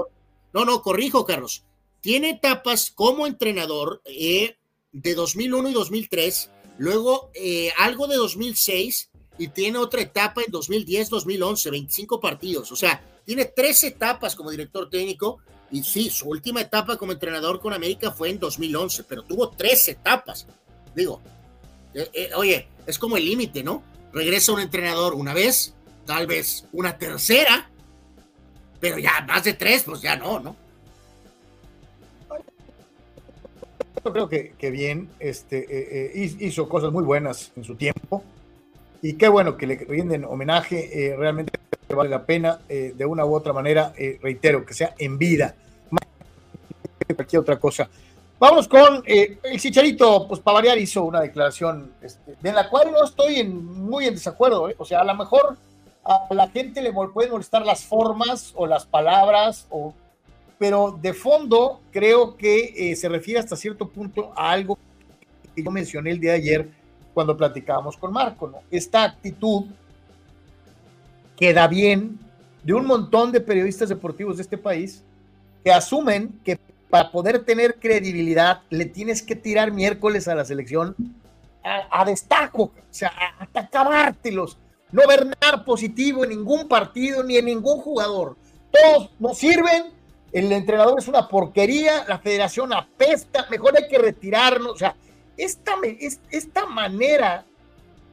No, no, corrijo, Carlos. Tiene etapas como entrenador eh, de 2001 y 2003, luego eh, algo de 2006 y tiene otra etapa en 2010, 2011, 25 partidos. O sea, tiene tres etapas como director técnico y sí, su última etapa como entrenador con América fue en 2011, pero tuvo tres etapas. Digo, eh, eh, oye, es como el límite, ¿no? Regresa un entrenador una vez, tal vez una tercera, pero ya más de tres, pues ya no, ¿no? Creo que, que bien, este, eh, hizo cosas muy buenas en su tiempo. Y qué bueno que le rinden homenaje, eh, realmente vale la pena eh, de una u otra manera, eh, reitero, que sea en vida, más que cualquier otra cosa. Vamos con el Chicharito, pues para variar hizo una declaración este, de la cual no estoy en, muy en desacuerdo, o sea, a lo mejor a la gente le pueden molestar las formas o las palabras, o, pero de fondo creo que se refiere hasta cierto punto a algo que yo mencioné el día de ayer, cuando platicábamos con Marco, ¿no? Esta actitud queda bien de un montón de periodistas deportivos de este país que asumen que para poder tener credibilidad le tienes que tirar miércoles a la selección a, destajo, o sea, hasta acabártelos, no ver nada positivo en ningún partido ni en ningún jugador. Todos no sirven, el entrenador es una porquería, la federación apesta, mejor hay que retirarnos, o sea, esta, esta manera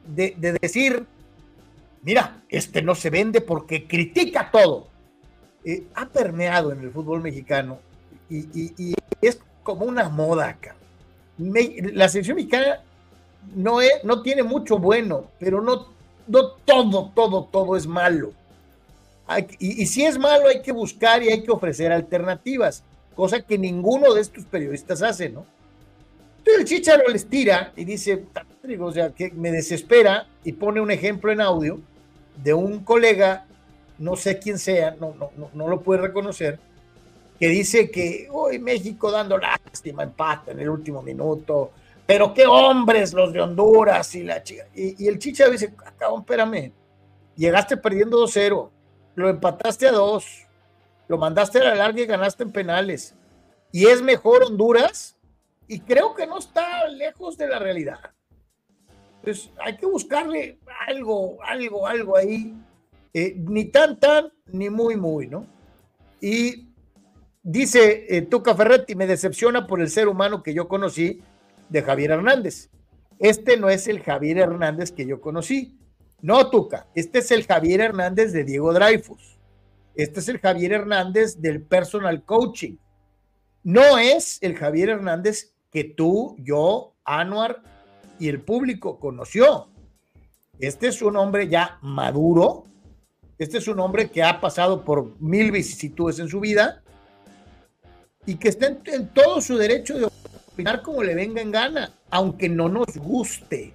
de, decir, mira, este no se vende porque critica todo, eh, ha permeado en el fútbol mexicano y, es como una moda acá. la selección mexicana no, es, no tiene mucho bueno, pero no, no todo, todo, todo es malo. Y, y si es malo hay que buscar y hay que ofrecer alternativas, cosa que ninguno de estos periodistas hace, ¿no? Entonces el Chicharo les tira y dice, o sea, que me desespera y pone un ejemplo en audio de un colega, no sé quién sea, no, no, no, lo puede reconocer, que dice que hoy México dando lástima, empate en el último minuto, pero qué hombres los de Honduras y la chica. Y, el Chicharo dice, ah, cabrón, espérame, llegaste perdiendo 2-0, lo empataste a 2, lo mandaste a la larga y ganaste en penales. ¿Y es mejor Honduras? y creo que no está lejos de la realidad. Entonces hay que buscarle algo, algo, algo ahí, eh, ni tan, tan, ni muy, muy, ¿no? Y dice eh, Tuca Ferretti, me decepciona por el ser humano que yo conocí de Javier Hernández. Este no es el Javier Hernández que yo conocí. No, Tuca, este es el Javier Hernández de Diego Dreyfus. Este es el Javier Hernández del personal coaching. No es el Javier Hernández que tú, yo, Anuar y el público conoció. Este es un hombre ya maduro, este es un hombre que ha pasado por mil vicisitudes en su vida y que está en, todo su derecho de opinar como le venga en gana, aunque no nos guste.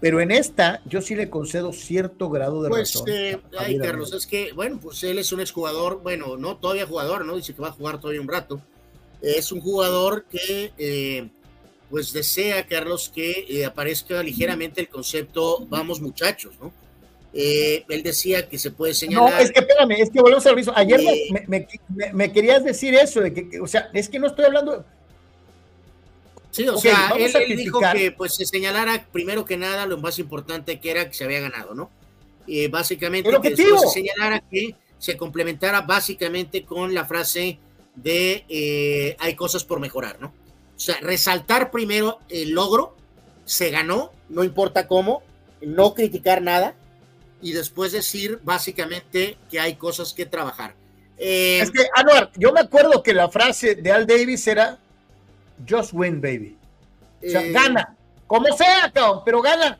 Pero en esta yo sí le concedo cierto grado de pues, razón. Eh, ay, Carlos, es que, bueno, pues él es un exjugador, bueno, no todavía jugador, ¿no? Dice que va a jugar todavía un rato es un jugador que eh, pues desea, Carlos, que eh, aparezca ligeramente el concepto vamos muchachos, ¿no? Eh, él decía que se puede señalar. No, es que espérame, es que volvemos al mismo. Ayer me, querías decir eso, de que, o sea, es que no estoy hablando. Sí, o sea, él, dijo que pues se señalara primero que nada lo más importante que era que se había ganado, ¿no? básicamente, que después se señalara que se complementara básicamente con la frase de eh, hay cosas por mejorar, ¿no? O sea, resaltar primero el logro, se ganó, no importa cómo, no criticar nada y después decir básicamente que hay cosas que trabajar. Eh, es que, Anuar, yo me acuerdo que la frase de Al Davis era Just win, baby. O sea, eh, gana, Como sea, cabrón, pero gana.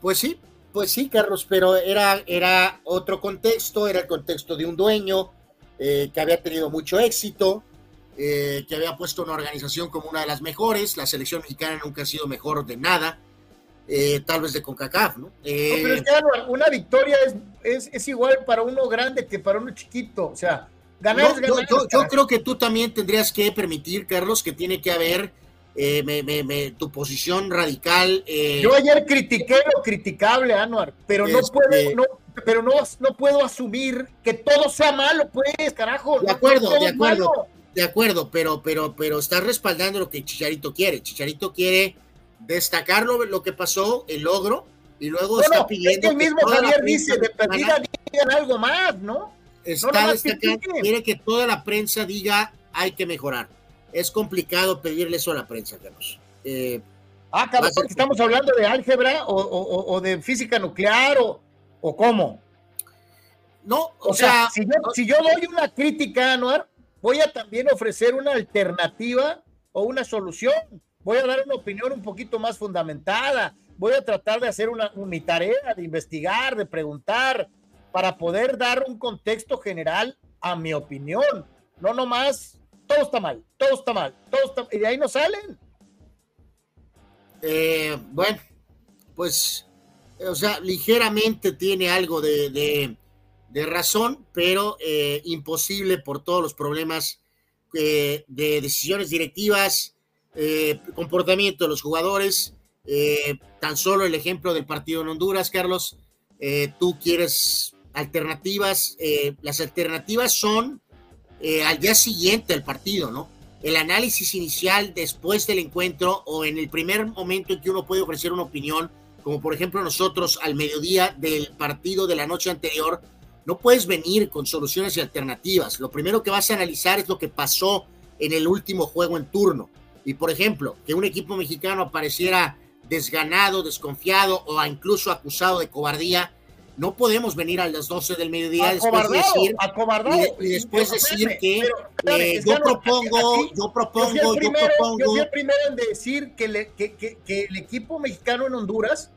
Pues sí, pues sí, Carlos, pero era, era otro contexto, era el contexto de un dueño eh, que había tenido mucho éxito, eh, que había puesto una organización como una de las mejores, la selección mexicana nunca ha sido mejor de nada, eh, tal vez de CONCACAF, ¿no? pero es que una victoria es, es, igual para uno grande que para uno chiquito, o sea, ganar es ganar. yo creo que tú también tendrías que permitir, Carlos, que tiene que haber eh, me, me, tu posición radical. Eh, Yo ayer critiqué lo criticable, Anuar, pero no este, puedo, no, pero no, no puedo asumir que todo sea malo, pues, carajo. De acuerdo, de acuerdo, de acuerdo, pero, pero, pero estás respaldando lo que Chicharito quiere. Chicharito quiere destacar lo, que pasó, el logro, y luego está pidiendo. Es que el mismo Javier dice, de perdida digan algo más, ¿no? Está destacando, quiere que toda la prensa diga hay que mejorar es complicado pedirle eso a la prensa, Carlos. Eh, ah, cabrón, estamos hablando de álgebra o, de física nuclear o, o cómo. No, o, sea, si, yo, doy una crítica, Anuar, voy a también ofrecer una alternativa o una solución. Voy a dar una opinión un poquito más fundamentada. Voy a tratar de hacer una, mi tarea, de investigar, de preguntar, para poder dar un contexto general a mi opinión. No nomás todo está mal, todo está mal, todo está y de ahí no salen. Eh, bueno, pues, o sea, ligeramente tiene algo de, razón, pero eh, imposible por todos los problemas eh, de decisiones directivas, comportamiento de los jugadores. tan solo el ejemplo del partido en Honduras, Carlos. tú quieres alternativas. las alternativas son eh, al día siguiente del partido, ¿no? El análisis inicial después del encuentro o en el primer momento en que uno puede ofrecer una opinión, como por ejemplo nosotros al mediodía del partido de la noche anterior, no puedes venir con soluciones y alternativas. Lo primero que vas a analizar es lo que pasó en el último juego en turno. Y por ejemplo, que un equipo mexicano apareciera desganado, desconfiado o incluso acusado de cobardía, no podemos venir a las 12 del mediodía después decir, y, después decir que eh, yo, propongo, yo propongo, yo, propongo, yo fui el primero en decir que, que, el equipo mexicano en Honduras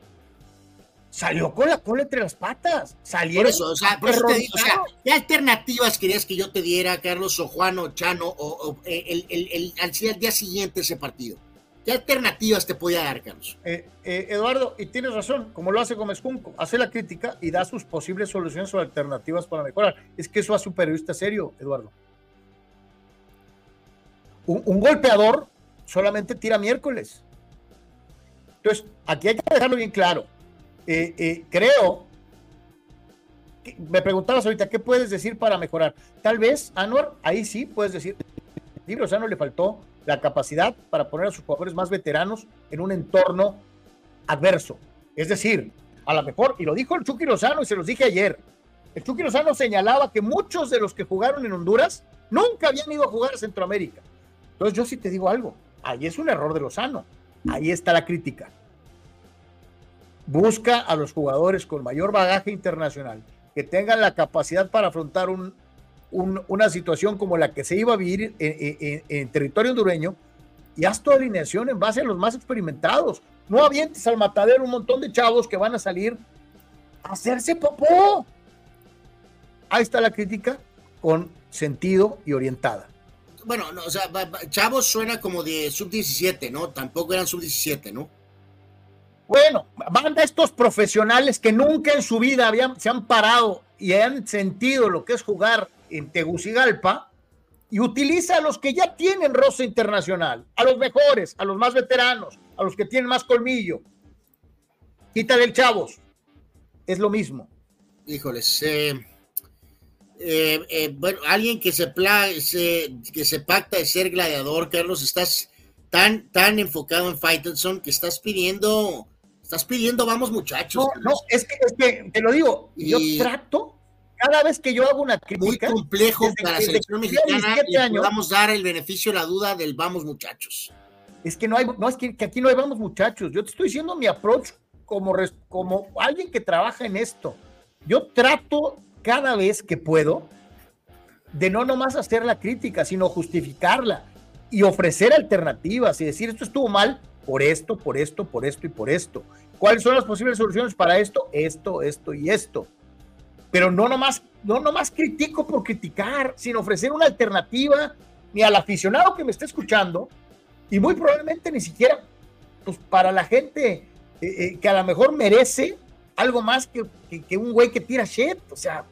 salió con la cola entre las patas. Salieron. Por eso, o sea, ¿qué alternativas querías que yo te diera, Carlos o Juan o Chano, o, eh, el, el, el, al día siguiente ese partido? ¿Qué alternativas te podía dar, Carlos? Eh, eh, Eduardo, y tienes razón, como lo hace Gómez Junco, hace la crítica y da sus posibles soluciones o alternativas para mejorar. Es que eso hace un periodista serio, Eduardo. Un, golpeador solamente tira miércoles. Entonces, aquí hay que dejarlo bien claro. Eh, creo, me preguntabas ahorita, ¿qué puedes decir para mejorar? Tal vez, Anuar, ahí sí puedes decir, o sea, no le faltó la capacidad para poner a sus jugadores más veteranos en un entorno adverso. Es decir, a lo mejor, y lo dijo el Chucky Lozano y se los dije ayer, el Chucky Lozano señalaba que muchos de los que jugaron en Honduras nunca habían ido a jugar a Centroamérica. Entonces yo sí te digo algo, ahí es un error de Lozano, ahí está la crítica. Busca a los jugadores con mayor bagaje internacional, que tengan la capacidad para afrontar un, una situación como la que se iba a vivir en, territorio hondureño y haz tu alineación en base a los más experimentados. No avientes al matadero un montón de chavos que van a salir a hacerse popó. Ahí está la crítica con sentido y orientada. Bueno, o sea, chavos suena como de sub-17, ¿no? Tampoco eran sub-17, ¿no? Bueno, van estos profesionales que nunca en su vida habían, se han parado y han sentido lo que es jugar en Tegucigalpa y utiliza a los que ya tienen rosa internacional, a los mejores, a los más veteranos, a los que tienen más colmillo. Quítale el chavos. Es lo mismo. Híjoles, eh, eh, eh, bueno, alguien que se, que se pacta de ser gladiador, Carlos, estás tan, tan enfocado en Faitelson que estás pidiendo, estás pidiendo, vamos muchachos. No, no, es que, es que te lo digo, yo trato cada vez que yo hago una crítica. Muy complejo para la selección mexicana y años, podamos dar el beneficio de la duda del vamos muchachos. Es que no hay, no es que, aquí no hay vamos muchachos. Yo te estoy diciendo mi approach como, como alguien que trabaja en esto. Yo trato cada vez que puedo de no nomás hacer la crítica, sino justificarla y ofrecer alternativas y decir esto estuvo mal por esto, por esto, por esto y por esto. ¿Cuáles son las posibles soluciones para esto? Esto, esto y esto. Pero no nomás, no nomás critico por criticar, sino ofrecer una alternativa ni al aficionado que me esté escuchando y muy probablemente ni siquiera pues, para la gente eh, eh, que a lo mejor merece algo más que, que, un güey que tira shit. O sea,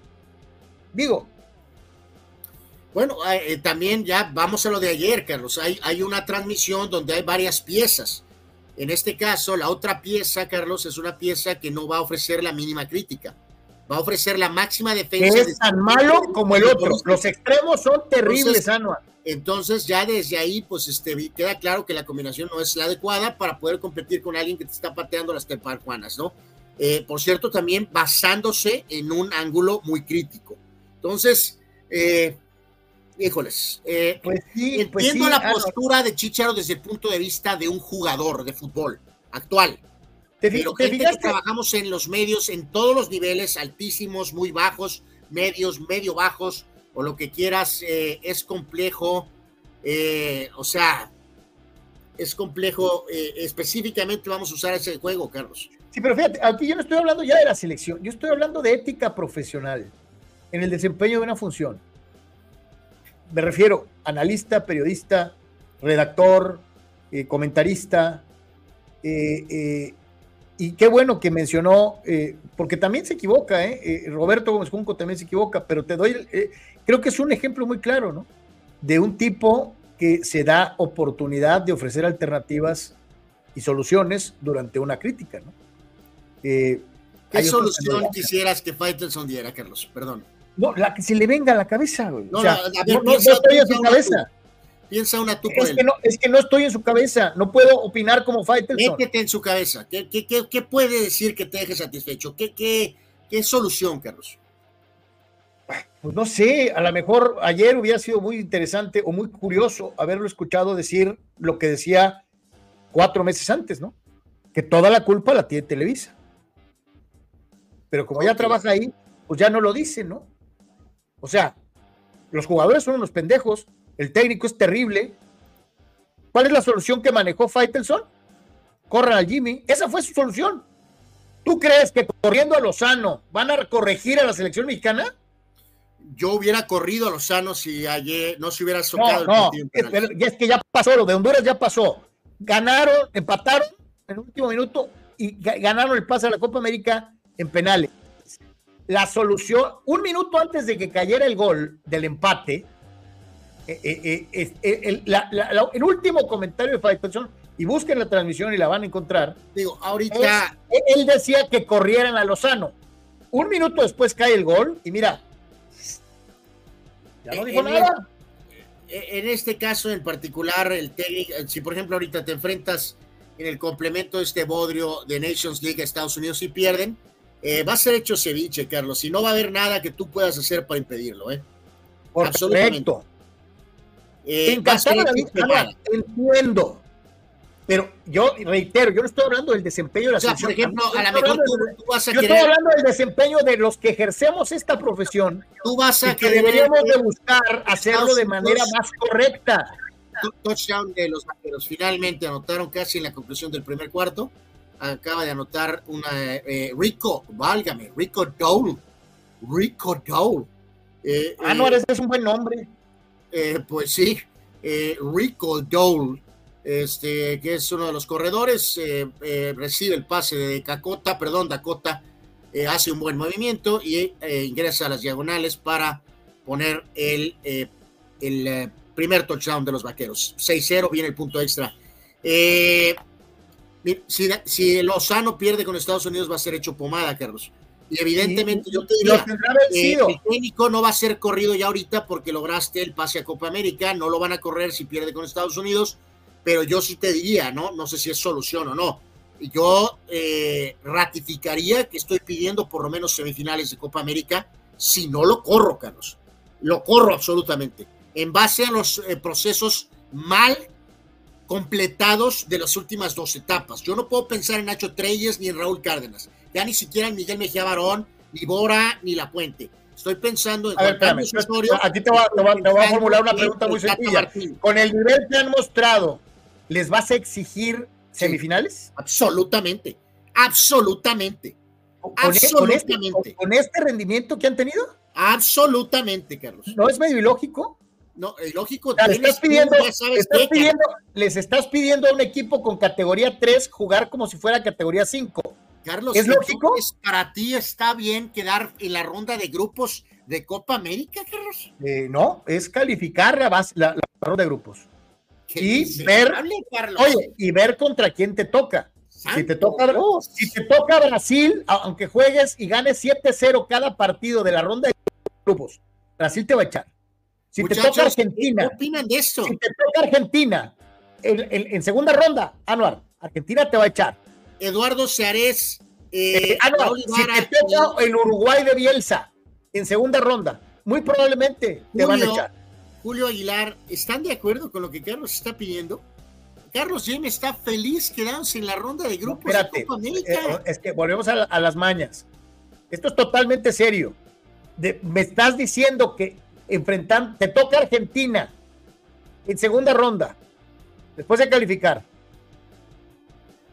digo. Bueno, eh, también ya vamos a lo de ayer, Carlos. Hay, hay una transmisión donde hay varias piezas. En este caso, la otra pieza, Carlos, es una pieza que no va a ofrecer la mínima crítica. Va a ofrecer la máxima defensa. es tan malo como el otro. Los extremos son terribles, Anual. Entonces ya desde ahí pues este, queda claro que la combinación no es la adecuada para poder competir con alguien que te está pateando las teparjuanas, ¿no? Eh, por cierto, también basándose en un ángulo muy crítico. Entonces, eh, híjoles, eh, pues pues entiendo la postura de Chicharo desde el punto de vista de un jugador de fútbol actual. ¿Te pero gente que trabajamos en los medios, en todos los niveles, altísimos, muy bajos, medios, medio bajos, o lo que quieras, eh, es complejo, eh, o sea, es complejo, eh, específicamente vamos a usar ese juego, Carlos. Sí, pero fíjate, aquí yo no estoy hablando ya de la selección, yo estoy hablando de ética profesional en el desempeño de una función. Me refiero analista, periodista, redactor, comentarista, y qué bueno que mencionó, porque también se equivoca, Roberto Gómez Junco también se equivoca, pero te doy, creo que es un ejemplo muy claro, ¿no? De un tipo que se da oportunidad de ofrecer alternativas y soluciones durante una crítica, ¿no? Eh, ¿Qué solución quisieras que Faitelson diera, Carlos? Perdón. No, la que se le venga a la cabeza, güey. No, o sea, no, estoy en su cabeza. Piensa una tú es que, no, es que no estoy en su cabeza, no puedo opinar como Faitelson. Métete en su cabeza. ¿Qué, qué, qué, puede decir que te deje satisfecho? ¿Qué, qué, qué solución, Carlos? pues no sé, a lo mejor ayer hubiera sido muy interesante o muy curioso haberlo escuchado decir lo que decía cuatro meses antes, ¿no? Que toda la culpa la tiene Televisa. Pero como ya trabaja ahí, pues ya no lo dice, ¿no? O sea, los jugadores son unos pendejos, el técnico es terrible. ¿Cuál es la solución que manejó Faitelson? Corran al Jimmy. Esa fue su solución. ¿Tú crees que corriendo a Lozano van a corregir a la selección mexicana? yo hubiera corrido a Lozano si ayer no se hubiera socado no, el partido. es que ya pasó, lo de Honduras ya pasó. Ganaron, empataron en el último minuto y ganaron el pase a la Copa América en penales. La solución, un minuto antes de que cayera el gol del empate, eh, eh, eh, el, último comentario de Faitelson, y busquen la transmisión y la van a encontrar. Digo, ahorita. él decía que corrieran a Lozano. Un minuto después cae el gol, y mira, en, este caso en particular, el técnico, si por ejemplo ahorita te enfrentas en el complemento de este bodrio de Nations League a Estados Unidos y pierden, eh, va a ser hecho ceviche, Carlos, y no va a haber nada que tú puedas hacer para impedirlo, ¿eh? Absolutamente. Eh, entiendo, pero yo reitero, yo no estoy hablando del desempeño de la o Por ejemplo, a lo mejor tú, vas a yo estoy hablando del desempeño de los que ejercemos esta profesión. Tú vas a que deberíamos de buscar hacerlo de manera más correcta. Touchdown de los vaqueros. Finalmente anotaron casi en la conclusión del primer cuarto. Acaba de anotar una eh, Rico, válgame, Rico Dole. Rico Dole. Eh, ah, no, ese es un buen nombre. Eh, pues sí, Rico Dole este, que es uno de los corredores, eh, eh, recibe el pase de Dakota, perdón, Dakota eh, hace un buen movimiento y ingresa a las diagonales para poner el, el primer touchdown de los vaqueros. 6-0, viene el punto extra. si, si Lozano pierde con Estados Unidos, va a ser hecho pomada, Carlos. Y evidentemente yo te diría, el técnico no va a ser corrido ya ahorita porque lograste el pase a Copa América, no lo van a correr si pierde con Estados Unidos pero yo sí te diría, ¿no? No sé si es solución o no. Yo eh, ratificaría que estoy pidiendo por lo menos semifinales de Copa América, si no lo corro, Carlos. Lo corro absolutamente. En base a los eh, procesos mal completados de las últimas dos etapas. Yo no puedo pensar en Nacho Treyes ni en Raúl Cárdenas. Ya ni siquiera en Miguel Mejía Barón, ni Bora, ni La Puente. Estoy pensando en. A ver, aquí te voy, a formular una pregunta muy sencilla. Con el nivel que han mostrado, les vas a exigir ¿Semifinales? absolutamente, absolutamente. ¿Con, con este, con este rendimiento que han tenido? Absolutamente, Carlos. ¿No es medio ilógico? No, eh, lógico, O sea, le tienes estás qué, pidiendo- les estás pidiendo a un equipo con categoría 3 jugar como si fuera categoría 5. Carlos, ¿Es lógico? entonces, para ti está bien quedar en la ronda de grupos de Copa América, Carlos. Eh, no, es calificar la, base- la- la ronda de grupos. Y Carlos. Oye, y ver contra quién te toca. Si te toca, Dios. si te toca Brasil, aunque juegues y ganes 7-0 cada partido de la ronda de grupos, Brasil te va a echar. Si te toca Argentina, ¿Qué opinan de esto? si te toca Argentina en, en- en segunda ronda, Anuar, Argentina te va a echar. Eduardo Seares, eh, Eh, si toca el Uruguay de Bielsa en segunda ronda, muy probablemente te van a Julio, echar. Julio Aguilar, ¿están de acuerdo con lo que Carlos está pidiendo? Carlos Yem está feliz quedándose en la ronda de No, grupos espérate, de Copa América. eh, es que volvemos a, la- a las mañas. Esto es totalmente serio. De- me estás diciendo que enfrentan, te toca Argentina en segunda ronda, después de calificar.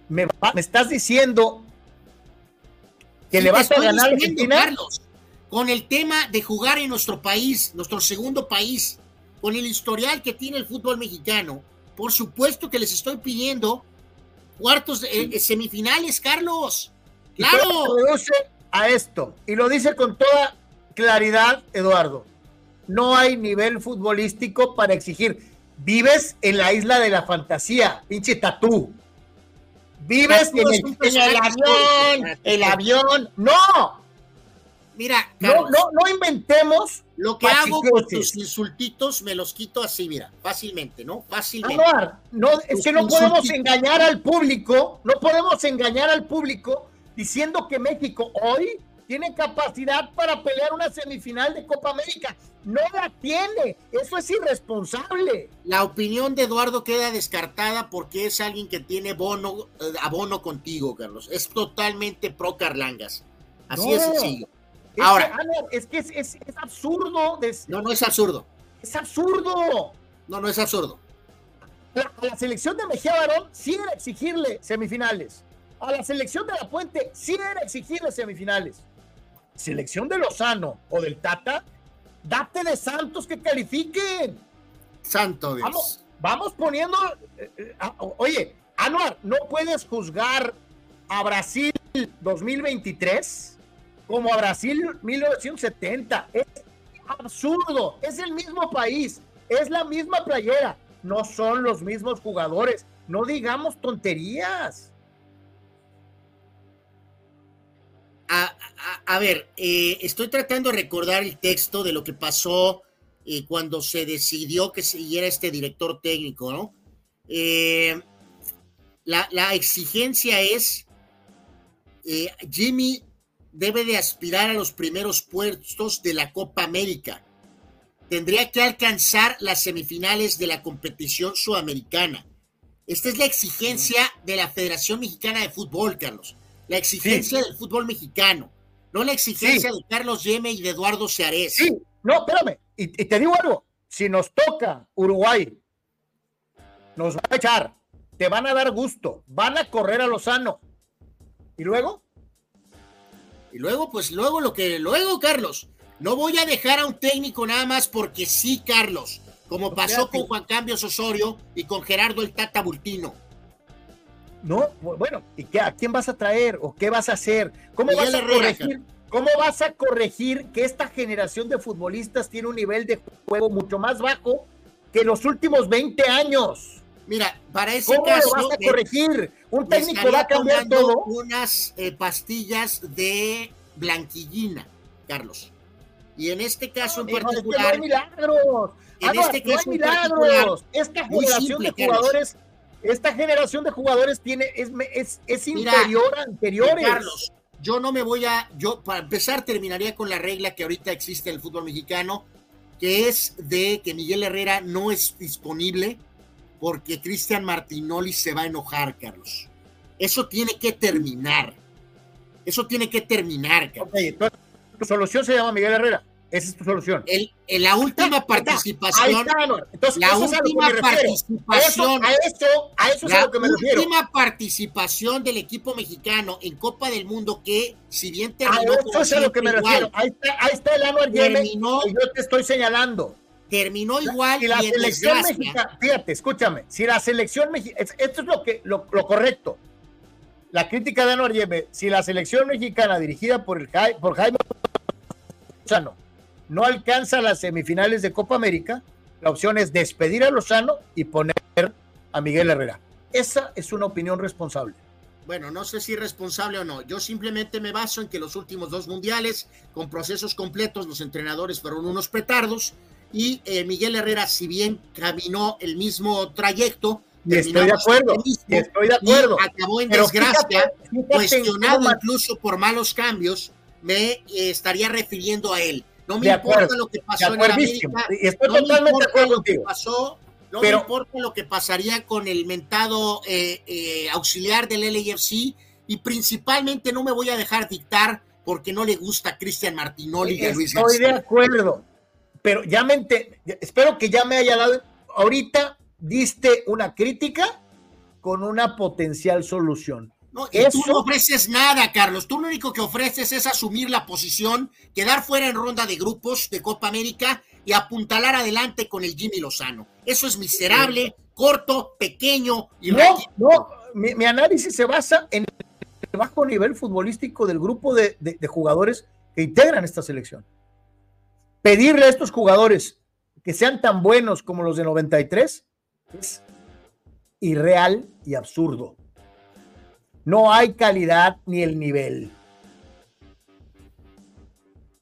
Me, va- me estás diciendo que Sí, le vas a ganar diciendo. Carlos, con el tema de jugar en nuestro país, nuestro segundo país, con el historial que tiene el fútbol mexicano, por supuesto que les estoy pidiendo cuartos, de, eh, semifinales, Carlos. Claro. reduce a esto. Y lo dice con toda claridad, Eduardo. No hay nivel futbolístico para exigir. Vives en la isla de la fantasía, pinche tatú. Vives en el, en el avión, el avión. No, Mira, no, Carlos, no, no inventemos. lo que hago con tus insultitos me los quito así, mira, fácilmente, ¿no? Fácilmente. No, es que no podemos engañar al público, no podemos engañar al público diciendo que México hoy tiene capacidad para pelear una semifinal de Copa América. No la tiene, eso es irresponsable. La opinión de Eduardo queda descartada porque es alguien que tiene bono, eh, abono contigo, Carlos. Es totalmente pro Carlangas. Así No. es sencillo. Es Ahora. que, es que es, es- es absurdo, No, no es absurdo. es absurdo. No, no es absurdo. La- a la selección de Mejía Barón sí era exigirle semifinales. A la selección de La Puente sí era exigirle semifinales. Selección de Lozano o del Tata, date de Santos que califiquen. Santo Dios. Vamos, vamos poniendo. eh, eh, ah, oye, Anuar, no puedes juzgar a Brasil 2023 como a Brasil 1970. Es absurdo. Es el mismo país. Es la misma playera. No son los mismos jugadores. No digamos tonterías. A, ver, eh, estoy tratando de recordar el texto de lo que pasó eh, cuando se decidió que siguiera este director técnico, ¿no? Eh, la, exigencia es, Jimmy debe de aspirar a los primeros puestos de la Copa América. Tendría que alcanzar las semifinales de la competición sudamericana. Esta es la exigencia de la Federación Mexicana de Fútbol, Carlos. La exigencia del fútbol mexicano, no la exigencia de Carlos Yeme y de Eduardo Seares. Sí, no, espérame. Y, y te digo algo. Si nos toca Uruguay, nos va a echar. Te van a dar gusto. Van a correr a Lozano. ¿Y luego? Y luego, pues luego lo que, luego, Carlos, no voy a dejar a un técnico nada más porque sí, Carlos, como pasó con Juan Cambios Osorio y con Gerardo el Tata Bultino. No, bu- bueno, ¿y qué, a quién vas a traer o qué vas a hacer? ¿Cómo vas a corregir? ¿Cómo vas a corregir que esta generación de futbolistas tiene un nivel de juego mucho más bajo que los últimos 20 años? Mira, para ese ¿Cómo caso, lo vas a me- corregir? Un técnico va a cambiar todo. unas eh, pastillas de blanquillina, Carlos. Y en este caso en Hijo, es que no particular, hay milagros. En Ah, no, este no hay caso milagros. particular, Esta generación simple, de Carlos. Esta generación de jugadores tiene, es, es, es Mira, inferior a anteriores. Carlos, yo no me voy a, yo para empezar terminaría con la regla que ahorita existe en el fútbol mexicano, que es de que Miguel Herrera no es disponible porque Cristian Martinoli se va a enojar, Carlos. Eso tiene que terminar. Eso tiene que terminar, Carlos. Ok, entonces, tu solución se llama Miguel Herrera. Esa es tu solución. El, en la última participación. Entonces, la última participación. A eso, a eso, es a lo que me refiero. La última participación del equipo mexicano en Copa del Mundo que, si bien terminó. A eso es a lo que me refiero. Ahí está, ahí está el Anuar Yemen y yo te estoy señalando. Terminó igual. Y la selección mexicana, fíjate, escúchame, si la selección mexicana, esto es lo, que, lo, lo correcto. La crítica de Anuar Yemen, si la selección mexicana dirigida por, el, por Jaime Lozano no alcanza las semifinales de Copa América, la opción es despedir a Lozano y poner a Miguel Herrera. Esa es una opinión responsable. Bueno, no sé si responsable o no. Yo simplemente me baso en que los últimos dos mundiales, con procesos completos, los entrenadores fueron unos petardos y eh, Miguel Herrera, si bien caminó el mismo trayecto, y estoy de acuerdo, estoy de acuerdo. acabó en desgracia, cuestionado incluso por malos cambios, me eh, estaría refiriendo a él. No me importa lo que pasó en América. Estoy no totalmente de acuerdo contigo. Pasó, no me importa lo que pasaría con el mentado eh, eh, auxiliar del LAFC y principalmente no me voy a dejar dictar porque no le gusta a Cristian Martinoli y a Luis Estoy de acuerdo, pero ya me espero que ya me haya dado, ahorita diste una crítica con una potencial solución. No, tú no ofreces nada, Carlos. Tú lo único que ofreces es asumir la posición, quedar fuera en ronda de grupos de Copa América y apuntalar adelante con el Jimmy Lozano. Eso es miserable, corto, pequeño y No, no, mi, análisis se basa en el bajo nivel futbolístico del grupo de, de jugadores que integran esta selección. Pedirle a estos jugadores que sean tan buenos como los de 93 es irreal y absurdo. No hay calidad ni el nivel.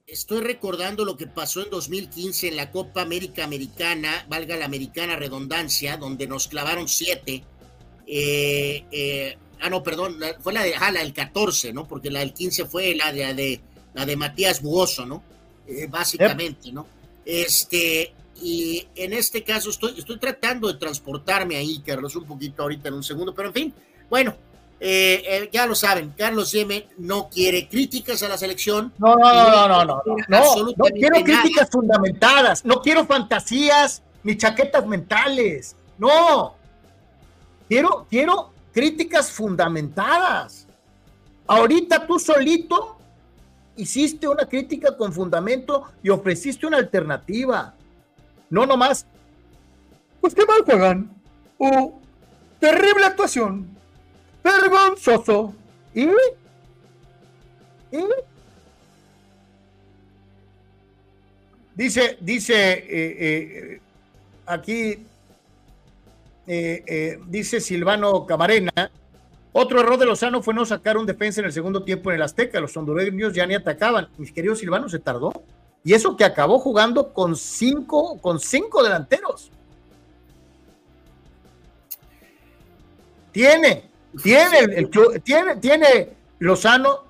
Estoy recordando lo que pasó en 2015 en la Copa América Americana, valga la americana redundancia, donde nos clavaron siete. Eh, eh, ah, no, perdón, fue la de, ah, la del 14, ¿no? Porque la del 15 fue la de, la de Matías Buoso, ¿no? Eh, básicamente, ¿no? Este, y en este caso estoy, estoy tratando de transportarme ahí, Carlos, un poquito ahorita en un segundo, pero en fin, bueno, eh, eh, ya lo saben, Carlos Yemen no quiere críticas a la selección. No, no, no, no, no, no, no, quiero críticas fundamentadas, no quiero fantasías ni chaquetas mentales, no. Quiero, quiero críticas fundamentadas. Ahorita tú solito hiciste una crítica con fundamento y ofreciste una alternativa. No nomás, pues qué mal juegan. O terrible actuación vergonzoso. ¿Y? Dice, dice eh, eh, aquí, eh, dice Silvano Camarena, otro error de Lozano fue no sacar un defensa en el segundo tiempo en el Azteca. Los hondureños ya ni atacaban. Mis queridos Silvano, se tardó. Y eso que acabó jugando con cinco, con cinco delanteros. Tiene, tiene, el, tiene, tiene Lozano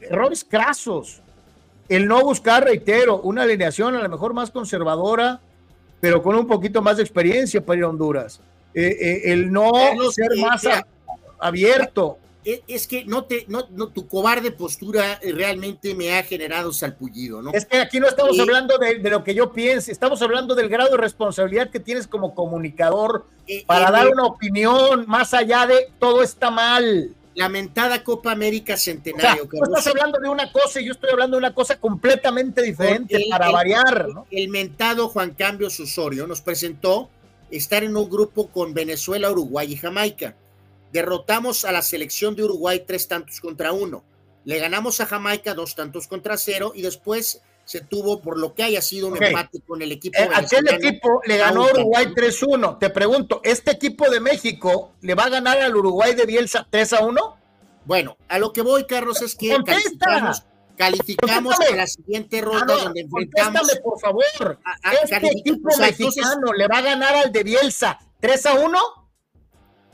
errores crasos. El no buscar, reitero, una alineación a lo mejor más conservadora, pero con un poquito más de experiencia para ir a Honduras. Eh, eh, el no ser más abierto es que no te, no, no, tu cobarde postura eh, realmente me ha generado salpullido, ¿no? Es que aquí no estamos hablando de, lo que yo piense, estamos hablando del grado de responsabilidad que tienes como comunicador eh, para dar una opinión más allá de todo está mal. Lamentada Copa América Centenario. O estás hablando de una cosa y yo estoy hablando de una cosa completamente diferente para variar, ¿no? El mentado Juan Cambio Osorio nos presentó estar en un grupo con Venezuela, Uruguay y Jamaica Derrotamos a la selección de Uruguay tres tantos contra uno. Le ganamos a Jamaica dos tantos contra cero y después se tuvo por lo que haya sido un empate con el equipo. Eh, aquel equipo le ganó a Uruguay 3-1. Te pregunto, ¿este equipo de México le va a ganar al Uruguay de Bielsa 3-1? Bueno, a lo que voy, Carlos, es que calificamos, calificamos a la siguiente ronda ah, donde enfrentamos. por favor. ¿Este equipo mexicano le va a ganar al de Bielsa 3 1?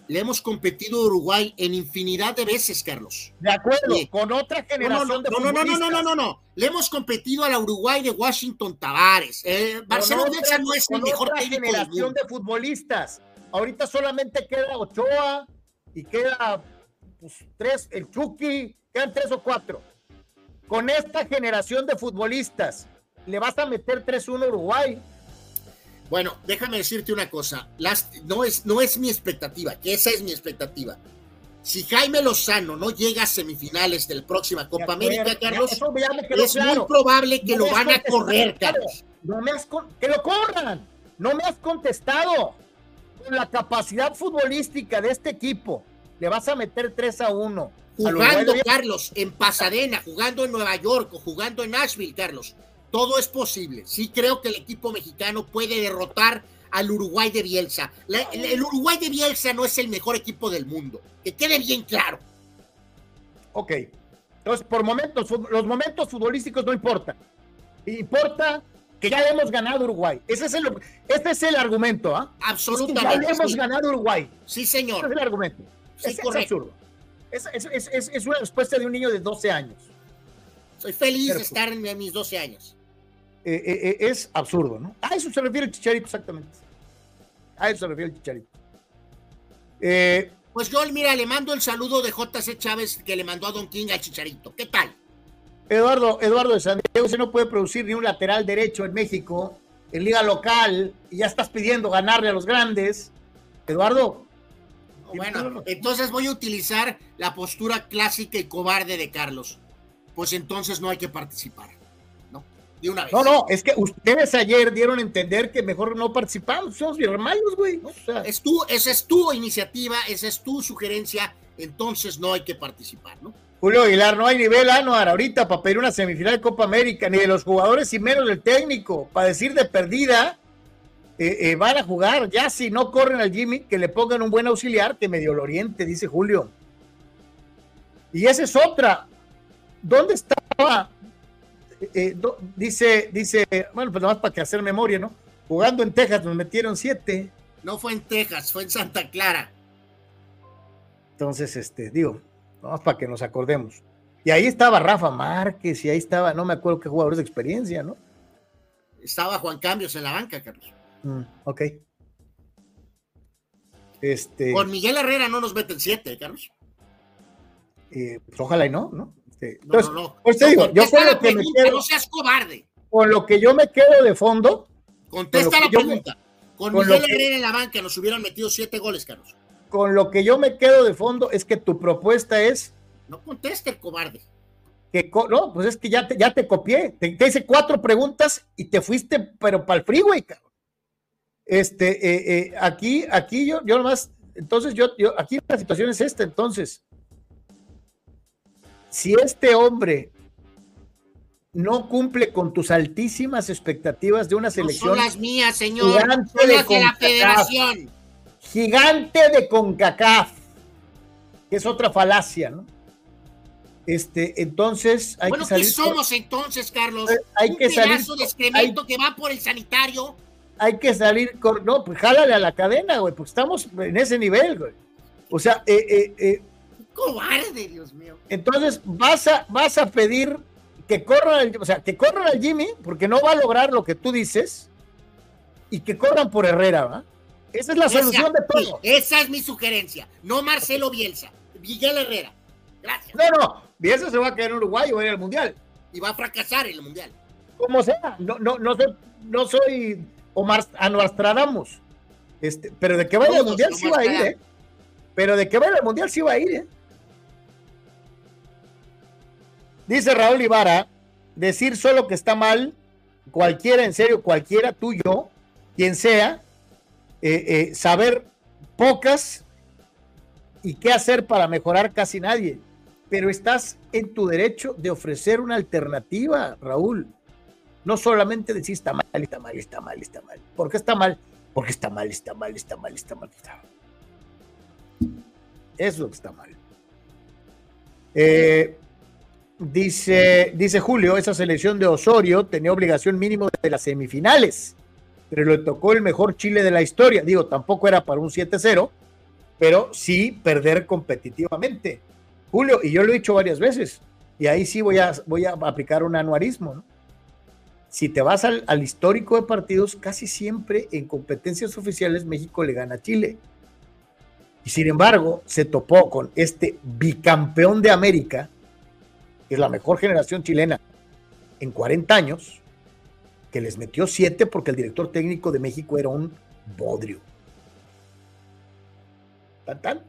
Le hemos competido a Uruguay en infinidad de veces, Carlos. De acuerdo, con otra generación no, de no, no, no, no, no, no, no, Le hemos competido a la Uruguay de Washington Tavares. Eh, Marcelo Bielsa no es el mejor técnico generación de futbolistas. Ahorita solamente queda Ochoa y queda pues, tres, el Chucky, quedan tres o cuatro. Con esta generación de futbolistas, le vas a meter 3-1 a Uruguay. Bueno, déjame decirte una cosa. no, es, no es mi expectativa, que esa es mi expectativa. Si Jaime Lozano no llega a semifinales de la próxima Copa América, Carlos, es muy probable que lo van a correr, Carlos. No me has que lo corran. No me has contestado. Con la capacidad futbolística de este equipo, le vas a meter 3 a 1. Jugando, Carlos, en Pasadena, jugando en Nueva York o jugando en Nashville, Carlos. Todo es posible. Sí creo que el equipo mexicano puede derrotar al Uruguay de Bielsa. el, Uruguay de Bielsa no es el mejor equipo del mundo. Que quede bien claro. Ok. Entonces, por momentos, los momentos futbolísticos no importan. Importa que ya hemos ganado Uruguay. Ese es el, este es el argumento, ¿ah? Absolutamente. ya hemos ganado Uruguay. Sí, señor. Ese es el argumento. es, absurdo. Es, una respuesta de un niño de 12 años. Soy feliz de estar en mis 12 años. Eh, eh, eh, es absurdo, ¿no? A eso se refiere el Chicharito, exactamente. A eso se refiere el Chicharito. pues yo, mira, le mando el saludo de JC Chávez que le mandó a Don King al Chicharito. ¿Qué tal? Eduardo, Eduardo de San Diego, se no puede producir ni un lateral derecho en México, en liga local, y ya estás pidiendo ganarle a los grandes. Eduardo. Bueno, entonces voy a utilizar la postura clásica y cobarde de Carlos. Pues entonces no hay que participar. ¿No? De una vez. No, no, es que ustedes ayer dieron a entender que mejor no participamos. Somos bien malos, güey. es tu, esa es tu iniciativa, esa es tu sugerencia, entonces no hay que participar, ¿no? Julio Aguilar, no hay nivel Anuar ahorita para pedir una semifinal de Copa América, ni de los jugadores y menos del técnico. Para decir de perdida, eh, eh, van a jugar. Ya si no corren al Jimmy, que le pongan un buen auxiliar, que medio lo oriente, dice Julio. Y esa es otra. ¿Dónde estaba? Eh, dice, dice, bueno, pues nada más para que hacer memoria, ¿no? Jugando en Texas nos metieron siete. No fue en Texas, fue en Santa Clara. Entonces, este, digo, Vamos para que nos acordemos. Y ahí estaba Rafa Márquez y ahí estaba, no me acuerdo qué jugadores de experiencia, ¿no? Estaba Juan Cambios en la banca, Carlos. Mm, ok. Este... Con Miguel Herrera no nos meten siete, Carlos. Eh, pues ojalá y no, ¿no? Este, no, no, no. Pues te digo, yo con lo que me quedo, no seas cobarde. Con lo que yo me quedo de fondo. Contesta la pregunta. con, Miguel Herrera en la banca nos hubieran metido siete goles, Carlos con lo que yo me quedo de fondo es que tu propuesta es. No conteste, cobarde. Que no, pues es que ya te, ya te copié. Te, hice cuatro preguntas y te fuiste, pero para el freeway, cabrón. Este, eh, eh, aquí, aquí yo, yo nomás, entonces yo, yo, aquí la situación es esta, entonces. Si este hombre no cumple con tus altísimas expectativas de una selección. No son las mías, señor. Son las de la federación gigante de CONCACAF, que es otra falacia, ¿no? Este, entonces hay que salir. ¿qué somos entonces, Carlos? Eh, hay Un que salir. de excremento que va por el sanitario. Hay que salir, con, no, pues jálale a la cadena, güey, porque estamos en ese nivel, güey. O sea, eh, eh, eh cobarde, Dios mío. Entonces vas a, vas a pedir que corran, o sea, que corran al Jimmy, porque no va a lograr lo que tú dices, y que corran por Herrera, ¿va? Esa es la solución de todo. esa es mi sugerencia. No Marcelo Bielsa, Miguel Herrera. Gracias. No, no, Bielsa se va a quedar en Uruguay o en el Mundial. Y va a fracasar en el Mundial. Como sea, no, no, no, soy, no soy Omar Anuastradamos. Este, pero de que vaya al Mundial sí va a ir, ¿eh? Pero de que vaya al Mundial sí va a ir, ¿eh? Dice Raúl Ibarra, decir solo que está mal, cualquiera, en serio, cualquiera, tú, yo, quien sea, eh, eh, saber pocas y qué hacer para mejorar casi nadie. Pero estás en tu derecho de ofrecer una alternativa, Raúl. No solamente decir está mal, está mal, está mal, está mal. ¿Por qué está mal? Porque está mal, está mal, está mal, está mal. Está mal. Es lo que está mal. Eh, dice, dice Julio, esa selección de Osorio tenía obligación mínimo de las semifinales pero le tocó el mejor Chile de la historia. Digo, tampoco era para un 7-0, pero sí perder competitivamente. Julio, y yo lo he dicho varias veces, y ahí sí voy a, voy a aplicar un anuarismo. Si te vas al, al histórico de partidos, casi siempre en competencias oficiales México le gana a Chile. Y sin embargo, se topó con este bicampeón de América, es la mejor generación chilena en 40 años, que les metió siete porque el director técnico de México era un bodrio. ¿Tan, tan?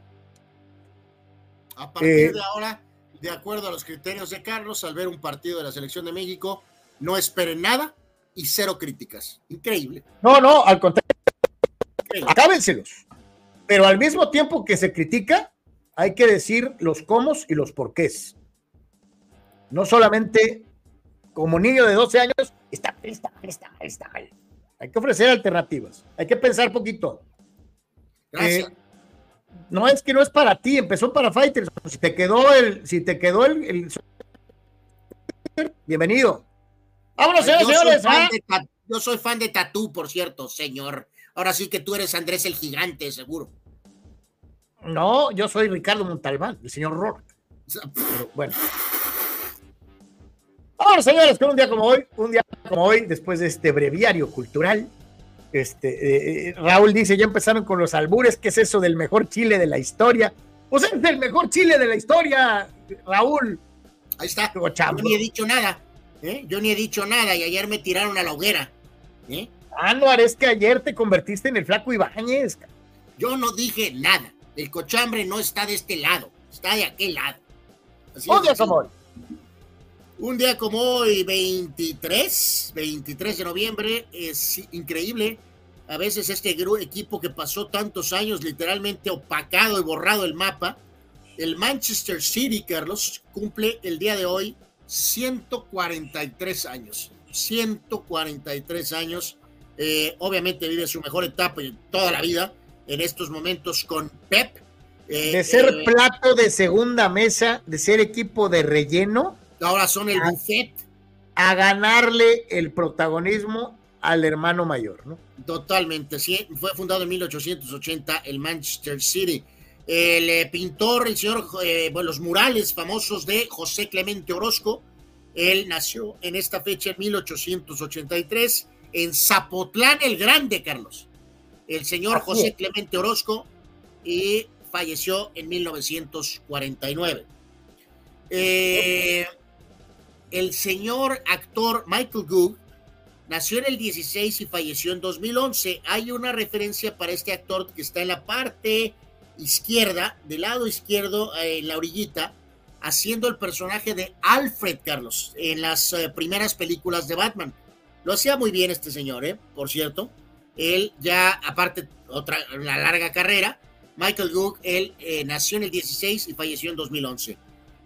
A partir Eh, de ahora, de acuerdo a los criterios de Carlos, al ver un partido de la selección de México, no esperen nada y cero críticas. Increíble. No, no, al contrario, increíble. acábenselos. Pero al mismo tiempo que se critica, hay que decir los cómo y los porqués. No solamente como niño de 12 años, está, está, está, está. Hay que ofrecer alternativas. Hay que pensar poquito. Gracias. Eh, no es que no es para ti, empezó para Fighters. Si te quedó el, si te quedó el, el- bienvenido. Vámonos, Yo señores, soy señores. fan ¿ah? de Yo soy fan de Tatú, por cierto, señor. Ahora sí que tú eres Andrés el Gigante, seguro. No, yo soy Ricardo Montalbán, el señor Pero bueno. Ahora, señores, con un día como hoy, un día como hoy, después de este breviario cultural, este, eh, Raúl dice, ya empezaron con los albures, ¿qué es eso del mejor chile de la historia? Pues es el mejor chile de la historia, Raúl. Ahí está. Yo ni he dicho nada. ¿eh? Yo ni he dicho nada y ayer me tiraron a la hoguera. ¿eh? Anuar, es que ayer te convertiste en el flaco Ibáñez. Yo no dije nada. El cochambre no está de este lado, está de aquel lado. Así Un es día como hoy. Un día como hoy, 23, 23 de noviembre, es increíble. A veces este equipo que pasó tantos años literalmente opacado y borrado el mapa, el Manchester City, Carlos, cumple el día de hoy 143 años. 143 años. Eh, obviamente vive su mejor etapa en toda la vida en estos momentos con Pep. Eh, De ser eh, plato de segunda mesa, de ser equipo de relleno, ahora son el Ah. buffet. a ganarle el protagonismo al hermano mayor, ¿no? Totalmente, sí. Fue fundado en 1880 el Manchester City. El eh, pintor, el señor, eh, bueno, los murales famosos de José Clemente Orozco. Él nació en esta fecha en 1883 en Zapotlán el Grande, Carlos. El señor José. Clemente Orozco y falleció en 1949. Eh, el señor actor Michael Goog Nació en el 16 y falleció en 2011. Hay una referencia para este actor que está en la parte izquierda, del lado izquierdo, eh, en la orillita, haciendo el personaje de Alfred Carlos en las eh, primeras películas de Batman. Lo hacía muy bien este señor, ¿eh? por cierto. Él ya, aparte, otra una larga carrera. Michael Goog, él eh, nació en el 16 y falleció en 2011.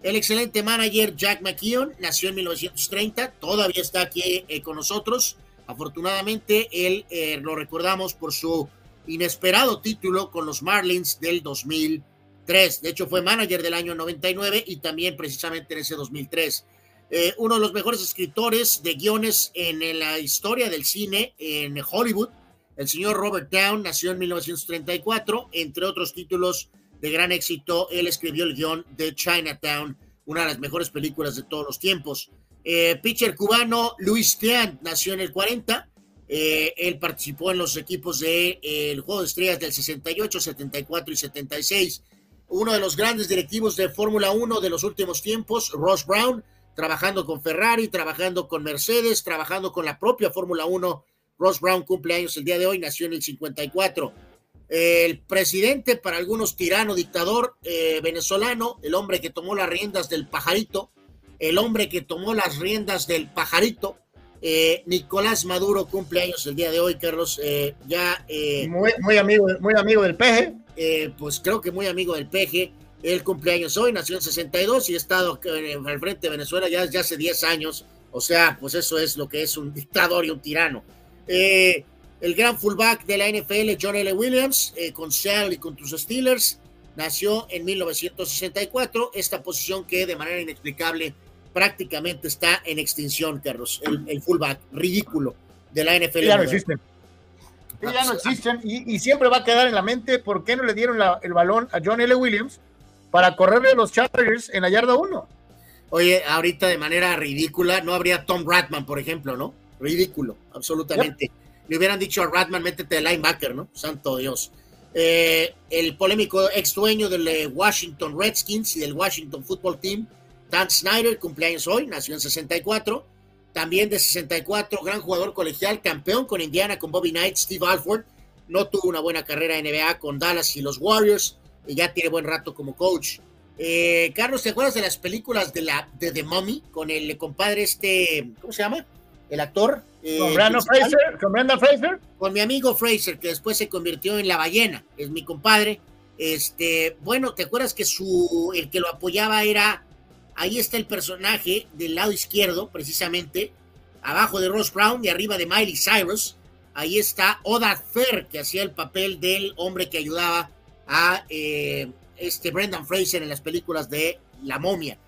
El excelente manager Jack McKeon nació en 1930, todavía está aquí eh, con nosotros. Afortunadamente, él eh, lo recordamos por su inesperado título con los Marlins del 2003. De hecho, fue manager del año 99 y también precisamente en ese 2003. Eh, uno de los mejores escritores de guiones en la historia del cine en Hollywood. El señor Robert Down nació en 1934, entre otros títulos de gran éxito, él escribió el guion de Chinatown, una de las mejores películas de todos los tiempos. Eh, pitcher cubano Luis Tian nació en el 40. Eh, él participó en los equipos del de, eh, Juego de Estrellas del 68, 74 y 76. Uno de los grandes directivos de Fórmula 1 de los últimos tiempos, Ross Brown, trabajando con Ferrari, trabajando con Mercedes, trabajando con la propia Fórmula 1. Ross Brown cumple años el día de hoy, nació en el 54 el presidente, para algunos tirano, dictador eh, venezolano, el hombre que tomó las riendas del pajarito, el hombre que tomó las riendas del pajarito, eh, Nicolás Maduro cumple años el día de hoy, Carlos, eh, ya... muy, muy, amigo, muy amigo del peje. Eh, pues creo que muy amigo del peje, él cumple años hoy, nació en 62 y ha estado al frente de Venezuela ya, ya hace 10 años, o sea, pues eso es lo que es un dictador y un tirano. Eh, el gran fullback de la NFL, John L. Williams, eh, con Seattle y con tus Steelers, nació en 1964. Esta posición que de manera inexplicable prácticamente está en extinción, Carlos. El, el fullback ridículo de la NFL. Ya no existen. Ya no existen y, y, siempre va a quedar en la mente por qué no le dieron la, el balón a John L. Williams para correrle los Chargers en la yarda 1. Oye, ahorita de manera ridícula no habría Tom Bradman, por ejemplo, ¿no? Ridículo, absolutamente. Yep le hubieran dicho a Ratman, métete de linebacker, ¿no? Santo Dios. Eh, el polémico ex dueño del eh, Washington Redskins y del Washington Football Team, Dan Snyder, cumpleaños hoy, nació en 64. también de 64, gran jugador colegial, campeón con Indiana, con Bobby Knight, Steve Alford. No tuvo una buena carrera en NBA con Dallas y los Warriors, y ya tiene buen rato como coach. Eh, Carlos, ¿te acuerdas de las películas de, la, de The Mummy con el compadre este, ¿cómo se llama? El actor. Eh, ¿Con, Brandon Fraser, ¿Con Brandon Fraser? Con mi amigo Fraser, que después se convirtió en la ballena, es mi compadre. Este, bueno, ¿te acuerdas que su, el que lo apoyaba era, ahí está el personaje del lado izquierdo, precisamente, abajo de Ross Brown y arriba de Miley Cyrus, ahí está Oda Fer, que hacía el papel del hombre que ayudaba a eh, este Brendan Fraser en las películas de La momia.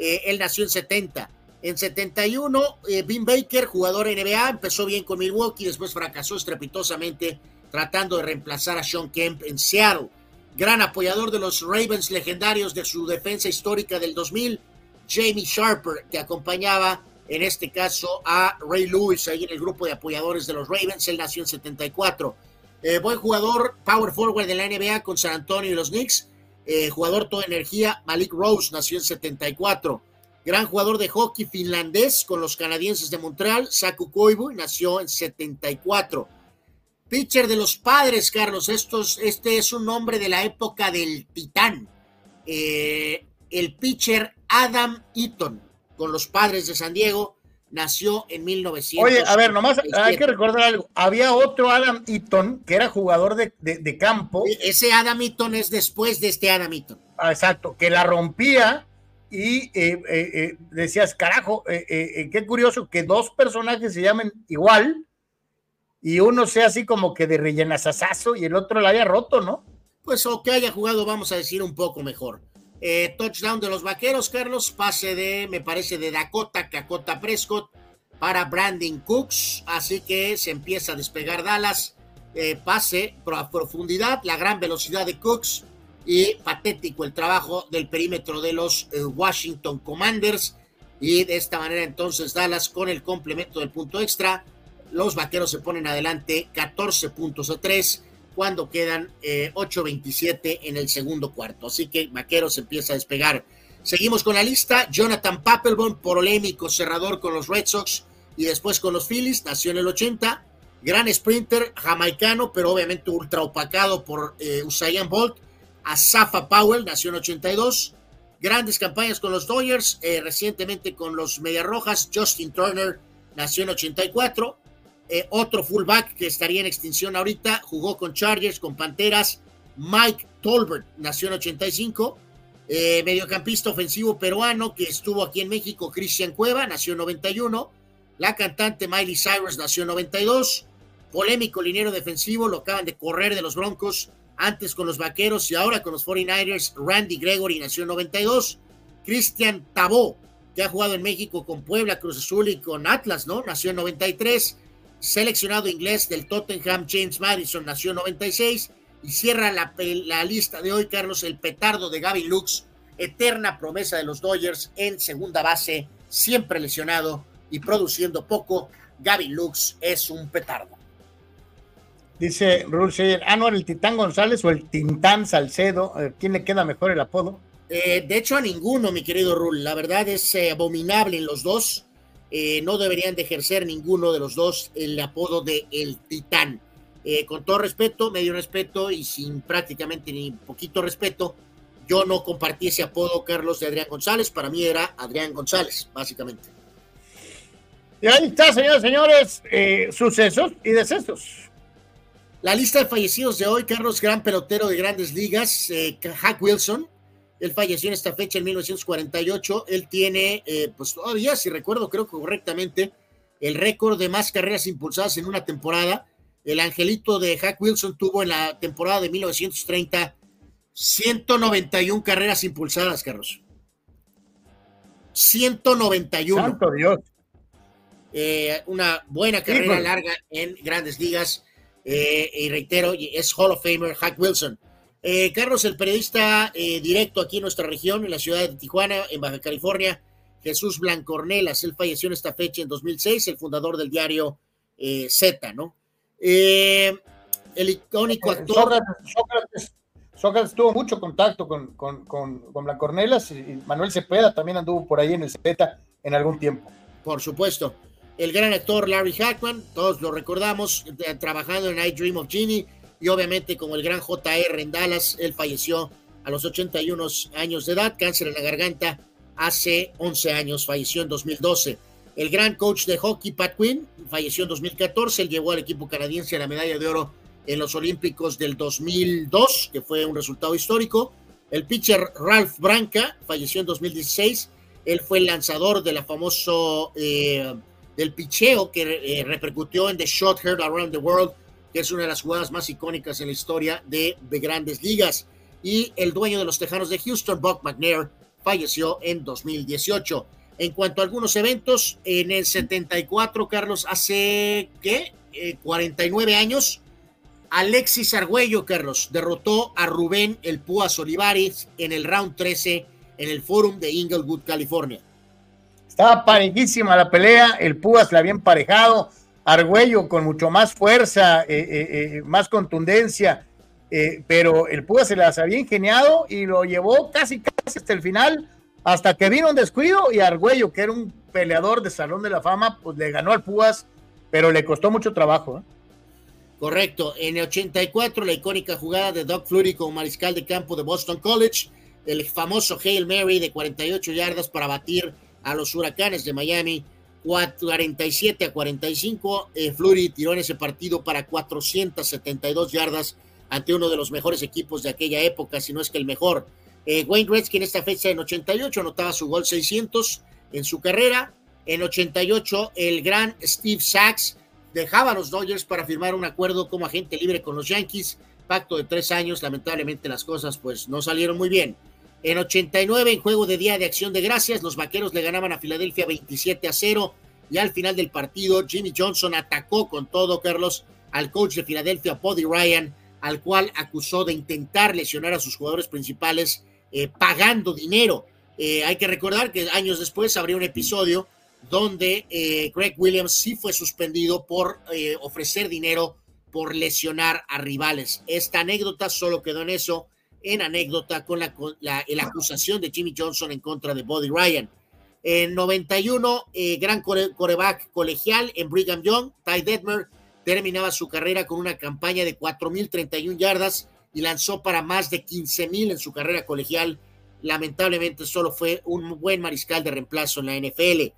Eh, él nació en 70. En 71, eh, Baker, jugador NBA, empezó bien con Milwaukee, después fracasó estrepitosamente tratando de reemplazar a Sean Kemp en Seattle. Gran apoyador de los Ravens legendarios de su defensa histórica del 2000, Jamie Sharper, que acompañaba en este caso a Ray Lewis ahí en el grupo de apoyadores de los Ravens. Él nació en 74. Eh, buen jugador, power forward de la NBA con San Antonio y los Knicks. Eh, jugador toda energía, Malik Rose nació en 74. Gran jugador de hockey finlandés con los canadienses de Montreal, Saku Koivu, nació en 74. Pitcher de los padres, Carlos. Estos, este es un nombre de la época del Titán. Eh, el pitcher Adam Eaton con los padres de San Diego. Nació en 1900. Oye, a ver, nomás hay que recordar algo. Había otro Adam Eaton que era jugador de, campo. E, ese Adam Eaton es después de este Adam Eaton. Ah, exacto, que la rompía y eh, eh, eh, decías, carajo, qué curioso que dos personajes se llamen igual y uno sea así como que de rellenazazazo y el otro la haya roto, ¿no? Pues o que haya jugado, vamos a decir, un poco mejor. Touchdown de los vaqueros, Carlos. Pase de, me parece, de Dakota Cacota Prescott para Brandon Cooks. Así que se empieza a despegar Dallas. Pase a profundidad, la gran velocidad de Cooks y patético el trabajo del perímetro de los eh, Washington Commanders. Y de esta manera entonces Dallas con el complemento del punto extra. Los vaqueros se ponen adelante 14 puntos a 3 cuando quedan 8.27 eh, en el segundo cuarto. Así que Vaqueros empieza a despegar. Seguimos con la lista. Jonathan Papelbon, polémico cerrador con los Red Sox y después con los Phillies, nació en el 80. Gran sprinter jamaicano, pero obviamente ultra opacado por eh, Usain Bolt. Asafa Powell, nació en 82. Grandes campañas con los Dodgers, eh, recientemente con los Medias Rojas. Justin Turner, nació en 84. Eh, otro fullback que estaría en extinción ahorita, jugó con Chargers, con Panteras, Mike Tolbert, nació en 85, eh, mediocampista ofensivo peruano que estuvo aquí en México, Cristian Cueva, nació en 91, la cantante Miley Cyrus nació en 92, polémico liniero defensivo, lo acaban de correr de los Broncos, antes con los Vaqueros y ahora con los 49ers, Randy Gregory nació en 92, Cristian Tabó, que ha jugado en México con Puebla, Cruz Azul y con Atlas, ¿no? Nació en 93, seleccionado inglés del Tottenham, James Madison, nació en 96 y cierra la, lista de hoy, Carlos, el petardo de Gavin Lux, eterna promesa de los Dodgers en segunda base, siempre lesionado y produciendo poco. Gavin Lux es un petardo. Dice Rul ah, no, el Titán González o el Tintán Salcedo, ¿quién le queda mejor el apodo? Eh, de hecho, a ninguno, mi querido Rul. La verdad es eh, abominable en los dos. Eh, no deberían de ejercer ninguno de los dos el apodo de El Titán. Eh, con todo respeto, medio respeto y sin prácticamente ni poquito respeto, yo no compartí ese apodo, Carlos, de Adrián González. Para mí era Adrián González, básicamente. Y ahí está, señores, señores, eh, sucesos y decesos. La lista de fallecidos de hoy, Carlos, gran pelotero de grandes ligas, Hack Wilson, él falleció en esta fecha en 1948. Él tiene, eh, pues todavía, si recuerdo, creo que correctamente, el récord de más carreras impulsadas en una temporada. El angelito de Hack Wilson tuvo en la temporada de 1930 191 carreras impulsadas, Carlos. 191. Santo Dios. Eh, una buena carrera larga en grandes ligas. Eh, y reitero, es Hall of Famer Hack Wilson. Eh, Carlos, el periodista eh, directo aquí en nuestra región, en la ciudad de Tijuana, en Baja California, Jesús Blancornelas, él falleció en esta fecha en 2006, el fundador del diario Z, ¿no? el icónico actor. Sócrates, tuvo mucho contacto con, con, con, Blancornelas y Manuel Cepeda también anduvo por ahí en el Z en algún tiempo. Por supuesto. El gran actor Larry Hackman, todos lo recordamos, trabajando en I Dream of Genie y obviamente como el gran JR en Dallas, él falleció a los 81 años de edad, cáncer en la garganta hace 11 años, falleció en 2012. El gran coach de hockey, Pat Quinn, falleció en 2014, él llevó al equipo canadiense la medalla de oro en los Olímpicos del 2002, que fue un resultado histórico. El pitcher Ralph Branca falleció en 2016, él fue el lanzador de la famoso eh, del picheo que eh, repercutió en The Shot Heard Around the World, que es una de las jugadas más icónicas en la historia de, grandes ligas. Y el dueño de los Tejanos de Houston, Buck McNair, falleció en 2018. En cuanto a algunos eventos, en el 74, Carlos, hace, ¿qué? 49 eh, años, Alexis Argüello, Carlos, derrotó a Rubén El Púas Olivares en el round 13 en el Forum de Inglewood, California. Estaba parejísima la pelea, el Púas la había emparejado, Argüello con mucho más fuerza, eh, eh, eh, más contundencia, pero el Púas se las había ingeniado y lo llevó casi casi hasta el final, hasta que vino un descuido y Argüello, que era un peleador de Salón de la Fama, pues le ganó al Púas, pero le costó mucho trabajo. Correcto, en el 84 la icónica jugada de Doug Flutie como mariscal de campo de Boston College, el famoso Hail Mary de 48 yardas para batir a los huracanes de Miami 47 a 45. Eh, Flurry tiró en ese partido para 472 yardas ante uno de los mejores equipos de aquella época, si no es que el mejor. Eh, Wayne Gretzky en esta fecha en 88 anotaba su gol 600 en su carrera. En 88 el gran Steve Sachs dejaba a los Dodgers para firmar un acuerdo como agente libre con los Yankees, pacto de tres años. Lamentablemente las cosas pues no salieron muy bien. En 89, en juego de Día de Acción de Gracias, los vaqueros le ganaban a Filadelfia 27 a 0 y al final del partido Jimmy Johnson atacó con todo, Carlos, al coach de Filadelfia, Buddy Ryan, al cual acusó de intentar lesionar a sus jugadores principales eh, pagando dinero. Eh, hay que recordar que años después habría un episodio donde eh, Greg Williams sí fue suspendido por ofrecer dinero por lesionar a rivales. Esta anécdota solo quedó en eso en anécdota con la, la, acusación de Jimmy Johnson en contra de Buddy Ryan. En 91, eh, gran coreback colegial en Brigham Young, Ty Detmer, terminaba su carrera con una campaña de 4.031 yardas y lanzó para más de 15.000 en su carrera colegial. Lamentablemente solo fue un buen mariscal de reemplazo en la NFL.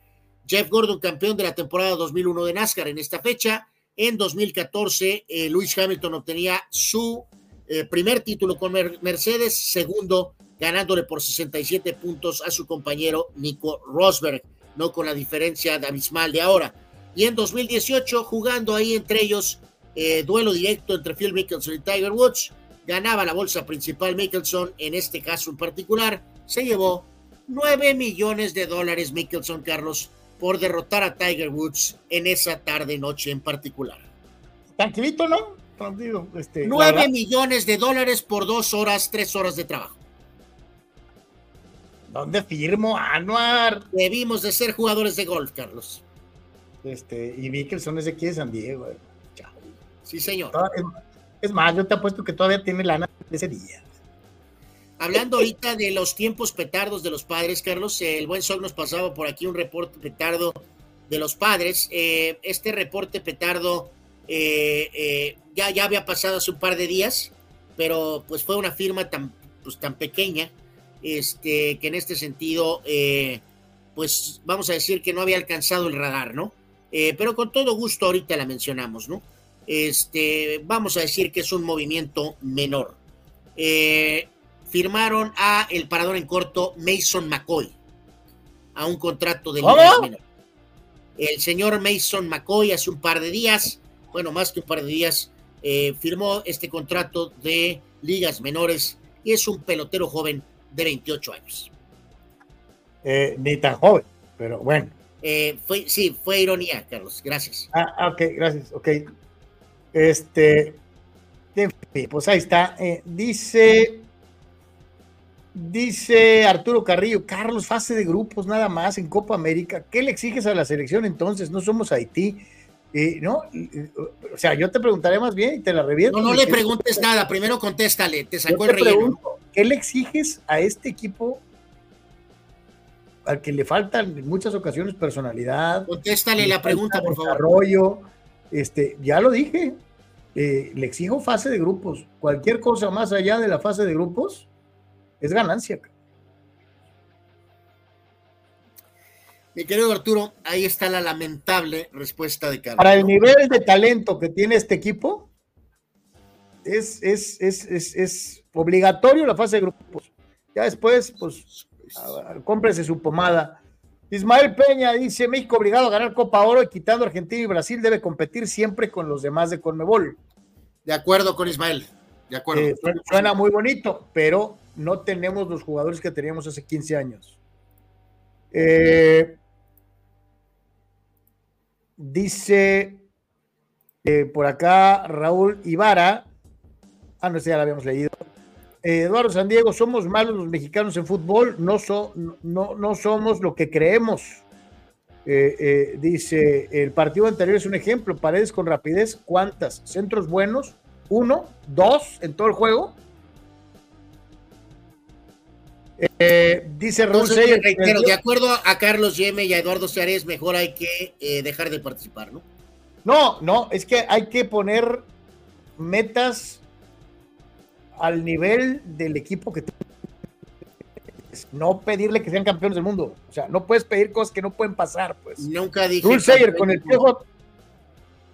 Jeff Gordon, campeón de la temporada 2001 de NASCAR en esta fecha. En 2014, eh, Lewis Hamilton obtenía su eh, primer título con Mercedes, segundo ganándole por 67 puntos a su compañero Nico Rosberg, no con la diferencia de abismal de ahora. Y en 2018, jugando ahí entre ellos, eh, duelo directo entre Phil Mickelson y Tiger Woods, ganaba la bolsa principal Mickelson, en este caso en particular, se llevó 9 millones de dólares Mickelson, Carlos, por derrotar a Tiger Woods en esa tarde-noche en particular. Tranquilito, ¿no? Este, 9 millones de dólares por dos horas, tres horas de trabajo. ¿Dónde firmo, Anuar? Debimos de ser jugadores de golf, Carlos. Este, y Mickelson es de aquí de San Diego. Eh. Sí, señor. Es, más, yo te apuesto que todavía tiene lana de ese día. Hablando ahorita de los tiempos petardos de los padres, Carlos, el buen Sol nos pasaba por aquí un reporte petardo de los padres. Eh, este reporte petardo eh, eh, ya, ya había pasado hace un par de días, pero pues fue una firma tan, pues, tan pequeña, este, que en este sentido, eh, pues vamos a decir que no había alcanzado el radar, ¿no? pero con todo gusto ahorita la mencionamos, ¿no? Este, vamos a decir que es un movimiento menor. firmaron a el parador en corto Mason McCoy a un contrato de menor. El señor Mason McCoy hace un par de días bueno, más que un par de días, eh, firmó este contrato de ligas menores y es un pelotero joven de 28 años. Eh, ni tan joven, pero bueno. Eh, fue, sí, fue ironía, Carlos, gracias. Ah, ok, gracias, ok. Este, pues ahí está. dice, dice Arturo Carrillo, Carlos, fase de grupos nada más en Copa América. ¿Qué le exiges a la selección entonces? No somos Haití. ¿No? O sea, yo te preguntaré más bien y te la reviento. No, no le preguntes nada, primero contéstale, te sacó el relleno. ¿Qué le exiges a este equipo al que le falta en muchas ocasiones personalidad. Contéstale la pregunta, por favor. Desarrollo, este, ya lo dije, eh, le exijo fase de grupos. Cualquier cosa más allá de la fase de grupos es ganancia. Mi querido Arturo, ahí está la lamentable respuesta de Carlos. Para el nivel de talento que tiene este equipo, es, es, es, es obligatorio la fase de grupos. Ya después, pues, cómprese su pomada. Ismael Peña dice: México obligado a ganar Copa Oro y quitando Argentina y Brasil debe competir siempre con los demás de Conmebol. De acuerdo con Ismael. De acuerdo. Eh, suena muy bonito, pero no tenemos los jugadores que teníamos hace 15 años. Eh, dice eh, por acá Raúl Ibarra. Ah, no, sé, ya la habíamos leído. Eduardo San Diego, somos malos los mexicanos en fútbol, no, no, no somos lo que creemos. dice, el partido anterior es un ejemplo, paredes con rapidez, ¿cuántas? Centros buenos, uno, dos en todo el juego. Eh, dice Raúl de acuerdo a Carlos Yeme y a Eduardo Seares, mejor hay que eh, dejar de participar, ¿no? No, no, es que hay que poner metas al nivel del equipo que no pedirle que sean campeones del mundo. O sea, no puedes pedir cosas que no pueden pasar, pues. Nunca dije. con el piojo,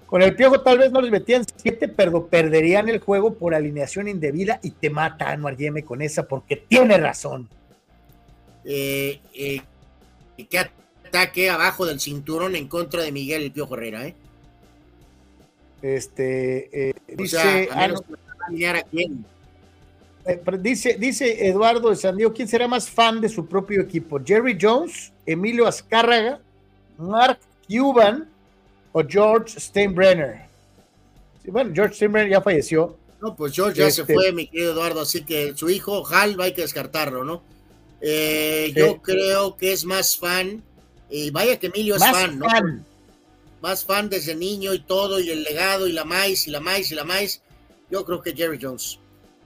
con el Piojo tal vez no les metían siete, pero perderían el juego por alineación indebida y te mata Anuar Yeme con esa porque tiene razón. Eh, eh, qué ataque abajo del cinturón en contra de Miguel el Piojo Herrera, ¿eh? Este, dice, dice, dice Eduardo de San Diego, ¿quién será más fan de su propio equipo? Jerry Jones, Emilio Azcárraga, Mark Cuban o George Steinbrenner. bueno, George Steinbrenner ya falleció. No, pues George ya se este fue, mi querido Eduardo, así que su hijo Hal hay que descartarlo, ¿no? Eh, yo creo que es más fan, y vaya que Emilio es fan, ¿no? Más fan desde niño y todo, y el legado, y la maíz, y la maíz, y la maíz. Yo creo que Jerry Jones.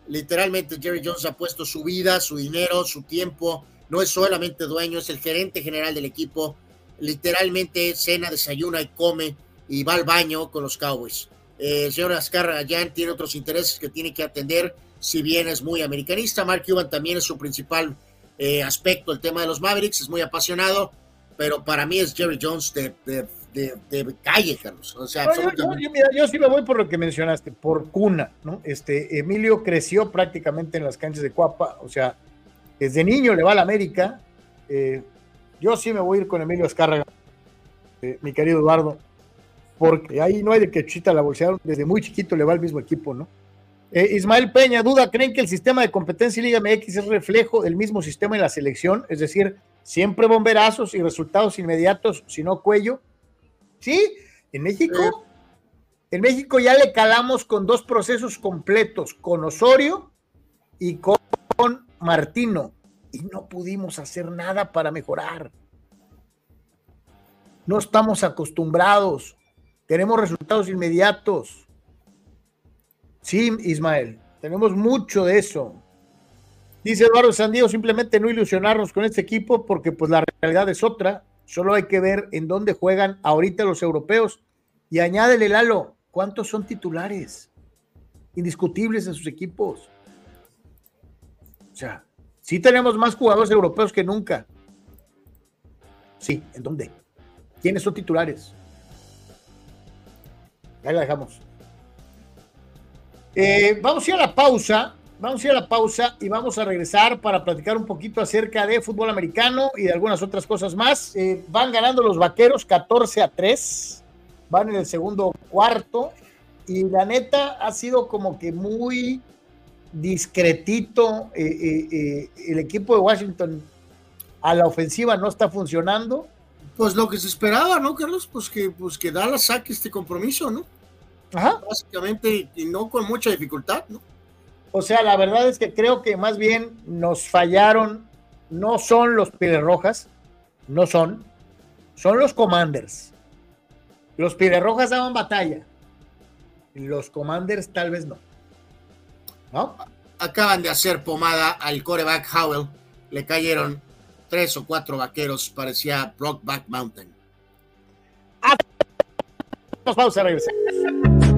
Literalmente Jerry Jones ha puesto su vida, su dinero, su tiempo. No es solamente dueño, es el gerente general del equipo literalmente cena, desayuna y come y va al baño con los Cowboys. Eh, el señor Ascar Jan tiene otros intereses que tiene que atender, si bien es muy americanista. Mark Cuban también es su principal eh, aspecto, el tema de los Mavericks, es muy apasionado, pero para mí es Jerry Jones de, de, calle, Carlos. O sea, yo, sí me voy por lo que mencionaste, por cuna, ¿no? Este, Emilio creció prácticamente en las canchas de Cuapa, o sea, desde niño le va a la América, eh, yo sí me voy a ir con Emilio Escárraga, eh, mi querido Eduardo, porque ahí no hay de que chita la bolsearon, desde muy chiquito le va al mismo equipo, ¿no? Eh, Ismael Peña, duda, ¿creen que el sistema de competencia Liga MX es reflejo del mismo sistema en la selección? Es decir, siempre bomberazos y resultados inmediatos, sino cuello. Sí, en México, en México ya le calamos con dos procesos completos, con Osorio y con Martino y no pudimos hacer nada para mejorar. No estamos acostumbrados. Tenemos resultados inmediatos. Sí, Ismael, tenemos mucho de eso. Dice Eduardo Sandío, simplemente no ilusionarnos con este equipo porque pues la realidad es otra. Solo hay que ver en dónde juegan ahorita los europeos. Y añádele, Lalo, ¿cuántos son titulares? Indiscutibles en sus equipos. O sea, Sí tenemos más jugadores europeos que nunca. Sí, ¿en dónde? ¿Quiénes son titulares? Ahí la dejamos. Eh, vamos a ir a la pausa. Vamos a ir a la pausa y vamos a regresar para platicar un poquito acerca de fútbol americano y de algunas otras cosas más. Eh, van ganando los vaqueros 14 a 3. Van en el segundo cuarto. Y la neta ha sido como que muy discretito, eh, eh, eh, el equipo de Washington a la ofensiva no está funcionando. Pues lo que se esperaba, ¿no, Carlos? Pues que, pues que Dallas saque este compromiso, ¿no? Ajá. Básicamente, y no con mucha dificultad, ¿no? O sea, la verdad es que creo que más bien nos fallaron, no son los Pieles Rojas, no son, son los Commanders. Los Pieles Rojas daban batalla, los Commanders tal vez no. Acaban de hacer pomada al coreback Howell. Le cayeron tres o cuatro vaqueros, parecía Brockback Mountain. Ah, pausa, regresamos. utilizando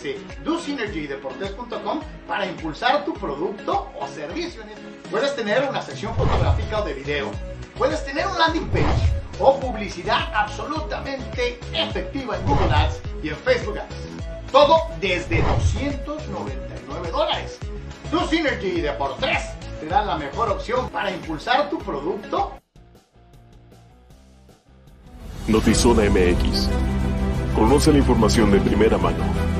ofrece DoSynergy Deportes.com para impulsar tu producto o servicio. Puedes tener una sección fotográfica o de video, puedes tener un landing page o publicidad absolutamente efectiva en Google Ads y en Facebook Ads. Todo desde 299 dólares. DoSynergy y Deportes te dan la mejor opción para impulsar tu producto. Notizona MX Conoce la información de primera mano.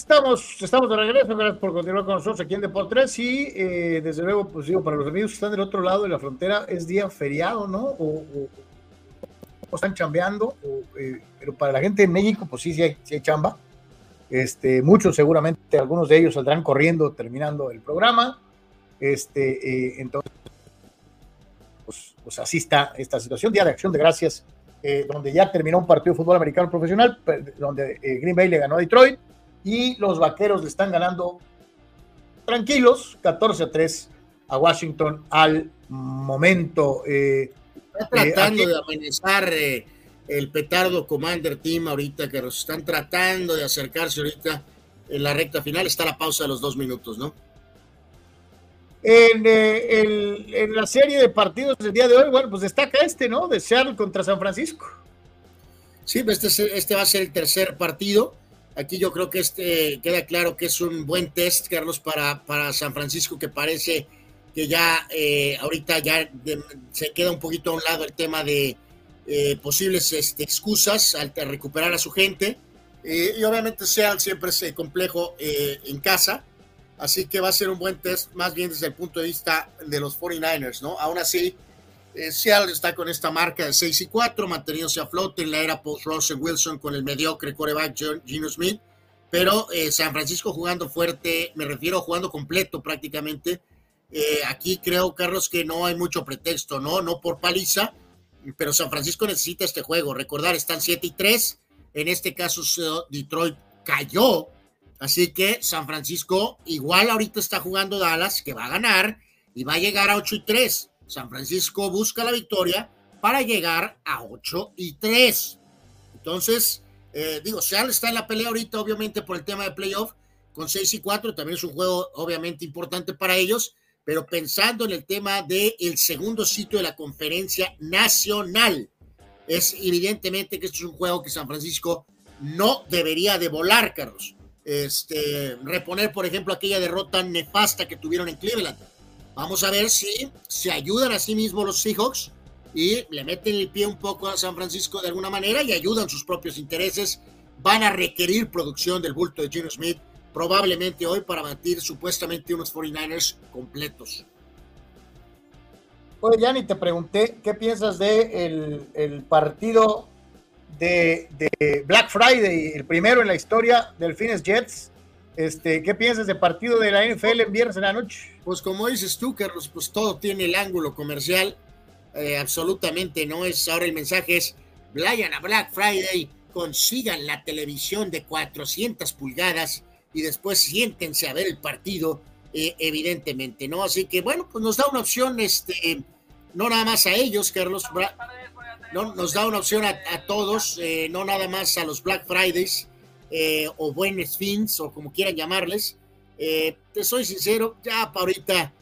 Estamos, estamos de regreso, gracias por continuar con nosotros aquí en Deportes y eh, desde luego, pues digo, para los amigos que están del otro lado de la frontera es día feriado, ¿no? O, están chambeando, eh, pero para la gente en México, pues sí, sí hay, chamba. Este, muchos seguramente, algunos de ellos saldrán corriendo terminando el programa. Este, eh, entonces, pues, pues, así está esta situación, Día de Acción de Gracias, donde ya terminó un partido de fútbol americano profesional, donde Green Bay le ganó a Detroit y los vaqueros le están ganando tranquilos, 14 a 3 a Washington al momento. Eh, Está eh, tratando de amenazar eh, el petardo Commander Team ahorita, que nos están tratando de acercarse ahorita en la recta final. Está la pausa de los dos minutos, ¿no? En, en, la serie de partidos del día de hoy, bueno, pues destaca este, ¿no? De Seattle contra San Francisco. Sí, pues este, este va a ser el tercer partido. Aquí yo creo que este queda claro que es un buen test, Carlos, para, para San Francisco, que parece que ya eh, ahorita ya se queda un poquito a un lado el tema de eh, posibles este, excusas al recuperar a su gente. Eh, y obviamente Seattle siempre es complejo en casa, así que va a ser un buen test más bien desde el punto de vista de los 49ers, ¿no? Aún así, eh, Seattle está con esta marca de 6 y 4, manteniéndose a flote en la era post-Russell Wilson con el mediocre coreback Gino Smith, pero eh, San Francisco jugando fuerte, me refiero jugando completo prácticamente. Eh, aquí creo, Carlos, que no hay mucho pretexto, ¿no? No por paliza, pero San Francisco necesita este juego. Recordar, están 7 y 3, en este caso Detroit cayó, así que San Francisco igual ahorita está jugando Dallas, que va a ganar y va a llegar a 8 y 3 San Francisco busca la victoria para llegar a 8 y 3. Entonces, eh, digo, Seattle está en la pelea ahorita, obviamente, por el tema de playoff, con 6 y 4, también es un juego obviamente importante para ellos, pero pensando en el tema del el segundo sitio de la conferencia nacional, es evidentemente que esto es un juego que San Francisco no debería de volar, Carlos. este, reponer, por ejemplo, aquella derrota nefasta que tuvieron en Cleveland. Vamos a ver si se ayudan a sí mismos los Seahawks y le meten el pie un poco a San Francisco de alguna manera y ayudan sus propios intereses. Van a requerir producción del bulto de Gino Smith probablemente hoy para batir supuestamente unos 49ers completos. Oye, Yanni, te pregunté qué piensas de el, partido de, de, Black Friday, el primero en la historia del Fines Jets. Este, ¿Qué piensas del partido de la NFL en viernes en la noche? Pues como dices tú, Carlos, pues todo tiene el ángulo comercial. Eh, absolutamente no es. Ahora el mensaje es: vayan a Black Friday, consigan la televisión de 400 pulgadas y después siéntense a ver el partido, eh, evidentemente, ¿no? Así que bueno, pues nos da una opción, este, no nada más a ellos, Carlos, no, nos da una opción a, todos, eh, no nada más a los Black Fridays eh, o Buenos Fins o como quieran llamarles. te soy sincero, ya para ahorita,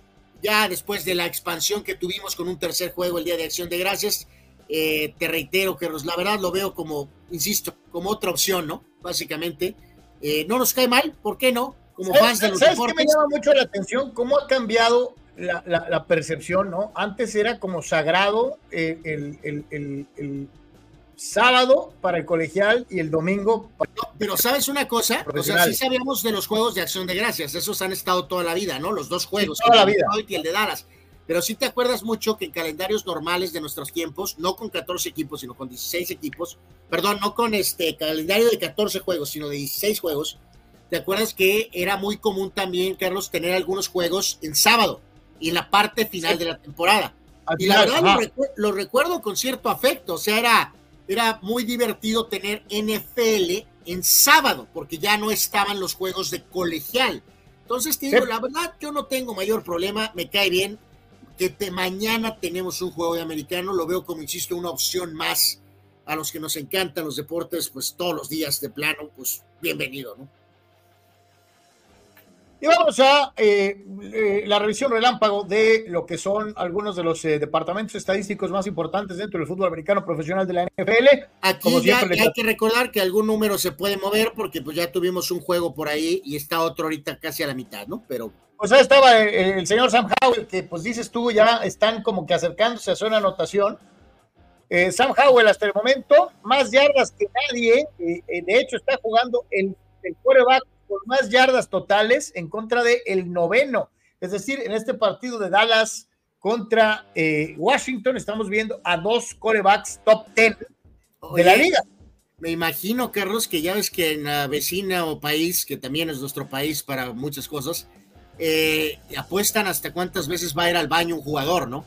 ya después de la expansión que tuvimos con un tercer juego el Día de Acción de Gracias, te reitero, Carlos, la verdad lo veo como, insisto, como otra opción, ¿no? Básicamente eh, no nos cae mal, ¿por qué no? Como fans de los ¿sabes me llama mucho la atención? ¿Cómo ha cambiado la, percepción, no? Antes era como sagrado eh, el, sábado para el colegial y el domingo para pero sabes una cosa, o sea, sí sabíamos de los juegos de acción de gracias, esos han estado toda la vida, ¿no? Los dos juegos, toda la vida. y el de Dallas. Pero sí te acuerdas mucho que en calendarios normales de nuestros tiempos, no con 14 equipos, sino con 16 equipos, perdón, no con este calendario de 14 juegos, sino de 16 juegos, ¿te acuerdas que era muy común también, Carlos, tener algunos juegos en sábado y en la parte final de la temporada? y la verdad lo, recuerdo con cierto afecto, o sea, era, era muy divertido tener NFL en sábado, porque ya no estaban los juegos de colegial. Entonces, te digo, la verdad, yo no tengo mayor problema, me cae bien que mañana tenemos un juego de americano, lo veo como, insisto, una opción más a los que nos encantan los deportes, pues todos los días de plano, pues bienvenido, ¿no? Y vamos a eh, eh, la revisión relámpago de lo que son algunos de los eh, departamentos estadísticos más importantes dentro del fútbol americano profesional de la NFL. Aquí ya, hay que recordar que algún número se puede mover porque pues ya tuvimos un juego por ahí y está otro ahorita casi a la mitad, ¿no? Pero pues ahí estaba el, señor Sam Howell, que pues dices tú, ya están como que acercándose a su anotación. Eh, Sam Howell hasta el momento, más yardas que nadie, eh, eh, de hecho está jugando el, el quarterback con más yardas totales en contra del el noveno. Es decir, en este partido de Dallas contra Washington estamos viendo a dos corebacks top ten de la liga. Me imagino, Carlos, que ya ves que en la vecina o país, que también es nuestro país para muchas cosas, eh, apuestan hasta cuántas veces va a ir al baño un jugador, ¿no?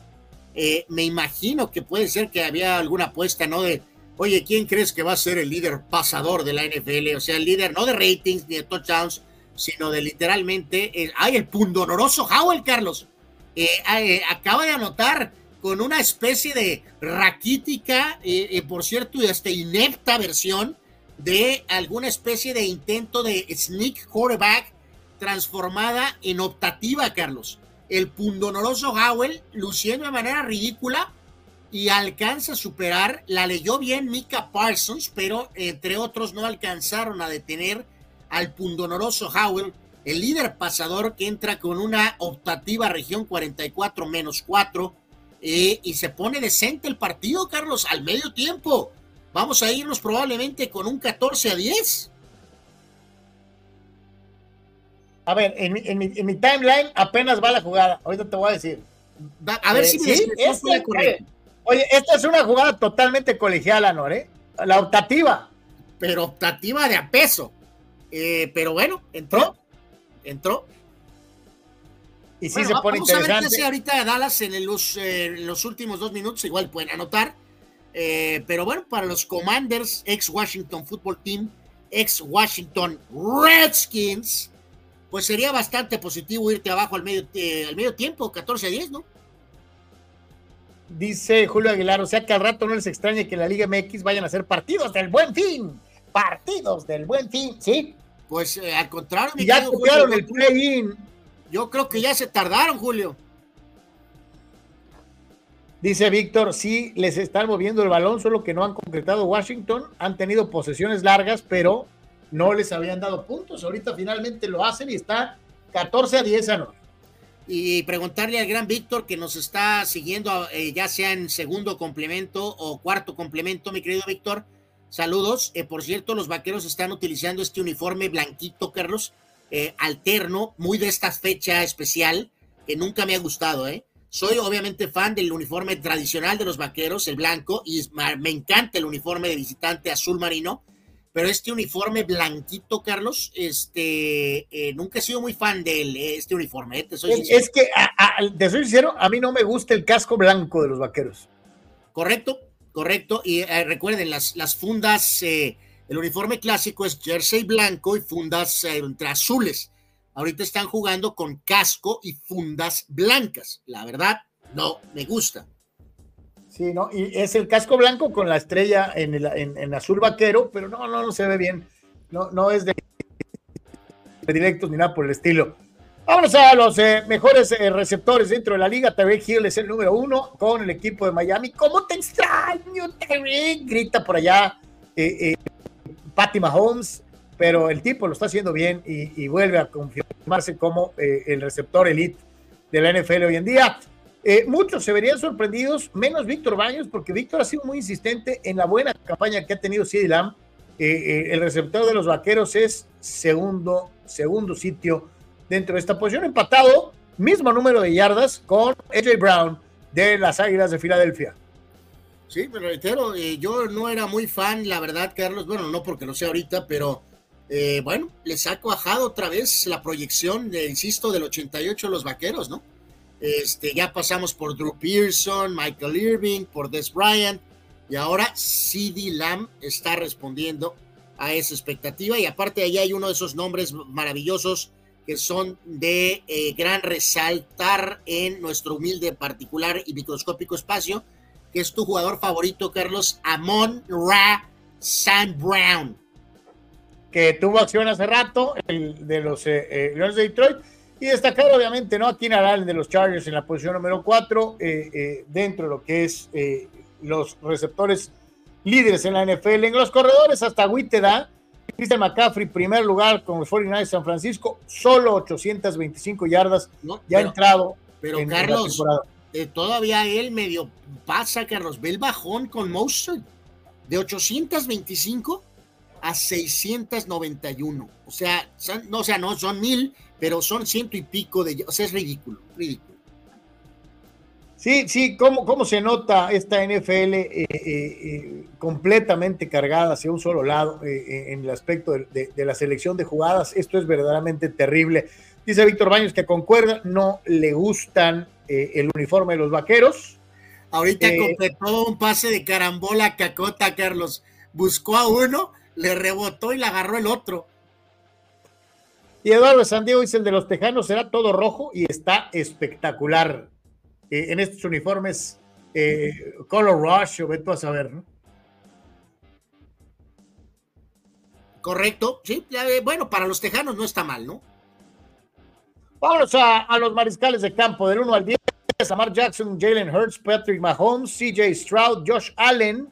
Eh, me imagino que puede ser que había alguna apuesta, ¿no? De, oye, ¿quién crees que va a ser el líder pasador de la NFL? O sea, el líder no de ratings ni de touchdowns, sino de literalmente, el, ay, el pundonoroso Howell, Carlos. Eh, acaba de anotar con una especie de raquítica, por cierto, hasta inepta versión de alguna especie de intento de sneak quarterback transformada en optativa, Carlos. El pundonoroso Howell, luciendo de manera ridícula, y alcanza a superar, la leyó bien Mika Parsons, pero entre otros no alcanzaron a detener al pundonoroso Howell, el líder pasador que entra con una optativa región 44 menos 4, eh, y se pone decente el partido, Carlos, al medio tiempo. Vamos a irnos probablemente con un 14 a 10. A ver, en, mi, timeline apenas va la jugada. Ahorita te voy a decir. a ver si me ¿sí? Oye, esta es una jugada totalmente colegial, Anor, ¿eh? La optativa. Pero optativa de a peso. Eh, pero bueno, entró. Entró. Y sí se pone interesante. Vamos a ver qué ahorita Dallas en los, eh, los últimos dos minutos. Igual pueden anotar. Eh, pero bueno, para los Commanders, ex Washington Football Team, ex Washington Redskins, pues sería bastante positivo irte abajo al medio, eh, al medio tiempo, 14 a 10, ¿no? Dice Julio Aguilar, o sea que al rato no les extrañe que en la Liga MX vayan a ser partidos del buen fin. Partidos del buen fin, ¿sí? Pues eh, al contrario, y ya jugaron el play-in. Yo creo que ya se tardaron, Julio. Dice Víctor, sí, les están moviendo el balón, solo que no han concretado Washington. Han tenido posesiones largas, pero no les habían dado puntos. Ahorita finalmente lo hacen y está 14 a 10 a 9. Y preguntarle al gran Víctor que nos está siguiendo, eh, ya sea en segundo complemento o cuarto complemento, mi querido Víctor. Saludos. Eh, por cierto, los vaqueros están utilizando este uniforme blanquito, Carlos, eh, alterno, muy de esta fecha especial, que nunca me ha gustado, ¿eh? Soy obviamente fan del uniforme tradicional de los vaqueros, el blanco, y me encanta el uniforme de visitante azul marino, pero este uniforme blanquito, Carlos, este, eh, nunca he sido muy fan de este uniforme. Eh, es, que, te soy sincero, a mí no me gusta el casco blanco de los vaqueros. Correcto, correcto. Y eh, recuerden, las, las fundas, el uniforme clásico es jersey blanco y fundas entre azules. Ahorita están jugando con casco y fundas blancas. La verdad, no me gusta. Y es el casco blanco con la estrella en, el, en, azul vaquero, pero no, no, no se ve bien. No, no es de, directos ni nada por el estilo. Vámonos a los eh, mejores eh, receptores dentro de la liga. Tarek Hill es el número uno con el equipo de Miami. ¿Cómo te extraño, Tarek? Grita por allá eh, Patty Mahomes pero el tipo lo está haciendo bien y, vuelve a confirmarse como eh, el receptor elite de la NFL hoy en día. Eh, muchos se verían sorprendidos, menos Víctor Baños, porque Víctor ha sido muy insistente en la buena campaña que ha tenido CeeDee Lamb. Eh, el receptor de los vaqueros es segundo, segundo sitio dentro de esta posición, empatado, mismo número de yardas con AJ Brown de las Águilas de Filadelfia. Sí, pero reitero, yo no era muy fan, la verdad, Carlos, bueno, no porque lo sé ahorita, pero eh, bueno, les ha cuajado otra vez la proyección, de, insisto, del 88 los vaqueros, ¿no? Este, ya pasamos por Drew Pearson, Michael Irving, por Des Bryant, y ahora CD Lamb está respondiendo a esa expectativa. Y aparte, ahí hay uno de esos nombres maravillosos que son de eh, gran resaltar en nuestro humilde, particular y microscópico espacio, que es tu jugador favorito, Carlos, Amon Ra Sam Brown que tuvo acción hace rato, el de los eh, eh, Leones de Detroit, y destacar obviamente ¿no? a Keenan Allen de los Chargers en la posición número 4, eh, dentro de lo que es los receptores líderes en la NFL. En los corredores hasta Witte da, Christian McCaffrey, primer lugar con los 49 de San Francisco, solo 825 yardas, ya ha entrado. Pero Carlos, todavía él medio pasa, Carlos, ve el bajón con Mostert de 825 a 691. O sea, no, o sea, no son mil, pero son ciento y pico de. O sea, es ridículo, ridículo. Sí, sí, cómo, cómo se nota esta NFL eh, eh, eh, completamente cargada hacia un solo lado en el aspecto de, la selección de jugadas. Esto es verdaderamente terrible. Dice Víctor Baños que concuerda, no le gustan el uniforme de los vaqueros. Ahorita completó un pase de carambola cacota, Carlos. Buscó a uno le rebotó y le agarró el otro. Y Eduardo Sandiego dice el de los Tejanos será todo rojo y está espectacular. Eh, en estos uniformes eh, Color Rush o veto a saber, ¿no? Correcto, sí, eh, bueno, para los Tejanos no está mal, ¿no? Vámonos a, a los mariscales de campo del 1 al 10. Amar Jackson, Jalen Hurts, Patrick Mahomes, CJ Stroud, Josh Allen,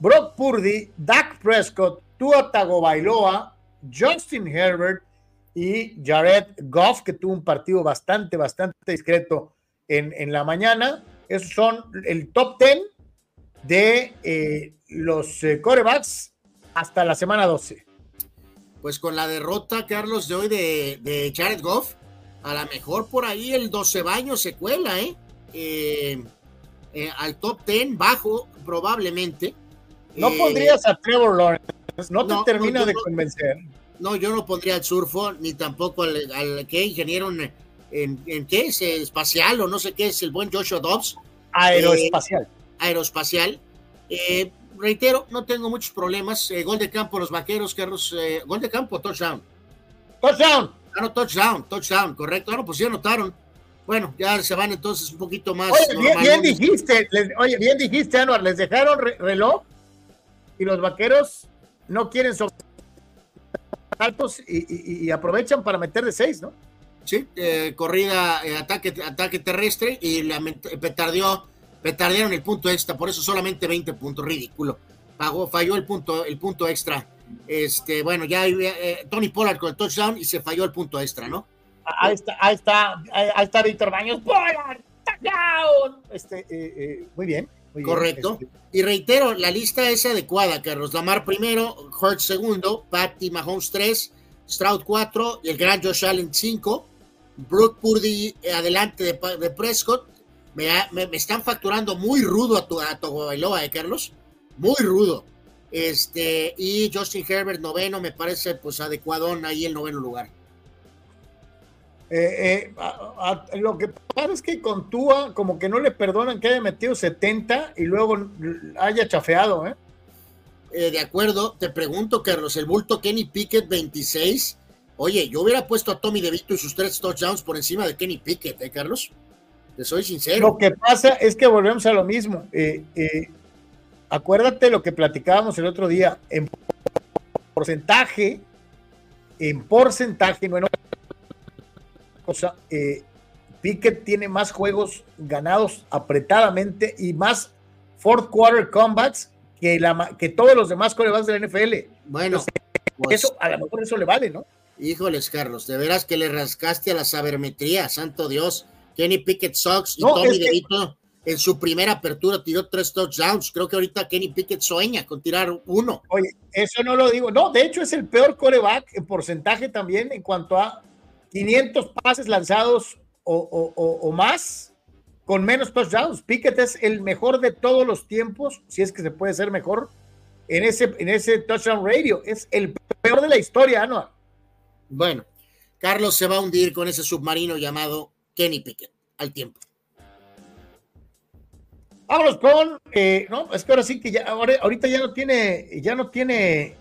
Brock Purdy, Dak Prescott, Tua Tagovailoa, Justin Herbert y Jared Goff, que tuvo un partido bastante, bastante discreto en, la mañana. Esos son el top 10 de eh, los eh, corebacks hasta la semana 12. Pues con la derrota, Carlos, de hoy de, Jared Goff, a lo mejor por ahí el 12 baños se cuela, ¿eh? ¿eh? al top 10 bajo, probablemente. No pondrías a Trevor Lawrence no te termina de convencer. No, yo no pondría al surfo, ni tampoco al, al que ingeniero en, en, qué es espacial o no sé qué es el buen Joshua Dobbs. Aeroespacial. Eh, aeroespacial. Eh, reitero, no tengo muchos problemas. Eh, gol de campo, los vaqueros, Carlos. gol de campo, touchdown. Touchdown. Ah, no, touchdown, touchdown, correcto. Ah, no, pues ya notaron. Bueno, ya se van entonces un poquito más. Oye, bien, dijiste, oye, bien dijiste, Anuar, les dejaron reloj y los vaqueros no quieren sobre altos y, aprovechan para meter de seis, ¿no? Sí, eh, corrida, eh, ataque, ataque terrestre y la, petardeó, petardearon el punto extra, por eso solamente 20 puntos, ridículo. Pagó, falló el punto, el punto extra Este, bueno, ya eh, Tony Pollard con el touchdown y se falló el punto extra, ¿no? Ahí está, ahí está, ahí está Víctor Baños, Pollard, touchdown. Este, eh, eh, muy bien. Muy Correcto. Bien, este. Y reitero, la lista es adecuada, Carlos. Lamar primero, Hurts segundo, Patty Mahomes 3, Stroud 4 y el gran Josh Allen 5. Brooke Purdy adelante de, de Prescott. Me, me, me, están facturando muy rudo a tu, a tu Bailoa, ¿eh, Carlos? Muy rudo. Este, y Justin Herbert noveno, me parece pues adecuadón ahí el noveno lugar. Eh, eh, a, a, lo que pasa es que con Tua como que no le perdonan que haya metido 70 y luego haya chafeado, ¿eh? Eh, de acuerdo, te pregunto, Carlos, el bulto Kenny Pickett 26. Oye, yo hubiera puesto a Tommy DeVito y sus tres touchdowns por encima de Kenny Pickett, ¿eh, Carlos? Te soy sincero. Lo que pasa es que volvemos a lo mismo. Acuérdate lo que platicábamos el otro día. En porcentaje, en porcentaje, no en cosa, eh, Pickett tiene más juegos ganados apretadamente y más fourth quarter comebacks que, la, que todos los demás corebacks de la NFL. Bueno, Entonces, pues, eso, a lo mejor eso le vale, ¿no? Híjoles, Carlos, de veras que le rascaste a la sabermetría, santo Dios. Kenny Pickett Sox y No, Tommy es que- DeVito en su primera apertura tiró tres touchdowns. Creo que ahorita Kenny Pickett sueña con tirar uno. Oye, eso no lo digo. No, de hecho es el peor coreback en porcentaje también en cuanto a 500 pases lanzados o, o- o- o más con menos touchdowns. Pickett es el mejor de todos los tiempos, si es que se puede ser mejor, en ese, en ese touchdown radio. Es el peor de la historia, Anuar. Bueno, Carlos se va a hundir con ese submarino llamado Kenny Pickett al tiempo. Vámonos con, eh, no, es que ahora sí que ya, ahora, ahorita ya no tiene, ya no tiene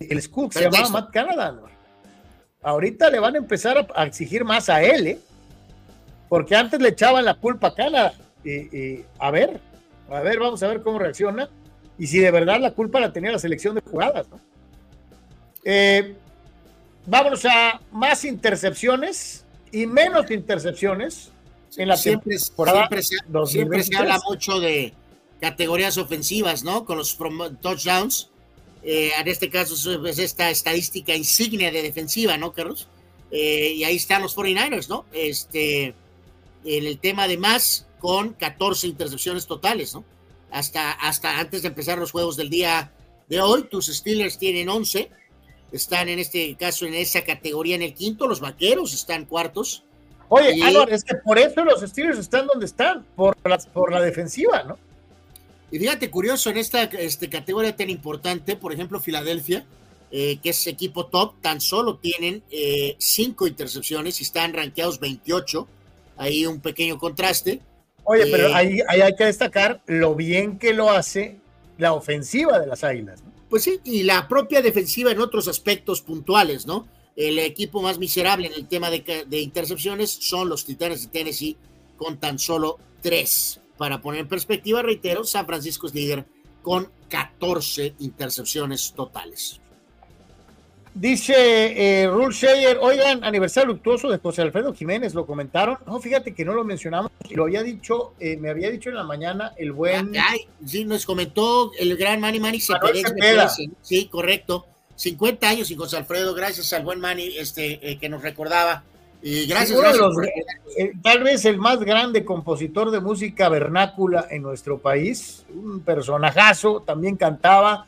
el scoop, se llama Matt Canada. Anuar. Ahorita le van a empezar a, a exigir más a él, ¿eh? Porque antes le echaban la culpa a Canadá. Eh, a ver, a ver, vamos a ver cómo reacciona. Y si de verdad la culpa la tenía la selección de jugadas, ¿no? Eh, vámonos a más intercepciones y menos intercepciones en la siempre, temporada siempre, se, siempre se 2023. habla mucho de categorías ofensivas, ¿no? Con los touchdowns. Eh, en este caso es esta estadística insignia de defensiva, ¿no, Carlos? Eh, y ahí están los 49ers, ¿no? Este, en el tema de más, con 14 intercepciones totales, ¿no? Hasta, hasta antes de empezar los juegos del día de hoy, tus Steelers tienen 11, están en este caso en esa categoría en el quinto, los Vaqueros están cuartos, Oye, Y- es que por eso los Steelers están donde están, por la, por la defensiva, ¿no? Y fíjate, curioso, en esta este, categoría tan importante, por ejemplo, Filadelfia, eh, que es equipo top, tan solo tienen eh, cinco intercepciones y están rankeados 28. Ahí un pequeño contraste. Oye, Eh, pero ahí, ahí hay que destacar lo bien que lo hace la ofensiva de las Águilas. ¿no? Pues sí, y la propia defensiva en otros aspectos puntuales, ¿no? El equipo más miserable en el tema de, de intercepciones son los Titanes de Tennessee, con tan solo tres. Para poner en perspectiva, reitero, San Francisco es líder con 14 intercepciones totales. Dice eh, Rule Shayer, oigan, aniversario luctuoso de José Alfredo Jiménez, lo comentaron. No, fíjate que no lo mencionamos, lo había dicho, eh, me había dicho en la mañana el buen. Ay, sí, nos comentó el gran Manny Manny. Cepeda. Sí, correcto. 50 años y José Alfredo, gracias al buen Manny este, eh, que nos recordaba. Y gracias, de gracias los- por- eh, tal vez el más grande compositor de música vernácula en nuestro país, un personajazo, también cantaba,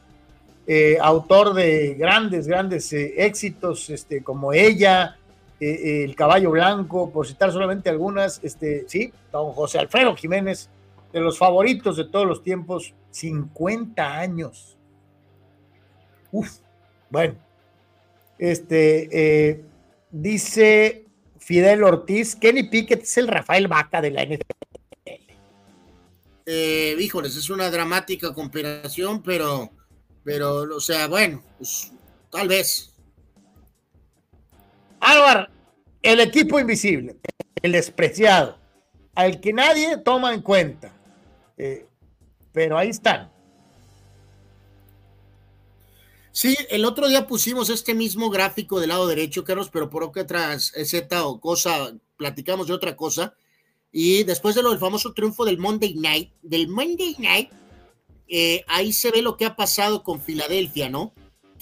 eh, autor de grandes, grandes eh, éxitos, este, como ella, eh, eh, El Caballo Blanco, por citar solamente algunas, este, sí, don José Alfredo Jiménez, de los favoritos de todos los tiempos, 50 años. Uf, bueno, este, eh, dice Fidel Ortiz, Kenny Pickett es el Rafael Vaca de la NFL. eh, híjoles, es una dramática comparación, pero, pero, o sea, bueno, pues, tal vez. Álvaro, el equipo invisible, el despreciado, al que nadie toma en cuenta. Eh, pero ahí están. Sí, el otro día pusimos este mismo gráfico del lado derecho, Carlos, pero por otra Z o cosa, platicamos de otra cosa. Y después de lo del famoso triunfo del Monday Night, del Monday Night, eh, ahí se ve lo que ha pasado con Filadelfia, ¿no?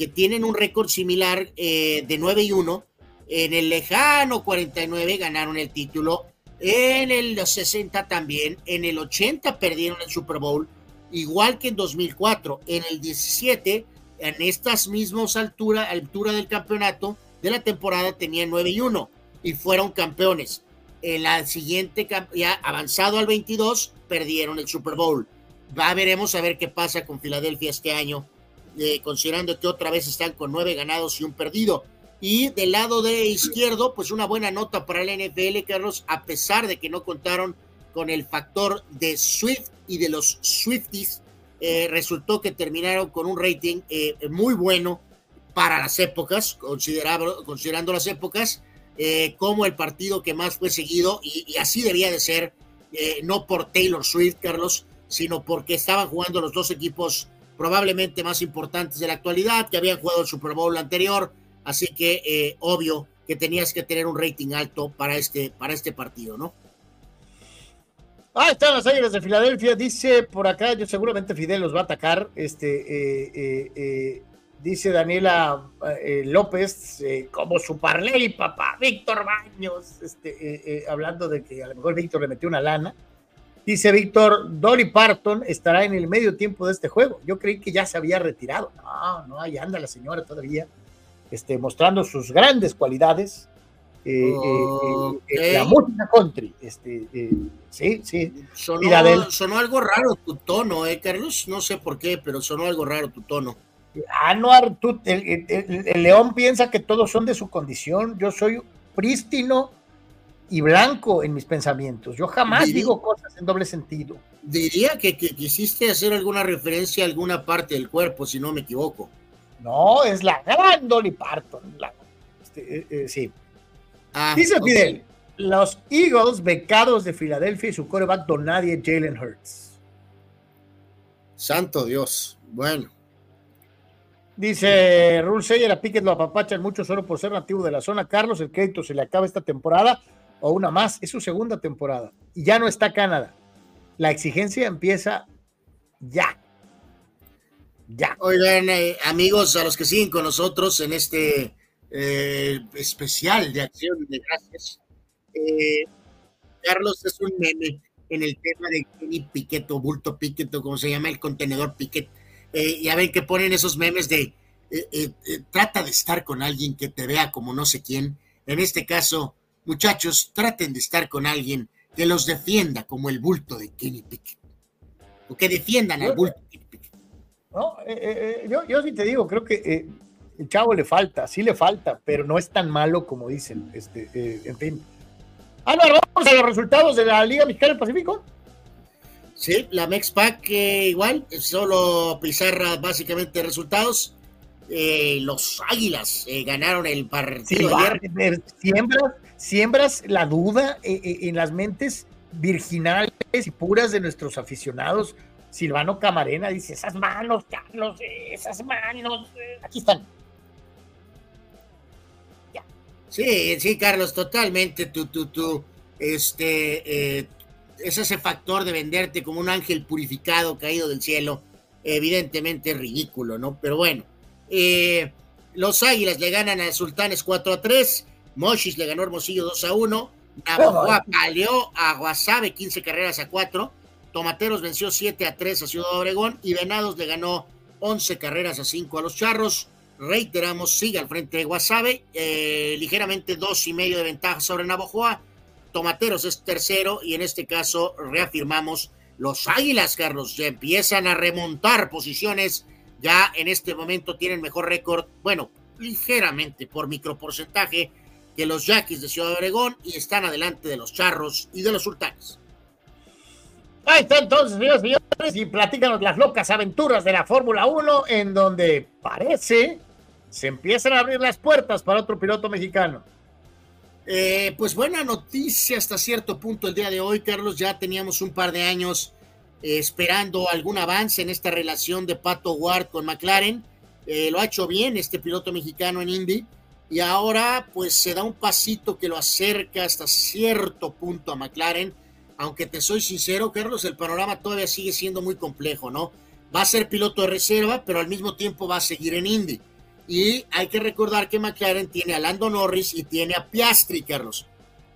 que tienen un récord similar eh, de 9 y 1. En el lejano 49 ganaron el título. En el 60 también. En el 80 perdieron el Super Bowl. Igual que en 2004. En el 17, en estas mismas alturas altura del campeonato de la temporada, tenían 9 y 1 y fueron campeones. En la siguiente, ya avanzado al 22, perdieron el Super Bowl. Va, veremos a ver qué pasa con Filadelfia este año, eh, considerando que otra vez están con nueve ganados y un perdido. Y del lado de izquierdo, pues una buena nota para el NFL, Carlos, a pesar de que no contaron con el factor de Swift y de los Swifties, eh, resultó que terminaron con un rating eh, muy bueno para las épocas, considerando las épocas, como el partido que más fue seguido, y, y así debía de ser, no por Taylor Swift, Carlos, sino porque estaban jugando los dos equipos probablemente más importantes de la actualidad, que habían jugado el Super Bowl anterior, así que eh, obvio que tenías que tener un rating alto para este, para este partido, ¿no? Ah, están las Águilas de Filadelfia, dice por acá, yo seguramente Fidel los va a atacar, este, eh, eh, dice Daniela López, como su parley, papá, Víctor Baños, este, hablando de que a lo mejor Víctor le metió una lana, Dice Víctor, Dolly Parton estará en el medio tiempo de este juego. Yo creí que ya se había retirado. No, no, ahí anda la señora todavía, este, mostrando sus grandes cualidades. Eh, eh, eh, la música country. Este, sí, sí. Sonó, algo raro tu tono, ¿eh, Carlos? No sé por qué, pero sonó algo raro tu tono. Ah, no, el, el león piensa que todos son de su condición. Yo soy prístino y blanco en mis pensamientos. Yo jamás digo cosas en doble sentido. Diría que, quisiste hacer alguna referencia a alguna parte del cuerpo, si no me equivoco. No, es la gran Dolly Parton. Este, eh, eh, sí. Ah, Dice Fidel, los Eagles becados de Filadelfia y su coreback don nadie, Jalen Hurts. Santo Dios. Bueno. Dice Rule Sayer, a Piquet lo apapachan mucho solo por ser nativo de la zona. Carlos, el crédito se le acaba esta temporada o una más, es su segunda temporada y ya no está Canadá. La exigencia empieza ya. Ya. Oigan, eh, amigos, a los que siguen con nosotros en este eh, especial de acción de gracias. Eh, Carlos es un meme en el tema de Kenny Piquet o Bulto Piquet o como se llama el contenedor Piquet. ya ven que ponen esos memes de trata de estar con alguien que te vea como no sé quién. En este caso, Muchachos, traten de estar con alguien que los defienda como el bulto de Kenny Pickett. O que defiendan al bulto de Kenny Pickett. No, eh, eh, eh, yo, sí te digo, creo que el chavo le falta, sí le falta, pero no es tan malo como dicen. Este, en fin. Ah, no, vamos a los resultados de la Liga Mexicana del Pacífico. Sí, la Mexpac igual, solo pizarra básicamente resultados. los Águilas ganaron el partido ayer. Siembras, siembras la duda eh, eh, en las mentes virginales y puras de nuestros aficionados. Silvano Camarena dice, esas manos, Carlos, esas manos, eh, aquí están. Sí, sí, Carlos, totalmente. Tú, tú, tú, este, es ese factor de venderte como un ángel purificado caído del cielo, evidentemente ridículo, ¿no? Pero bueno, los Águilas le ganan a Sultanes 4 a 3. Moshis le ganó Hermosillo 2 a 1. Navajoa paleó a Guasave 15 carreras a 4. Tomateros venció 7 a 3 a Ciudad Obregón. Y Venados le ganó 11 carreras a 5 a los Charros. Reiteramos, sigue al frente de Guasave. Eh, ligeramente dos y medio de ventaja sobre Navajoa. Tomateros es tercero. Y en este caso reafirmamos los Águilas, Carlos. Ya empiezan a remontar posiciones. Ya en este momento tienen mejor récord. Bueno, ligeramente por microporcentaje que los Yaquis de Ciudad Obregón y están adelante de los Charros y de los Sultanes. Ahí está entonces, señores, señores, y platícanos las locas aventuras de la Fórmula 1, en donde parece se empiezan a abrir las puertas para otro piloto mexicano. Eh, pues buena noticia hasta cierto punto el día de hoy, Carlos. Ya teníamos un par de años eh, esperando algún avance en esta relación de Pato Ward con McLaren. Eh, lo ha hecho bien este piloto mexicano en Indy y ahora pues se da un pasito que lo acerca hasta cierto punto a McLaren, aunque te soy sincero, Carlos, el panorama todavía sigue siendo muy complejo, ¿no? Va a ser piloto de reserva, pero al mismo tiempo va a seguir en Indy. Y hay que recordar que McLaren tiene a Lando Norris y tiene a Piastri, Carlos.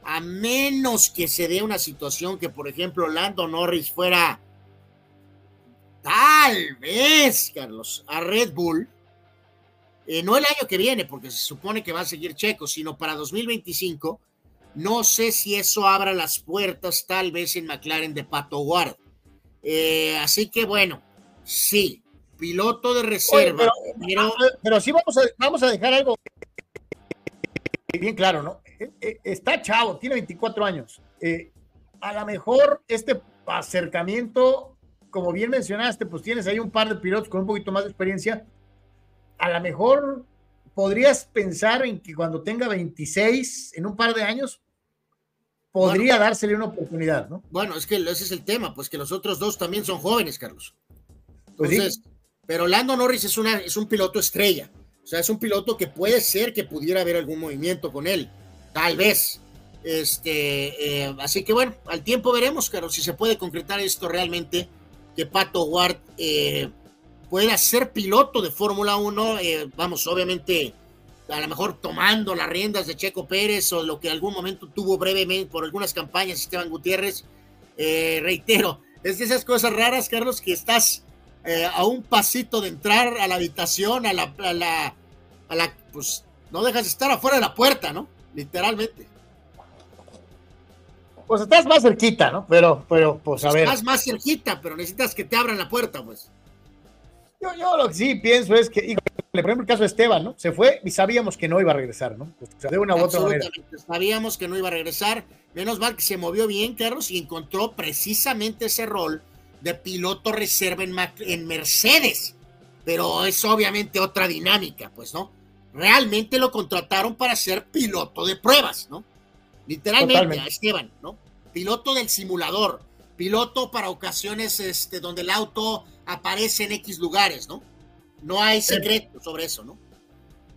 A menos que se dé una situación que, por ejemplo, Lando Norris fuera tal vez, Carlos, a Red Bull, eh, no el año que viene, porque se supone que va a seguir Checo, sino para 2025. No sé si eso abra las puertas, tal vez en McLaren de Pato Ward. Eh, así que bueno, sí, piloto de reserva. pero, sí vamos a, vamos a dejar algo bien claro, ¿no? Eh, está chavo, tiene 24 años. a lo mejor este acercamiento, como bien mencionaste, pues tienes ahí un par de pilotos con un poquito más de experiencia a lo mejor podrías pensar en que cuando tenga 26, en un par de años, podría dársele una oportunidad, ¿no? Bueno, es que ese es el tema, pues que los otros dos también son jóvenes, Carlos. Pues Entonces, pero Lando Norris es, una, es un piloto estrella. O sea, es un piloto que puede ser que pudiera haber algún movimiento con él. Tal vez. Este, eh, así que bueno, al tiempo veremos, Carlos, si se puede concretar esto realmente, que Pato Ward eh, pueda ser piloto de Fórmula 1, eh, vamos, obviamente, a lo mejor tomando las riendas de Checo Pérez o lo que algún momento tuvo brevemente por algunas campañas Esteban Gutiérrez, reitero, es de esas cosas raras, Carlos, que estás eh, a un pasito de entrar a la habitación, a la, a la, a la, pues no dejas de estar afuera de la puerta, ¿no? Literalmente. Pues estás más cerquita, ¿no? Pero, pero, pues a ver. Estás más cerquita, pero necesitas que te abran la puerta, pues. Yo, lo que sí pienso es que, por ejemplo, el caso de Esteban, ¿no? Se fue y sabíamos que no iba a regresar, ¿no? O sea, de una u otra manera. Sabíamos que no iba a regresar. Menos mal que se movió bien, Carlos, y encontró precisamente ese rol de piloto reserva en, en Mercedes. Pero es obviamente otra dinámica, pues, ¿no? Realmente lo contrataron para ser piloto de pruebas, ¿no? Literalmente a Esteban, ¿no? Piloto del simulador, piloto para ocasiones este, donde el auto aparece en X lugares, ¿no? No hay secreto sobre eso, ¿no?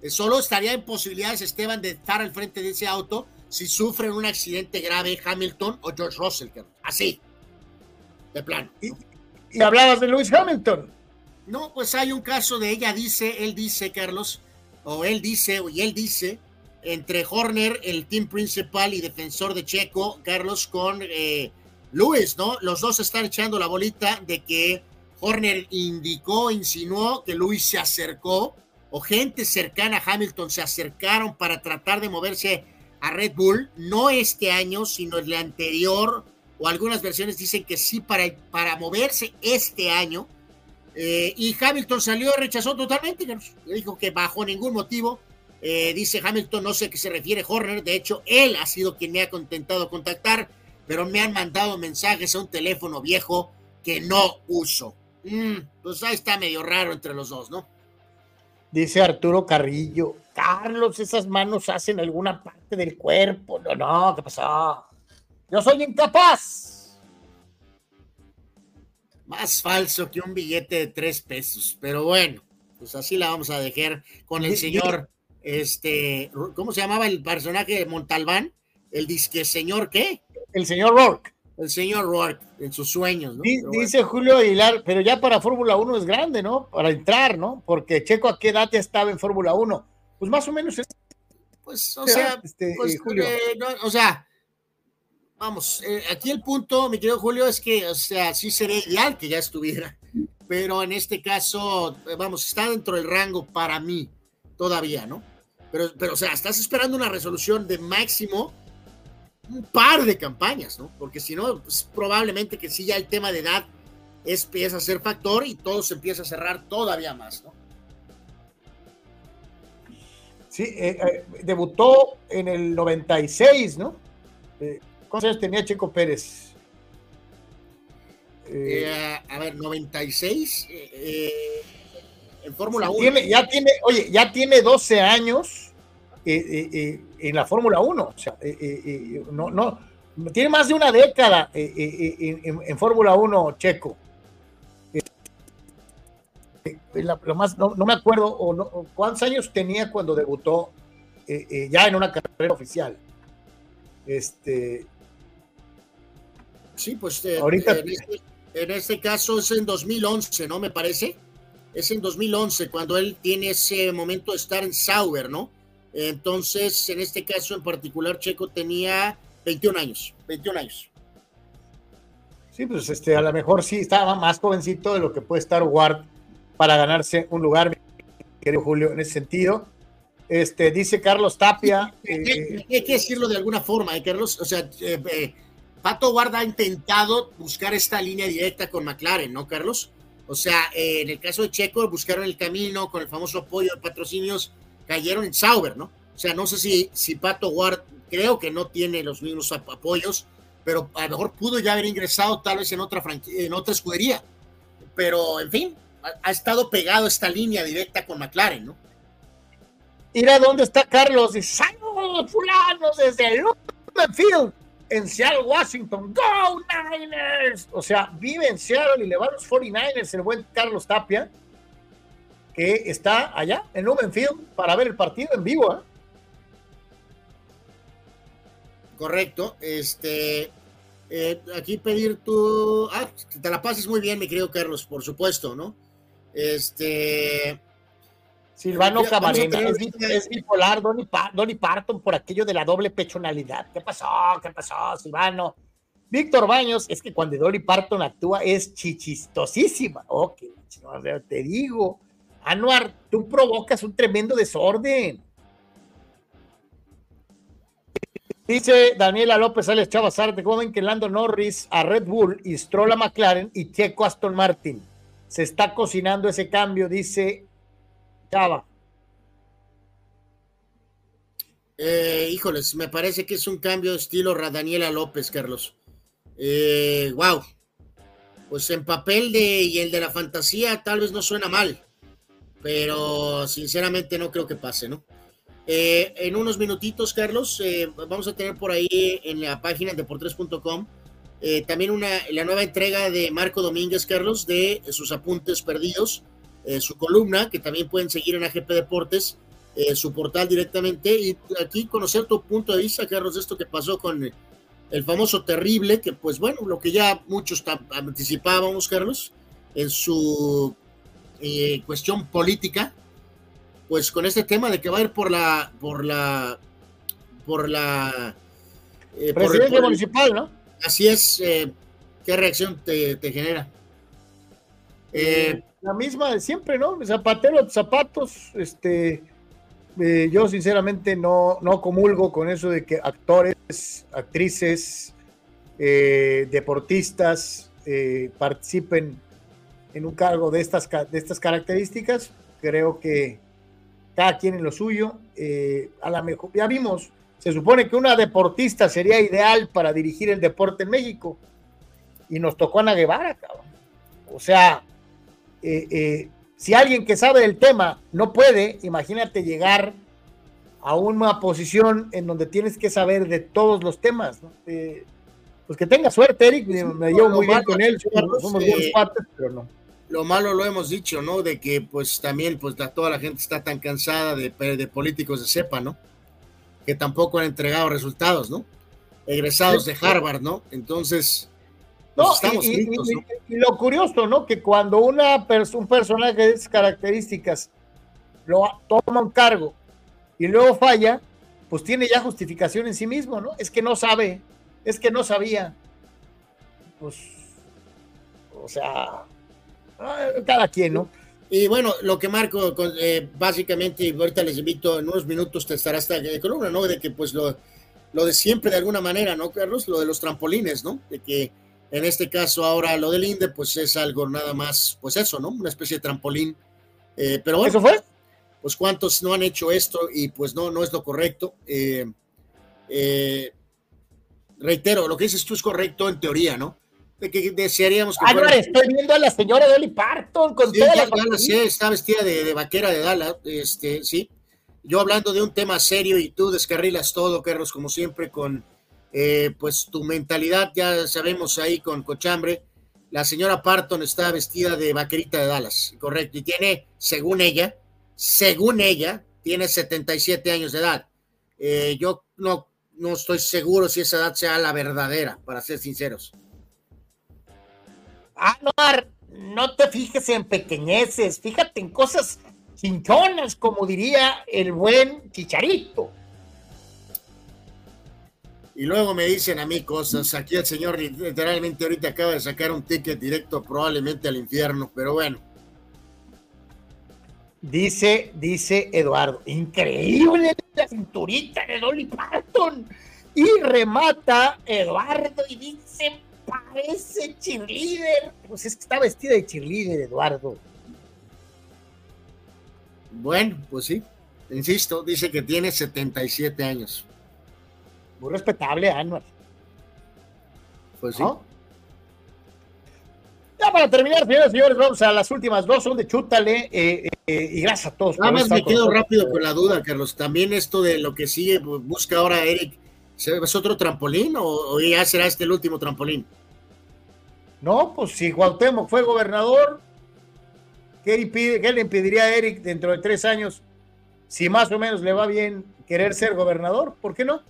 Eh, solo estaría en posibilidades, Esteban, de estar al frente de ese auto si sufren un accidente grave Hamilton o George Russell, así, de plano. ¿Y, hablabas de Lewis Hamilton? No, pues hay un caso de ella dice, él dice, Carlos, o él dice, y él dice, entre Horner, el team principal y defensor de Checo, Carlos, con eh, Lewis, ¿no? Los dos están echando la bolita de que Horner indicó, insinuó que Luis se acercó o gente cercana a Hamilton se acercaron para tratar de moverse a Red Bull, no este año, sino el anterior, o algunas versiones dicen que sí para, para moverse este año. Eh, y Hamilton salió rechazó totalmente, dijo que bajo ningún motivo, eh, dice Hamilton, no sé a qué se refiere Horner, de hecho él ha sido quien me ha intentado contactar, pero me han mandado mensajes a un teléfono viejo que no uso. Mm, pues ahí está medio raro entre los dos, ¿no? Dice Arturo Carrillo, Carlos, esas manos hacen alguna parte del cuerpo. No, no, ¿qué pasó? Yo soy incapaz. Más falso que un billete de tres pesos, pero bueno, pues así la vamos a dejar con el señor, este, ¿cómo se llamaba el personaje de Montalbán? El disque señor qué? El señor Rourke el señor Rourke en sus sueños, ¿no? Dice Julio Aguilar, pero ya para Fórmula 1 es grande, ¿no? Para entrar, ¿no? Porque Checo a qué edad ya estaba en Fórmula 1. Pues más o menos es. Pues, o sea, este, pues, eh, Julio. Eh, o sea, vamos, eh, aquí el punto, mi querido Julio, es que, o sea, sí sería ideal que ya estuviera, pero en este caso, vamos, está dentro del rango para mí todavía, ¿no? Pero, pero, o sea, estás esperando una resolución de máximo un par de campañas, ¿no? Porque si no, pues, probablemente que sí ya el tema de edad empieza a ser factor y todo se empieza a cerrar todavía más, ¿no? Sí, eh, eh, debutó en el 96, ¿no? Eh, ¿Cuántos años tenía Checo Pérez? a ver, 96 en Fórmula 1. ya tiene, oye, ya tiene 12 años eh, eh, en la Fórmula 1. O sea, eh, no, no, tiene más de una década en, Fórmula 1 checo. lo más, no, me acuerdo o cuántos años tenía cuando debutó ya en una carrera oficial. Este. Sí, pues ahorita en este, en este, caso es en 2011, ¿no? Me parece. es en 2011, cuando él tiene ese momento de estar en Sauber, ¿no? Entonces, en este caso en particular, Checo tenía 21 años, 21 años. Sí, pues este, a lo mejor sí estaba más jovencito de lo que puede estar Ward para ganarse un lugar, querido Julio, en ese sentido. Este, dice Carlos Tapia. Eh, hay, que decirlo de alguna forma, ¿eh, Carlos. O sea, eh, eh, Pato Ward ha intentado buscar esta línea directa con McLaren, ¿no, Carlos? O sea, en el caso de Checo, buscaron el camino con el famoso apoyo de patrocinios, cayeron en Sauber, ¿no? O sea, no sé si, si Pato Ward, creo que no tiene los mismos apoyos, pero a lo mejor pudo ya haber ingresado tal vez en otra, en otra escudería. Pero, en fin, ha, estado pegado esta línea directa con McLaren, ¿no? Mira dónde está Carlos. Dice, saludos fulanos desde el Field en Seattle, Washington. ¡Go Niners! O sea, vive en Seattle y le va a los 49ers el buen Carlos Tapia, que está allá en Lumen Field para ver el partido en vivo. ¿eh? Correcto. Este, eh, aquí pedir tu. Ah, te la pases muy bien, mi querido Carlos, por supuesto, ¿no? Este. Silvano Camarena es, es, bipolar, Donny, pa Donny, Parton por aquello de la doble pechonalidad. ¿Qué pasó? ¿Qué pasó, Silvano? Víctor Baños, es que cuando Dolly Parton actúa es chichistosísima. Ok, te digo, Anuar, tú provocas un tremendo desorden. Dice Daniela López Alex Chavazarte, ¿cómo ven que Lando Norris a Red Bull y Stroll a McLaren y Checo Aston Martin? Se está cocinando ese cambio, dice Chava. Eh, híjoles, me parece que es un cambio de estilo Daniela López, Carlos. Eh, wow. Pues en papel de y el de la fantasía tal vez no suena mal, pero sinceramente no creo que pase, ¿no? Eh, en unos minutitos, Carlos, eh, vamos a tener por ahí en la página de deportes.com eh, también una, la nueva entrega de Marco Domínguez, Carlos, de sus apuntes perdidos eh, su columna, que también pueden seguir en AGP Deportes, eh, su portal directamente, y aquí conocer tu punto de vista, Carlos, de esto que pasó con el famoso terrible, que pues bueno, lo que ya muchos anticipábamos, Carlos, en su eh, cuestión política, pues con este tema de que va a ir por la, por la, por la... Eh, Presidencia municipal, ¿no? Así es, ¿qué reacción te, te genera? Eh, la misma de siempre, ¿no? Zapatero, zapatos, este, eh, yo sinceramente no, no comulgo con eso de que actores, actrices, eh, deportistas eh, participen en un cargo de estas, de estas características. Creo que cada quien en lo suyo. a la mejor, ya vimos, se supone que una deportista sería ideal para dirigir el deporte en México. Y nos tocó a Ana Guevara, cabrón. O sea, eh, eh, si alguien que sabe del tema no puede, imagínate llegar a una posición en donde tienes que saber de todos los temas. ¿no? Eh, pues que tenga suerte, Eric, me llevo muy bien con él, somos, somos buenos pero no. Lo malo lo hemos dicho, ¿no? De que pues también pues la, toda la gente está tan cansada de, de, políticos de cepa, ¿no? Que tampoco han entregado resultados, ¿no? Egresados de Harvard, ¿no? Entonces, no, y, lo curioso, ¿no? Que cuando una un personaje de esas características lo toma un cargo y luego falla, pues tiene ya justificación en sí mismo, ¿no? Es que no sabe, es que no sabía. Pues, o sea, ah, cada quien, ¿no? Y bueno, lo que Marco, eh, básicamente, ahorita les invito en unos minutos te estará esta columna, ¿no? De que pues lo, lo de siempre de alguna manera, ¿no, Carlos? Lo de los trampolines, ¿no? De que en este caso, ahora lo del INDE, pues es algo nada más, pues eso, ¿no? Una especie de trampolín. Eh, pero bueno, ¿Eso fue? Pues cuántos no han hecho esto y pues no, no es lo correcto. Eh, eh, reitero, lo que dices tú es correcto en teoría, ¿no? De que desearíamos que. Ah, fuera... no, estoy viendo a la señora Dolly Parton con sí, toda ya, la. Ya sí, está vestida de, de, vaquera de Dallas, este, sí. Yo hablando de un tema serio y tú descarrilas todo, Carlos, como siempre, con eh, pues tu mentalidad, ya sabemos ahí con Cochambre, la señora Parton está vestida de vaquerita de Dallas, correcto, y tiene, según ella, según ella, tiene 77 años de edad. Eh, yo no, no estoy seguro si esa edad sea la verdadera, para ser sinceros. No, no te fijes en pequeñeces, fíjate en cosas chinchonas, como diría el buen Chicharito. Y luego me dicen a mí cosas. Aquí el señor literalmente ahorita acaba de sacar un ticket directo probablemente al infierno, pero bueno. Dice, dice Eduardo, increíble la cinturita de Dolly Parton. Y remata Eduardo y dice, parece cheerleader. Pues es que está vestida de cheerleader, Eduardo. Bueno, pues sí, insisto, dice que tiene 77 años. Muy respetable, Anual. Pues sí. Ya para terminar, señores señores, vamos a las últimas dos, son de chútale, eh, eh, y gracias a todos. Nada más me quedo rápido con la duda, Carlos. También esto de lo que sigue, busca ahora Eric, ¿es otro trampolín o, ya será este el último trampolín? No, pues si Cuauhtémoc fue gobernador, ¿qué, ¿qué le impediría a Eric dentro de tres años, si más o menos le va bien querer ser gobernador? ¿Por qué no?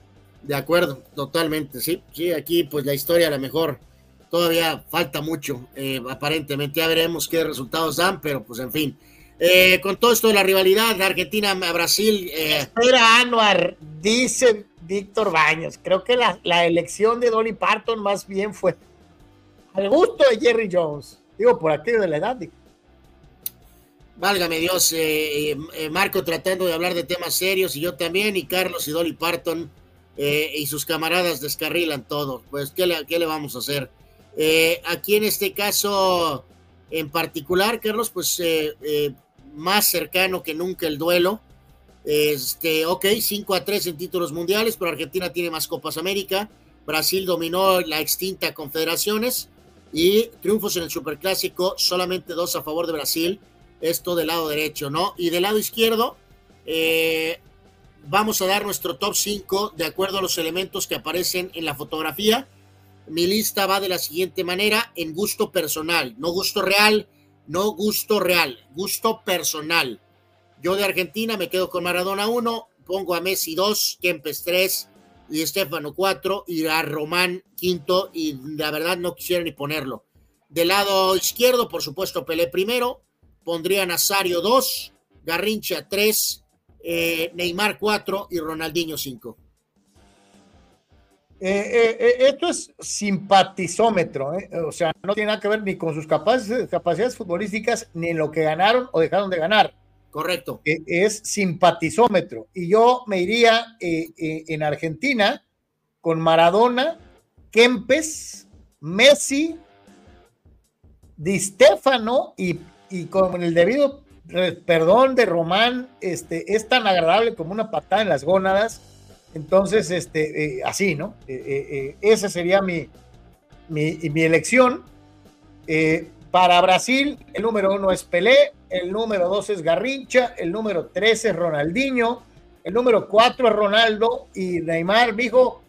De acuerdo, totalmente, sí, sí, aquí pues la historia a lo mejor todavía falta mucho, eh, aparentemente ya veremos qué resultados dan, pero pues en fin. Eh, con todo esto de la rivalidad de Argentina a Brasil. Eh... Espera, Anuar, dice Víctor Baños, creo que la, la, elección de Dolly Parton más bien fue al gusto de Jerry Jones, digo por aquello de la edad. Válgame Dios, eh, Marco tratando de hablar de temas serios y yo también, y Carlos y Dolly Parton eh, y sus camaradas descarrilan todo. Pues, ¿qué le, qué le vamos a hacer? Eh, aquí en este caso en particular, Carlos, pues eh, más cercano que nunca el duelo. Este, ok, 5 a 3 en títulos mundiales, pero Argentina tiene más Copas América. Brasil dominó la extinta Confederaciones y triunfos en el Superclásico, solamente dos a favor de Brasil. Esto del lado derecho, ¿no? Y del lado izquierdo, eh, vamos a dar nuestro top 5 de acuerdo a los elementos que aparecen en la fotografía. Mi lista va de la siguiente manera, en gusto personal, no gusto real, no gusto real, gusto personal. Yo de Argentina me quedo con Maradona 1, pongo a Messi 2, Kempes 3 y Estefano 4 y a Román quinto y la verdad no quisiera ni ponerlo. Del lado izquierdo, por supuesto, Pelé primero, pondría Nazario 2, Garrincha 3, eh, Neymar 4 y Ronaldinho 5. Eh, eh, esto es simpatizómetro, o sea, no tiene nada que ver ni con sus capacidades, capacidades futbolísticas, ni en lo que ganaron o dejaron de ganar. Correcto. es simpatizómetro. Y yo me iría en Argentina con Maradona, Kempes, Messi, Di Stefano y, y con el debido perdón de Román, este, es tan agradable como una patada en las gónadas. Entonces, este, eh, así, ¿no? Eh, eh, esa sería mi, mi, mi elección. para Brasil, el número uno es Pelé, el número dos es Garrincha, el número tres es Ronaldinho, el número cuatro es Ronaldo y Neymar, dijo,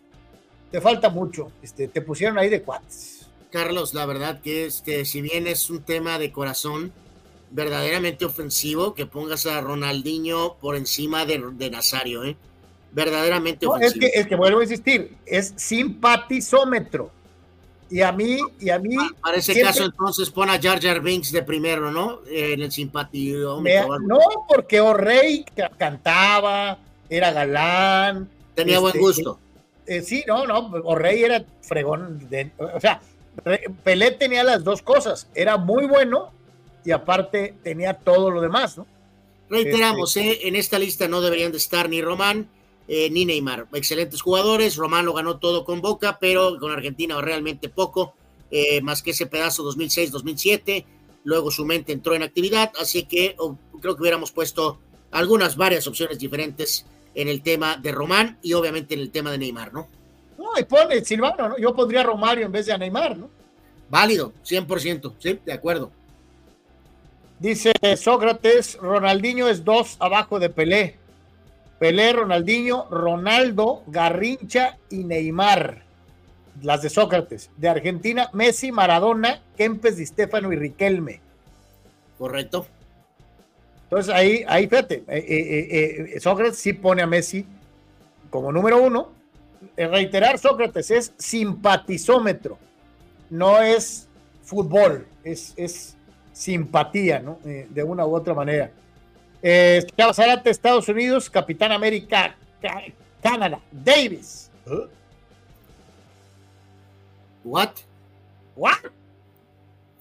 te falta mucho, este, te pusieron ahí de cuates. Carlos, la verdad que es que si bien es un tema de corazón, verdaderamente ofensivo que pongas a Ronaldinho por encima de, de Nazario, ¿eh? Verdaderamente ofensivo. Es que, es que vuelvo a insistir, es simpatizómetro. Y a mí, y a mí. Ah, para ese caso, entonces pon a Jar Jar Binks de primero, ¿no? en el simpatizómetro. no, porque O'Reilly cantaba, era galán. Tenía buen este, gusto. Eh, sí, no, no, O'Reilly era fregón. o sea, Pelé tenía las dos cosas. Era muy bueno y aparte tenía todo lo demás, ¿no? Reiteramos, este, eh, en esta lista no deberían de estar ni Román eh, ni Neymar. Excelentes jugadores, Román lo ganó todo con Boca, pero con Argentina realmente poco, eh, más que ese pedazo 2006-2007. Luego su mente entró en actividad, así que oh, creo que hubiéramos puesto algunas, varias opciones diferentes en el tema de Román y obviamente en el tema de Neymar, ¿no? No, y pone Silvano, ¿no? Yo pondría a Romario en vez de a Neymar, ¿no? Válido, 100%, sí, de acuerdo. Dice Sócrates, Ronaldinho es dos abajo de Pelé. Pelé, Ronaldinho, Ronaldo, Garrincha y Neymar. Las de Sócrates. De Argentina, Messi, Maradona, Kempes, Di Stefano y Riquelme. Correcto. Entonces ahí, ahí fíjate, eh, eh, eh, Sócrates sí pone a Messi como número uno. reiterar, Sócrates es simpatizómetro, no es fútbol, es, es simpatía, ¿no? Eh, de una u otra manera. Eh, Zarate, Estados Unidos, Capitán América, Canadá, Davis. What? What?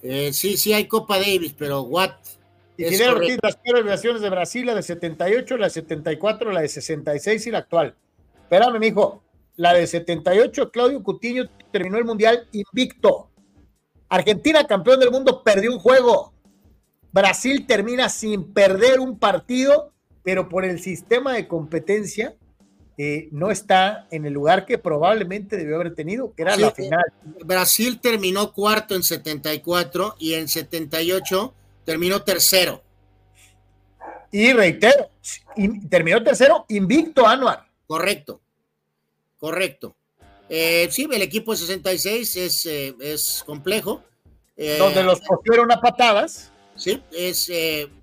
Eh, sí, sí hay Copa Davis, pero what? Y Fidel Ortiz, las versiones de Brasil, la de 78, la de 74, la de 66 y la actual. Espérame, mijo. La de 78, Claudio Cutiño terminó el Mundial invicto. Argentina, campeón del mundo, perdió un juego. Brasil termina sin perder un partido, pero por el sistema de competencia eh, no está en el lugar que probablemente debió haber tenido, que era la final. Brasil terminó cuarto en 74 y en 78 terminó tercero. Y reitero, terminó tercero invicto Anuar. Correcto, correcto. Eh, sí, el equipo de 66 es, eh, es complejo. Donde los cogieron a patadas. Sí, es,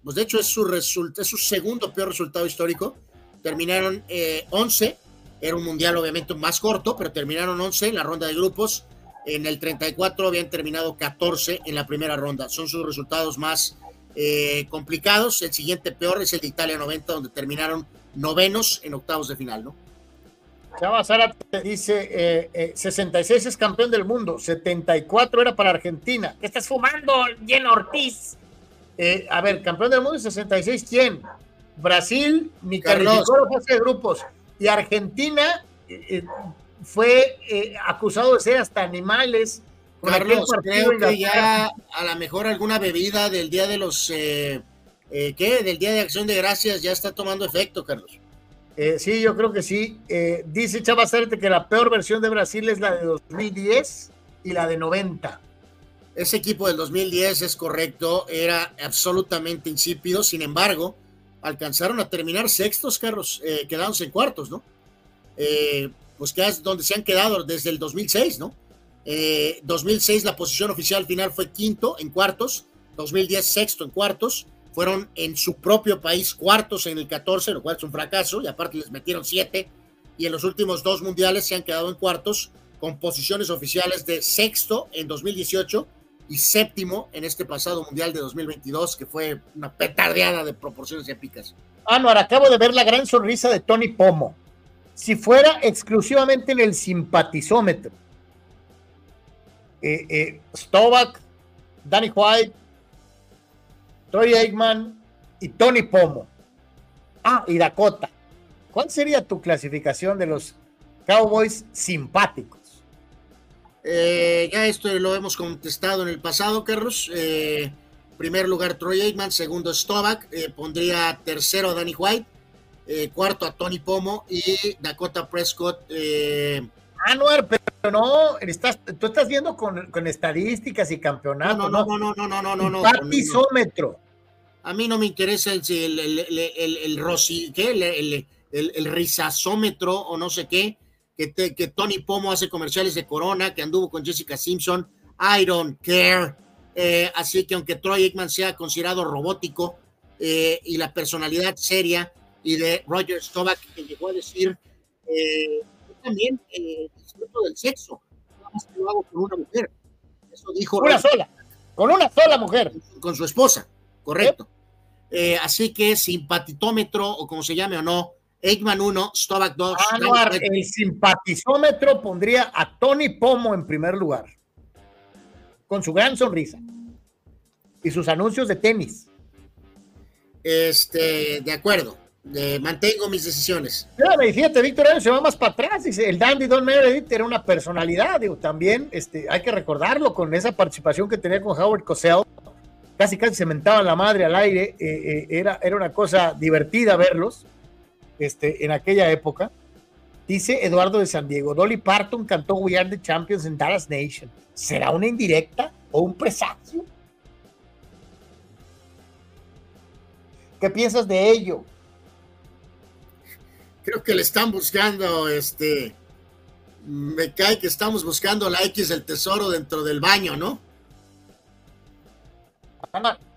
pues de hecho es su, es su segundo peor resultado histórico terminaron 11, eh, era un mundial obviamente más corto, pero terminaron 11 en la ronda de grupos, en el 34 habían terminado 14 en la primera ronda, son sus resultados más eh, complicados, el siguiente peor es el de Italia 90, donde terminaron novenos en octavos de final, ¿no? Chava Sara te dice, 66 eh, es campeón del mundo, 74 era para Argentina. ¿Qué estás fumando, Jen Ortiz? a ver, campeón del mundo 66, ¿quién? Brasil ni calificó la fase de grupos y Argentina eh, eh, fue eh, acusado de ser hasta animales. Carlos, creo que ya a lo mejor alguna bebida del día de los ¿qué? Del día de Acción de Gracias ya está tomando efecto, Carlos. Sí, yo creo que sí. dice Chava Certe que la peor versión de Brasil es la de 2010 y la de 90. Ese equipo del 2010 es correcto, era absolutamente insípido, sin embargo, alcanzaron a terminar sextos, Carlos, eh, en cuartos, ¿no? Eh, pues que es donde se han quedado desde el 2006, ¿no? 2006 eh, la posición oficial final fue quinto en cuartos, 2010 sexto en cuartos, fueron en su propio país cuartos en el 14, lo cual es un fracaso, y aparte les metieron siete, y en los últimos dos mundiales se han quedado en cuartos con posiciones oficiales de sexto en 2018 y séptimo en este pasado Mundial de 2022, que fue una petardeada de proporciones épicas. Anuar, acabo de ver la gran sonrisa de Tony Pomo. Si fuera exclusivamente en el simpatizómetro, eh, eh, Stovak, Danny White, Troy Aikman y Tony Pomo. Ah, y Dakota. ¿Cuál sería tu clasificación de los Cowboys simpáticos? Eh, ya esto lo hemos contestado en el pasado, Carlos. Eh, primer lugar Troy Aikman, segundo Stovak, eh, pondría tercero a Danny White, cuarto a Tony Pomo y Dakota Prescott. Anuar, pero no, estás, tú estás viendo con, estadísticas y campeonatos. No, no, no, no, no, no, no, no. A mí no me interesa el, el, el, el, Rossi, ¿qué? El, rizazómetro o no sé qué que, Tony Pomo hace comerciales de Corona, que anduvo con Jessica Simpson. I don't care. Eh, así que aunque Troy Aikman sea considerado robótico eh, y la personalidad seria y de Roger Stovak que llegó a decir eh, también disfruto del sexo, nada más que lo hago con una mujer. Eso dijo. Una sola, con una sola mujer. Con su esposa, correcto. Así que simpatitómetro o como se llame o no, Eggman 1, Stovak 2. el simpatizómetro pondría a Tony Pomo en primer lugar, con su gran sonrisa y sus anuncios de tenis. Este, de acuerdo, mantengo mis decisiones. me fíjate, Víctor se va más para atrás. Dice, el Dandy Don Meredith era una personalidad, digo, también este, hay que recordarlo con esa participación que tenía con Howard Cosell. Casi casi se mentaba la madre al aire, eh, eh, era, era una cosa divertida verlos este, en aquella época. Dice Eduardo de San Diego, Dolly Parton cantó We Are the Champions en Dallas Nation. ¿Será una indirecta o un presagio? ¿Qué piensas de ello? Creo que le están buscando, este, me cae que estamos buscando la X del tesoro dentro del baño, ¿no?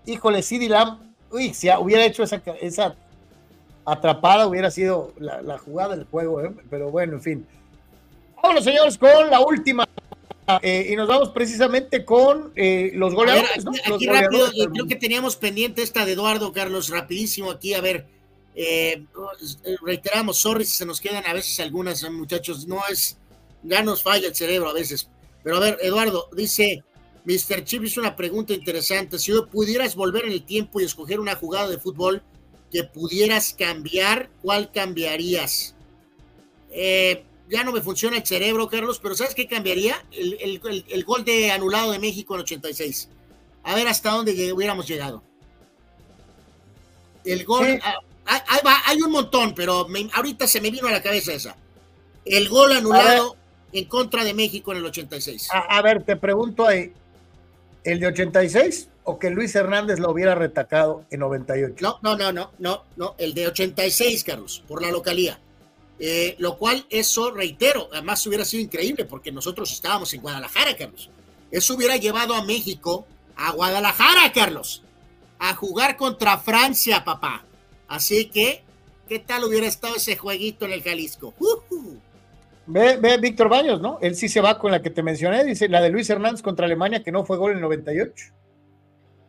Híjole, CD Lamb, uy, si hubiera hecho esa, esa atrapada hubiera sido la, jugada del juego, ¿eh? pero bueno, en fin. Vámonos, señores, con la última eh, y nos vamos precisamente con eh, los goleadores. ¿no? Aquí, rápido, eh, creo que teníamos pendiente esta de Eduardo Carlos, rapidísimo aquí, a ver, reiteramos, sorry si se nos quedan a veces algunas, muchachos, no es, ya nos falla el cerebro a veces, pero a ver, Eduardo, dice, Mr. Chip hizo una pregunta interesante, si pudieras volver en el tiempo y escoger una jugada de fútbol que pudieras cambiar, ¿cuál cambiarías? Eh, ya no me funciona el cerebro, Carlos, pero ¿sabes qué cambiaría? El, gol de anulado de México en 86. A ver hasta dónde hubiéramos llegado. El gol, ah, hay, un montón, pero ahorita se me vino a la cabeza esa. El gol anulado en contra de México en el 86. A, ver, te pregunto ahí, ¿el de 86 o que Luis Hernández lo hubiera retacado en 98? No, no, no, no, no, no, el de 86, Carlos, por la localía. Eh, lo cual eso, reitero, además hubiera sido increíble porque nosotros estábamos en Guadalajara, Carlos. Eso hubiera llevado a México a Guadalajara, Carlos, a jugar contra Francia, papá. Así que, ¿qué tal hubiera estado ese jueguito en el Jalisco? Ve, ve Víctor Baños, ¿no? Él sí se va con la que te mencioné, dice la de Luis Hernández contra Alemania, que no fue gol en 98.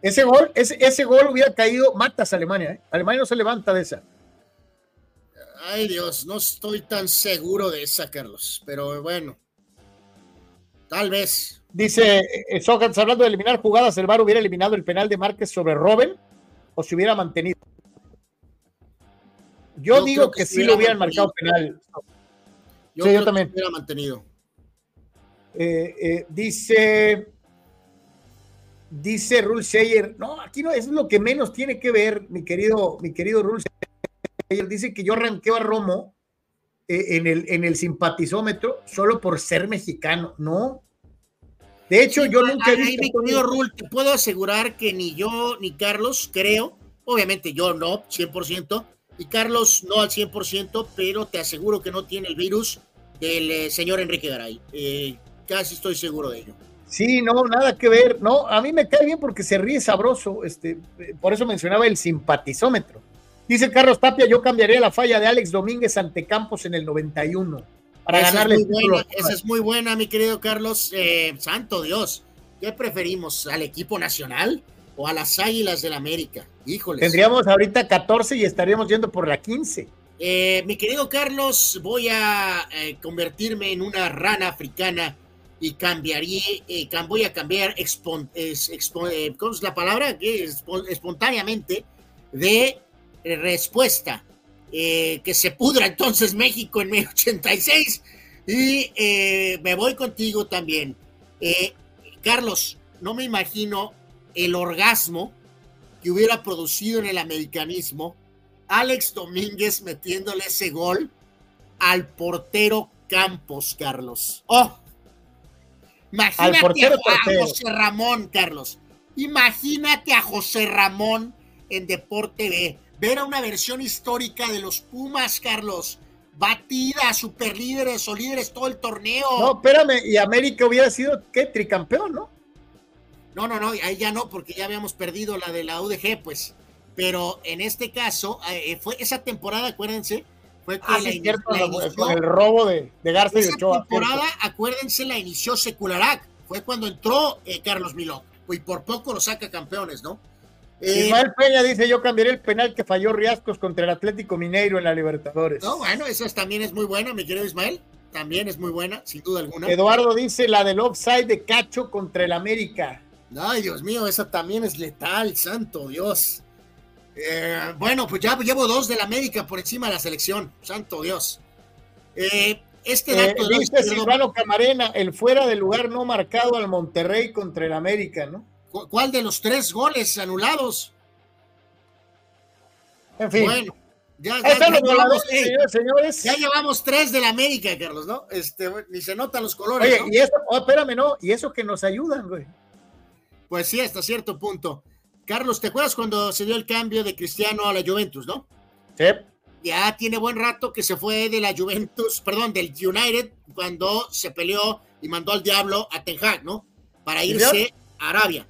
Ese gol, ese, ese gol hubiera caído, matas a Alemania, ¿eh? Alemania no se levanta de esa. Ay Dios, no estoy tan seguro de esa, Carlos, pero bueno, tal vez. Dice eh, Sogans, hablando de eliminar jugadas, el VAR hubiera eliminado el penal de Márquez sobre Robin o se hubiera mantenido. Yo, digo que, sí lo hubieran marcado penal. Yo, sí, yo también. hubiera mantenido. Eh, eh, dice dice Rule no, aquí no, es lo que menos tiene que ver, mi querido, mi querido Rule él dice que yo arranqué a Romo eh, en, el, en el simpatizómetro solo por ser mexicano. No. De hecho, yo nunca he visto. Rul, te puedo asegurar que ni yo ni Carlos, creo, obviamente yo no, 100%, y Carlos no al 100%, pero te aseguro que no tiene el virus del eh, señor Enrique Garay. Eh, casi estoy seguro de ello. Sí, no, nada que ver. No, a mí me cae bien porque se ríe sabroso. Este, por eso mencionaba el simpatizómetro. Dice Carlos Tapia, yo cambiaría la falla de Alex Domínguez ante Campos en el 91 para ganarle el Esa es muy buena, mi querido Carlos. Eh, santo Dios, ¿qué preferimos? ¿Al equipo nacional o a las Águilas del América? Híjole. Tendríamos ahorita 14 y estaríamos yendo por la 15. Eh, mi querido Carlos, voy a eh, convertirme en una rana africana y cambiaría, voy a cambiar, ¿cómo es la palabra? Espontáneamente de eh, respuesta. Eh, que se pudra entonces México en 86 y eh, me voy contigo también. Carlos, no me imagino el orgasmo que hubiera producido en el americanismo Alex Domínguez metiéndole ese gol al portero Campos, Carlos. Oh, imagínate a José Ramón, Carlos. Imagínate a José Ramón en Deporte B ver a una versión histórica de los Pumas, Carlos. Batida, super líderes o líderes todo el torneo. No, espérame, y América hubiera sido, ¿qué? Tricampeón, ¿no? No, no, no, ahí ya no, porque ya habíamos perdido la de la UDG, pues. Pero en este caso, eh, fue esa temporada, acuérdense, fue ah, con el robo de, de Garza y Ochoa. temporada, acuérdense, la inició Secularac. Fue cuando entró eh, Carlos Miló. Y por poco lo saca campeones, ¿no? Eh, Ismael Peña dice: Yo cambiaré el penal que falló Riascos contra el Atlético Mineiro en la Libertadores. No, bueno, esa también es muy buena, mi querido Ismael. También es muy buena, sin duda alguna. Eduardo dice: La del offside de Cacho contra el América. Ay, Dios mío, esa también es letal, santo Dios. Eh, bueno, pues ya llevo dos del América por encima de la selección, santo Dios. Eh, este dato dice Silvano Camarena, el fuera del lugar no marcado al Monterrey contra el América, ¿no? ¿Cuál de los tres goles anulados? En fin. Bueno, ya, llevamos, señores, ya llevamos tres del América, Carlos, ¿no? Este, ni se notan los colores. Oye, y eso, oh, espérame, no, y eso que nos ayudan, güey. Pues sí, hasta cierto punto. Carlos, ¿te acuerdas cuando se dio el cambio de Cristiano a la Juventus, no? Sí. Ya tiene buen rato que se fue de la Juventus, perdón, del United, cuando se peleó y mandó al diablo a Ten Hag, ¿no? Para irse a Arabia.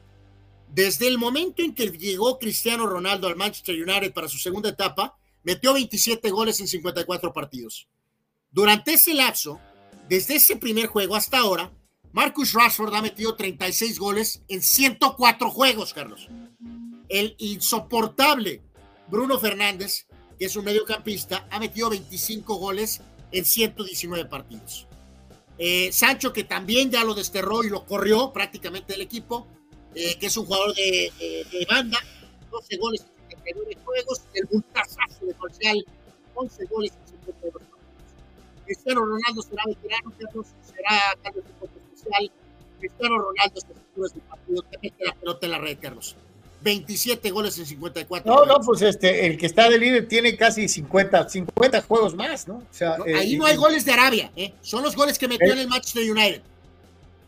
Desde el momento en que llegó Cristiano Ronaldo al Manchester United para su segunda etapa, metió 27 goles en 54 partidos. Durante ese lapso, desde ese primer juego hasta ahora, Marcus Rashford ha metido 36 goles en 104 juegos, Carlos. El insoportable Bruno Fernández, que es un mediocampista, ha metido 25 goles en 119 partidos. Eh, Sancho, que también ya lo desterró y lo corrió prácticamente del equipo, eh, que es un jugador de, banda, 12 goles en 79 juegos, el multazazo de Marcial, 11 goles en 52 partidos. Cristiano Ronaldo será veterano, Carlos, será Carlos especial. Cristiano Ronaldo se de partido, que mete la pelota en la red, Carlos. 27 goles en 54. No, no, pues este, el que está de líder tiene casi 50, 50 juegos más, ¿no? O sea, ahí no hay goles de Arabia, ¿eh? son los goles que metió en el Manchester United.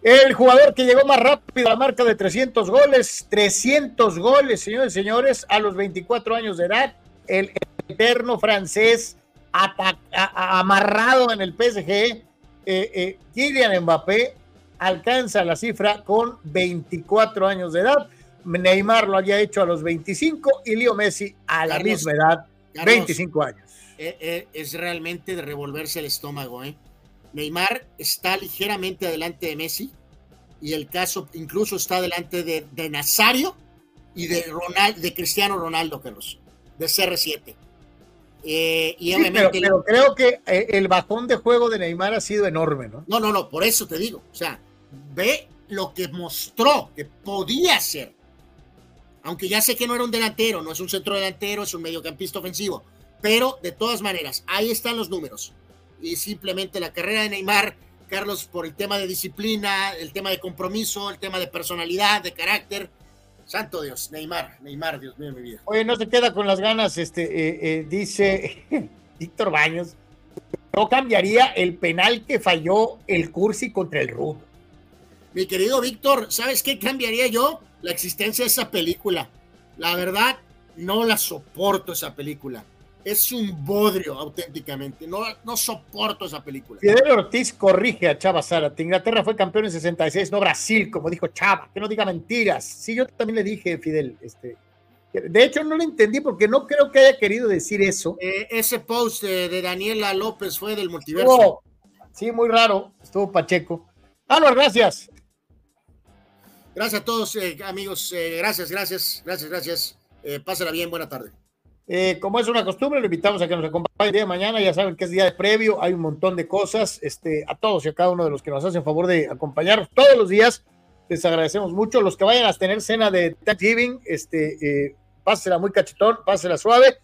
El jugador que llegó más rápido a la marca de 300 goles, 300 goles, señores y señores, a los 24 años de edad, el eterno francés amarrado en el PSG, eh, eh, Kylian Mbappé, alcanza la cifra con 24 años de edad Neymar lo había hecho a los 25 y Leo Messi a la misma edad, 25 años. Eh, eh, es realmente de revolverse el estómago. ¿eh? Neymar está ligeramente adelante de Messi y el caso incluso está delante de, Nazario y de, de Cristiano Ronaldo, Carlos, de CR7. y pero, creo que el bajón de juego de Neymar ha sido enorme, ¿no? No, no, no, por eso te digo. O sea, ve lo que mostró que podía ser aunque ya sé que no era un delantero, no es un centro delantero, es un mediocampista ofensivo, pero de todas maneras, ahí están los números. Y simplemente la carrera de Neymar, Carlos, por el tema de disciplina, el tema de compromiso, el tema de personalidad, de carácter. Santo Dios, Neymar, Neymar, Dios mío, mi vida. Oye, no se queda con las ganas, este, eh, eh, dice Víctor Baños, no cambiaría el penal que falló el Cursi contra el Rudo. Mi querido Víctor, ¿sabes qué cambiaría yo? La existencia de esa película. La verdad, no la soporto esa película. Es un bodrio auténticamente. No, no soporto esa película. Fidel Ortiz corrige a Chava Zárate. Inglaterra fue campeón en 66, no Brasil, como dijo Chava. Que no diga mentiras. Sí, yo también le dije, Fidel, este, de hecho, no lo entendí porque no creo que haya querido decir eso. Eh, ese post de, Daniela López fue del multiverso. sí, muy raro. Estuvo Pacheco. Álvaro, gracias. Gracias a todos, eh, amigos. Eh, gracias, gracias, gracias, gracias. Eh, pásala bien, buena tarde. Eh, como es una costumbre, lo invitamos a que nos acompañe el día de mañana. Ya saben que es día de previo, hay un montón de cosas. Este, a todos y a cada uno de los que nos hacen favor de acompañarnos todos los días, les agradecemos mucho. Los que vayan a tener cena de Thanksgiving, este, eh, pásela muy cachetón, pásela suave.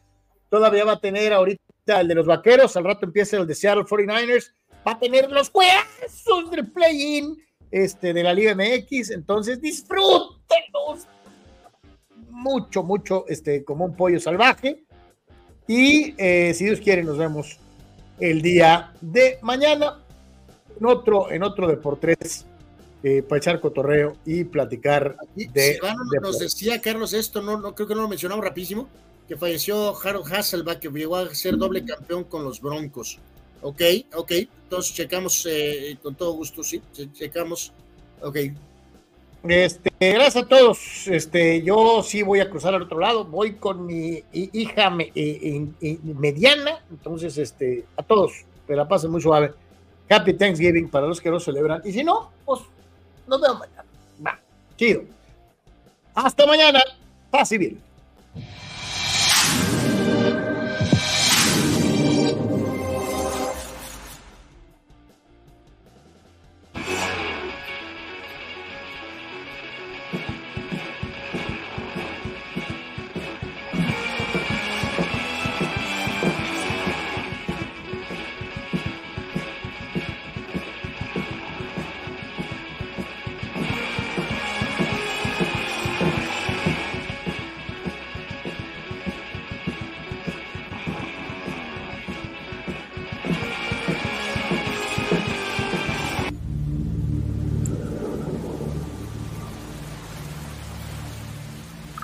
Todavía va a tener ahorita el de los vaqueros, al rato empieza el de Seattle 49ers. Va a tener los juegos del play-in este, de la Liga MX. Entonces, disfrútenlos mucho, mucho, este, como un pollo salvaje. Y eh, si Dios quiere, nos vemos el día de mañana en otro, en otro Deportes eh, para echar cotorreo y platicar de, Nos decía Carlos esto, no, no creo que no lo mencionamos rapidísimo, que falleció Harold Hasselbach, que llegó a ser doble campeón con los Broncos. Ok, ok. Entonces checamos eh, con todo gusto, sí. Checamos. Ok. Este, gracias a todos. Este, yo sí voy a cruzar al otro lado. Voy con mi hija eh, mediana. Entonces, este, a todos, que la pasen muy suave. Happy Thanksgiving para los que lo celebran. Y si no, pues nos vemos mañana. Va, chido. Hasta mañana. Paz civil.